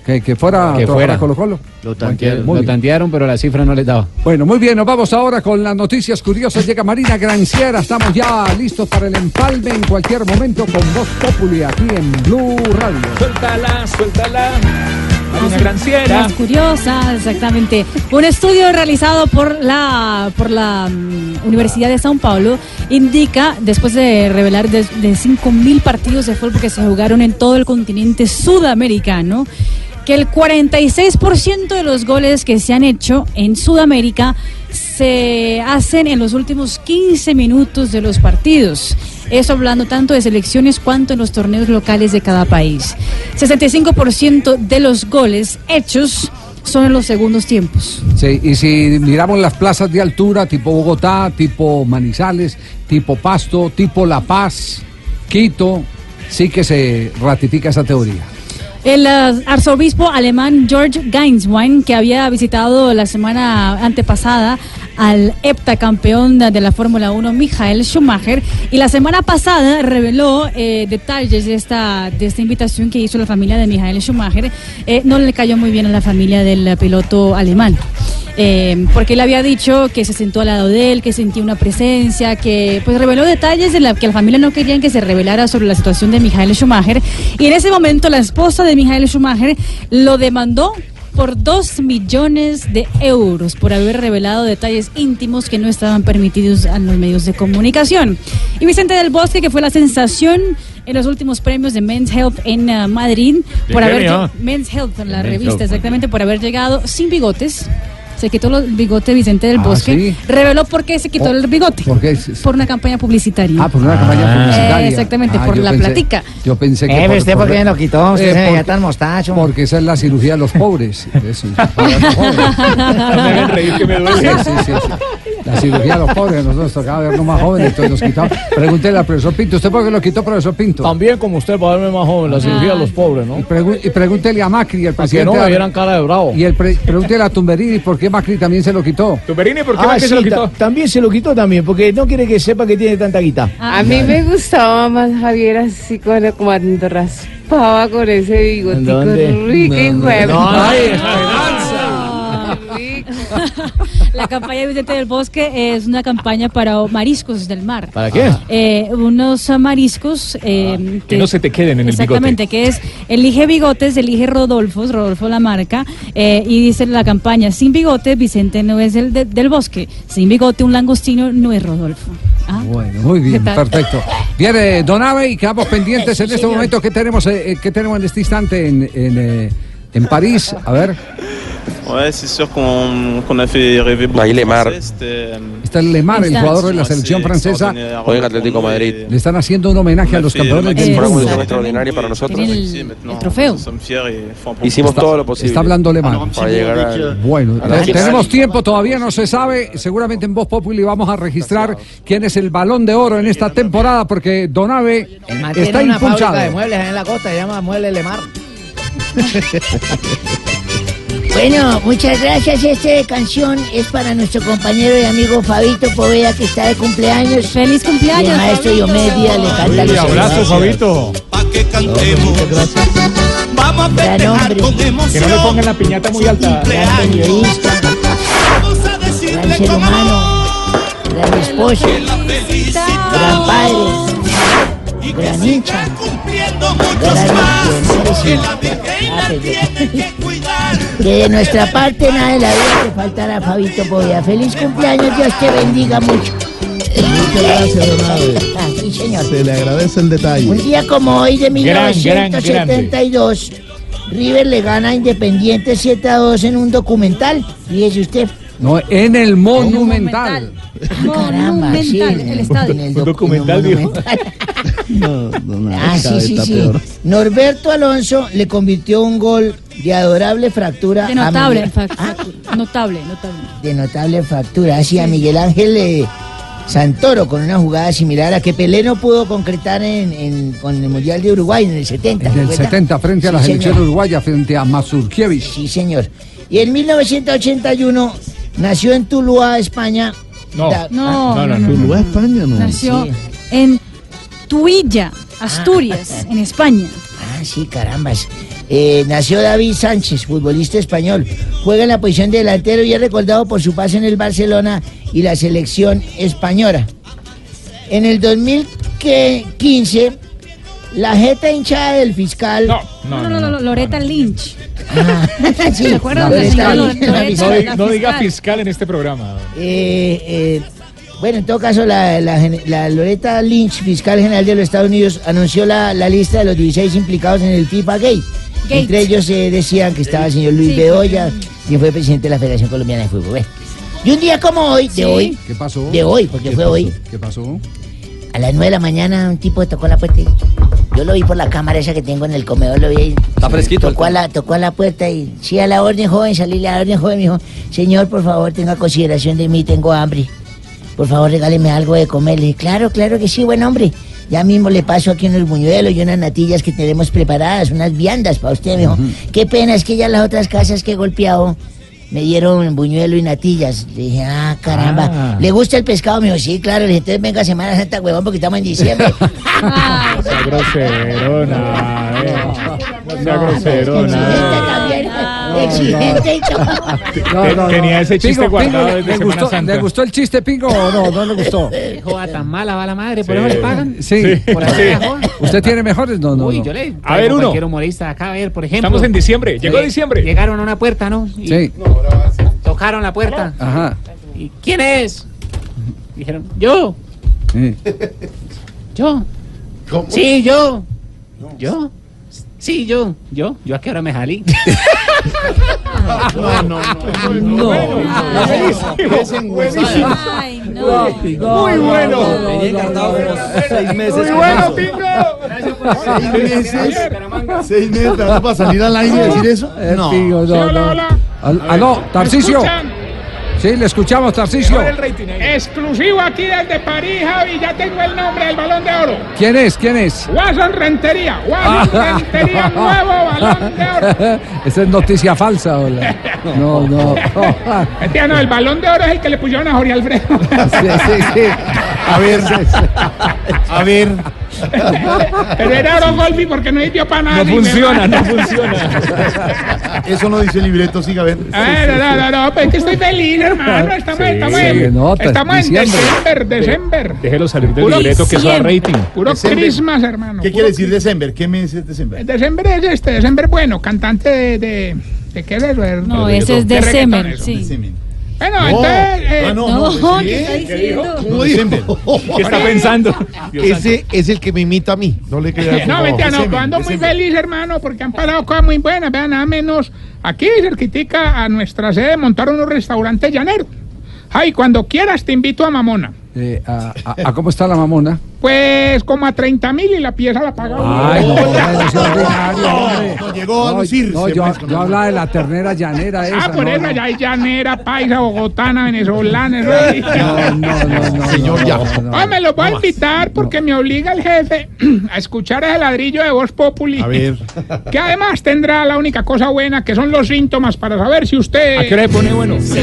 Que, que fuera Que fuera. Colo Colo. Lo tantearon. Muy Lo bien. tantearon, pero la cifra no les daba. Bueno, muy bien, nos vamos ahora con las noticias curiosas. Llega Marina Granciera, estamos ya listos para el empalme en cualquier momento con Voz Populi aquí en Blue Radio. Suéltala, suéltala. Marina Granciera. Las curiosas, exactamente. Un estudio realizado por la, por la mm, Universidad de Sao Paulo indica, después de revelar de, de 5.000 partidos de fútbol que se jugaron en todo el continente sudamericano, que el 46% de los goles que se han hecho en Sudamérica se hacen en los últimos 15 minutos de los partidos. Eso hablando tanto de selecciones cuanto en los torneos locales de cada país. 65% de los goles hechos son en los segundos tiempos. Sí, y si miramos las plazas de altura, tipo Bogotá, tipo Manizales, tipo Pasto, tipo La Paz, Quito, sí que se ratifica esa teoría. El eh, arzobispo alemán George Gainswein, que había visitado la semana antepasada al heptacampeón de la Fórmula 1, Michael Schumacher, y la semana pasada reveló eh, detalles de esta, de esta invitación que hizo la familia de Michael Schumacher. Eh, no le cayó muy bien a la familia del piloto alemán. Eh, porque él había dicho que se sentó al lado de él, que sentía una presencia, que pues reveló detalles de la que la familia no querían que se revelara sobre la situación de Michael Schumacher. Y en ese momento la esposa de Michael Schumacher lo demandó por dos millones de euros por haber revelado detalles íntimos que no estaban permitidos a los medios de comunicación. Y Vicente del Bosque, que fue la sensación en los últimos premios de Men's Health en eh, Madrid, ¿De por haber? Men's Health, la Men's revista, Health. exactamente, por haber llegado sin bigotes. Se quitó los bigotes Vicente del Ah, Bosque. ¿sí? Reveló por qué se quitó Oh, el bigote. ¿Por qué? Por una campaña publicitaria. Ah, por una campaña publicitaria. Eh, exactamente, Ah, por la pensé- platica. Yo pensé que. Eh, ¿usted por qué lo quitó? Usted se veía porque- tan mostacho. Porque esa es la cirugía de los pobres. Eso, hagan reír que me duele. Sí, sí, sí, sí. La cirugía de los pobres, nosotros nos tocaba vernos más jóvenes, entonces nos quitamos. Pregúntele al profesor Pinto, ¿usted por qué lo quitó, profesor Pinto? También como usted para verme más joven, la cirugía de los pobres, ¿no? Y, pregúntele a Macri, el que presidente. no me vieran cara de bravo. Y el pre- pregúntele a Tumberini por qué Macri también se lo quitó. Tumberini, ¿por qué Ah, Macri se lo quitó? ta- también se lo quitó también, porque no quiere que sepa que tiene tanta guita. A mí me gustaba más Javier así con cuando raspaba con ese bigotico rico y No, juego. no, no, La campaña de Vicente del Bosque es una campaña para mariscos del mar. ¿Para qué? Eh, unos ah, mariscos eh, Que no se te queden en el bigote. Exactamente, que es elige bigotes, elige Rodolfos, Rodolfo la marca, eh, y dice la campaña, sin bigote Vicente no es el de- del bosque, sin bigote un langostino no es Rodolfo. Ah, Bueno, muy bien, ¿Qué perfecto. Viene Donave y quedamos pendientes en este momento que tenemos, que tenemos en este instante en, en, en París. A ver, Ahí Lemar. Euh, está el Lemar, el jugador de la selección francesa. Juega en Atlético Madrid. Le están haciendo un homenaje a los campeones del mundo. cuestión extraordinaria para nosotros. El, trofeo. Hicimos todo lo posible Está hablando Lemar. para llegar a. Bueno, tenemos tiempo, todavía no se sabe. Seguramente en Voz Populi vamos a registrar quién es el balón de oro en esta temporada, porque Donave está impulsado. de muebles en la costa, se llama Muebles Lemar. Bueno, muchas gracias. Esta canción es para nuestro compañero y amigo Fabito Poveda, que está de cumpleaños. ¡Feliz cumpleaños! Y el maestro Fabito! Diomedia le canta los abrazo, Fabito. Vamos a Que no le pongan la piñata muy alta. Gran periodista, gran ser humano, gran esposo, gran padre, gran hincha, gran Que de nuestra parte nada de la vida te faltará, Fabito Poveda. Feliz cumpleaños, Dios te bendiga mucho. Muchas gracias, don. Ah, sí, señor. Se le agradece el detalle. Un día como hoy de Gran, gran, 1972, River le gana a Independiente 7 a 2 en un documental. Fíjese usted. No, en el Monumental. Monumental, el estadio. Un documental, viejo. Ah, sí, sí, sí. Norberto Alonso le convirtió un gol de adorable fractura. De a notable, Miguel- fac- notable, notable. de notable fractura. Así a Miguel Ángel eh, Santoro con una jugada similar a que Pelé no pudo concretar en, en- con el Mundial de Uruguay en el 70. En el ¿recuerda? 70 frente a la Sí, selección uruguaya, frente a Mazurkiewicz. Sí, señor. Y en 1981 nació en Tuluá, España. No. Da- No, ah, no, no, Tuluá, España, no. Nació Sí. en Tuilla, Asturias, en España. Ah, sí, carambas. Eh, nació David Sánchez, futbolista español. Juega en la posición de delantero y es recordado por su paso en el Barcelona y la selección española. En el 2015, la jeta hinchada del fiscal. No, No, no, no, no, Loreta Lynch. sí, ¿Se acuerdan de la Loreta Loreta? No, no diga fiscal en este programa. Eh, eh, bueno, en todo caso, la, la Loretta Lynch, fiscal general de los Estados Unidos, anunció la, la lista de los 16 implicados en el FIFA Gate. Gate. Entre ellos eh, decían que estaba el señor Luis Sí, Bedoya, quien fue presidente de la Federación Colombiana de Fútbol. Y un día como hoy, de Sí. hoy, ¿Qué pasó? de hoy, porque ¿Qué fue pasó? hoy, ¿Qué pasó? A las 9 de la mañana un tipo tocó la puerta. y- Yo lo vi por la cámara esa que tengo en el comedor, lo vi ahí. Está fresquito Tocó a, la, tocó a la puerta y, sí, a la orden joven, salí a la orden joven, me dijo, señor, por favor, tenga consideración de mí, tengo hambre. Por favor, regáleme algo de comer. Le dije, claro, claro que sí, buen hombre. Ya mismo le paso aquí unos buñuelos y unas natillas que tenemos preparadas, unas viandas para usted, me dijo. Qué pena, es que ya las otras casas que he golpeado me dieron buñuelo y natillas. Le dije, ah, caramba. Ah. ¿Le gusta el pescado? Me dijo, sí, claro. Le dije, entonces venga Semana Santa, huevón, porque estamos en diciembre. Esa groserona, eh. Esa Exigente groserona. Exigente y todo. No, no, Tenía no. ese chiste Pingo, guardado Pingo, desde ¿le, Semana gustó, Santa. ¿Le gustó el chiste, Pingo, o no? ¿No le gustó? Joda tan mala va la madre, por Sí. eso le pagan. Sí. Por. ¿Usted tiene mejores? No, no. Uy, no. yo le A ver, uno. cualquier humorista acá, a ver, por ejemplo. Estamos en diciembre. Llegó Lle- diciembre. Llegaron a una puerta, ¿no? Y Sí. Tocaron la puerta. Ajá. ¿Y quién es? Dijeron, yo, Sí. yo. Sí, yo. ¿Yo? Sí, yo. ¿Yo? ¿Yo a qué hora me salí? No, no, no. Ay, no. Muy bueno. Tenía encartado como seis meses. Muy bueno. Pingo. Seis meses. Seis meses ¿no? para salir al aire y decir eso. No. No, hola, no. hola. Al- Aló, Tarcicio. Sí, le escuchamos, ahí. Exclusivo aquí desde París, Javi. Ya tengo el nombre del balón de oro. ¿Quién es? ¿Quién es? Watson Rentería. Watson Rentería, nuevo balón de oro. Esa es noticia falsa, hola. No, no. Mentira, no, el balón de oro es el que le pusieron a Jorge Alfredo. Sí, sí, sí. A ver. A ver. Pero era oro golfi porque no sirvió para nada. No funciona, me- no funciona. Eso no dice el libreto, siga a ver. A ver, no, no, no, pero es que estoy feliz, hermano. Estamos, Sí, estamos, se en, nota, estamos en. December, December. Déjelo salir del Puro libreto que eso rating. Puro December. Christmas, hermano. ¿Qué puro quiere decir December? ¿Qué mes es December? December es este, December bueno, cantante de. ¿De, de qué es eso? De- No, de ese es sí. December. Bueno, No. entonces. eh, Ah, no, No, no. ¿qué está diciendo? ¿Qué está pensando? Dios. Ese es el que me imita a mí. No le creas. No, mentira, no, ando muy feliz, hermano, porque han pasado cosas muy buenas. Vean, nada menos aquí, cerquitica a nuestra sede, montaron unos restaurantes llaneros. Ay, cuando quieras te invito a Mamona. Eh, a, a- a cómo está la mamona? Pues como a 30 mil y la pieza la pagamos. Ay, no, llegó a lucirse. no, yo, hablaba de la ternera llanera esa. Ah, por no, eso, no. allá hay llanera, paisa, bogotana, venezolana. eso. No, no, no, no, Señor, no, ya. no, no. Ah, me lo voy a invitar porque me obliga el jefe a escuchar ese ladrillo de Voz Populi. A ver. Que además tendrá la única cosa buena que son los síntomas para saber si usted. ¿A qué hora se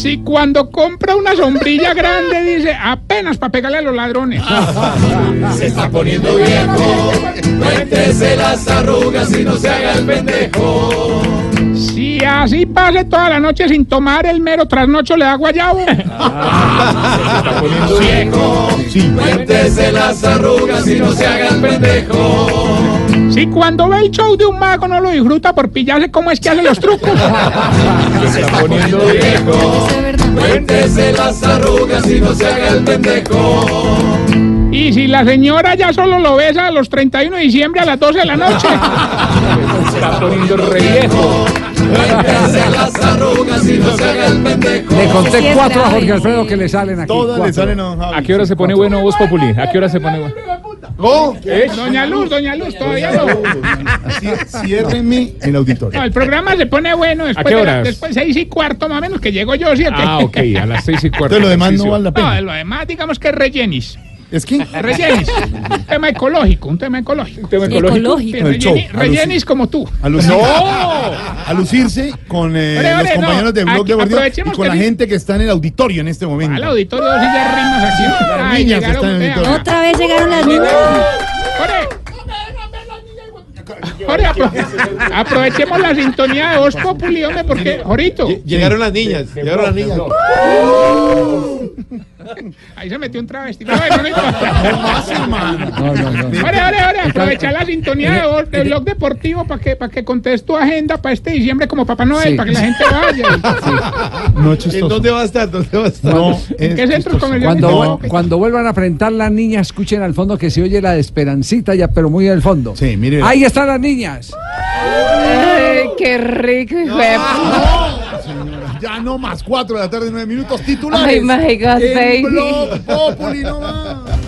Si cuando compra una sombrilla grande dice apenas para pegarle a los ladrones. Se está poniendo viejo. Cuéntese las arrugas y no se haga el pendejo. Si así pase toda la noche sin tomar el mero trasnocho, le da guayabo. Cuéntese las arrugas y no se haga el pendejo. Si cuando ve el show de un mago no lo disfruta por pillarse cómo es que hace los trucos. Se está poniendo viejo. Cuéntese las arrugas y no se haga el pendejo. Y si la señora ya solo lo besa a los 31 de diciembre a las 12 de la noche. Se está poniendo re viejo. Cuéntese las arrugas y no se haga el pendejo. Le conté cuatro a Jorge Alfredo que le salen aquí. Todas le cuatro. salen a don Javi. ¿A qué hora se pone bueno Voz Populi? ¿A qué hora se pone bueno? ¡Oh! Doña Luz, doña Luz, todavía no. Ciérrenme el auditorio. No, el programa se pone bueno después, qué de la- horas? después seis y cuarto más o menos que llego yo, ¿cierto? Ah, ok, a las seis y cuarto. Entonces lo demás no vale la No, pena. de lo demás digamos que es rellenis. ¿Es que? Rellenis. un tema ecológico, un tema ecológico. tema ecológico. Show, relleni- rellenis como tú. A lucir- a lucirse con eh, Ore, ore, los compañeros no, de Blog aquí Deportivo y con la gente que está en el auditorio en este momento. Al auditorio dos sillas rimas aquí. Las Ay, niñas llegaron están en el auditorio. Otra vez llegaron las niñas. Jorge. Jorge, apro- aprovechemos la sintonía de Voz Populi, hombre, porque, Jorito, Llegaron las niñas. Llegaron las niñas. ahí se metió un travesti. No, no, no, no. No, no, no. Ore, ore, ore, aprovecha la sintonía de, voz, de blog deportivo para que, para que contes tu agenda para este diciembre como Papá Noel, Sí. para que la gente vaya. No es chistoso. ¿Dónde va a estar? ¿Dónde va a estar? No, ¿En qué comerciales? Cuando, cuando vuelvan a presentar las niñas, escuchen al fondo que se oye la de Esperancita, ya, pero muy al fondo. Sí, mire. Ahí están las niñas. Ay, qué rico, hijo de No, señora, ya no más. Cuatro de la tarde, nueve minutos. Titulares. Ay, my God, en baby. Blog Populi, no más.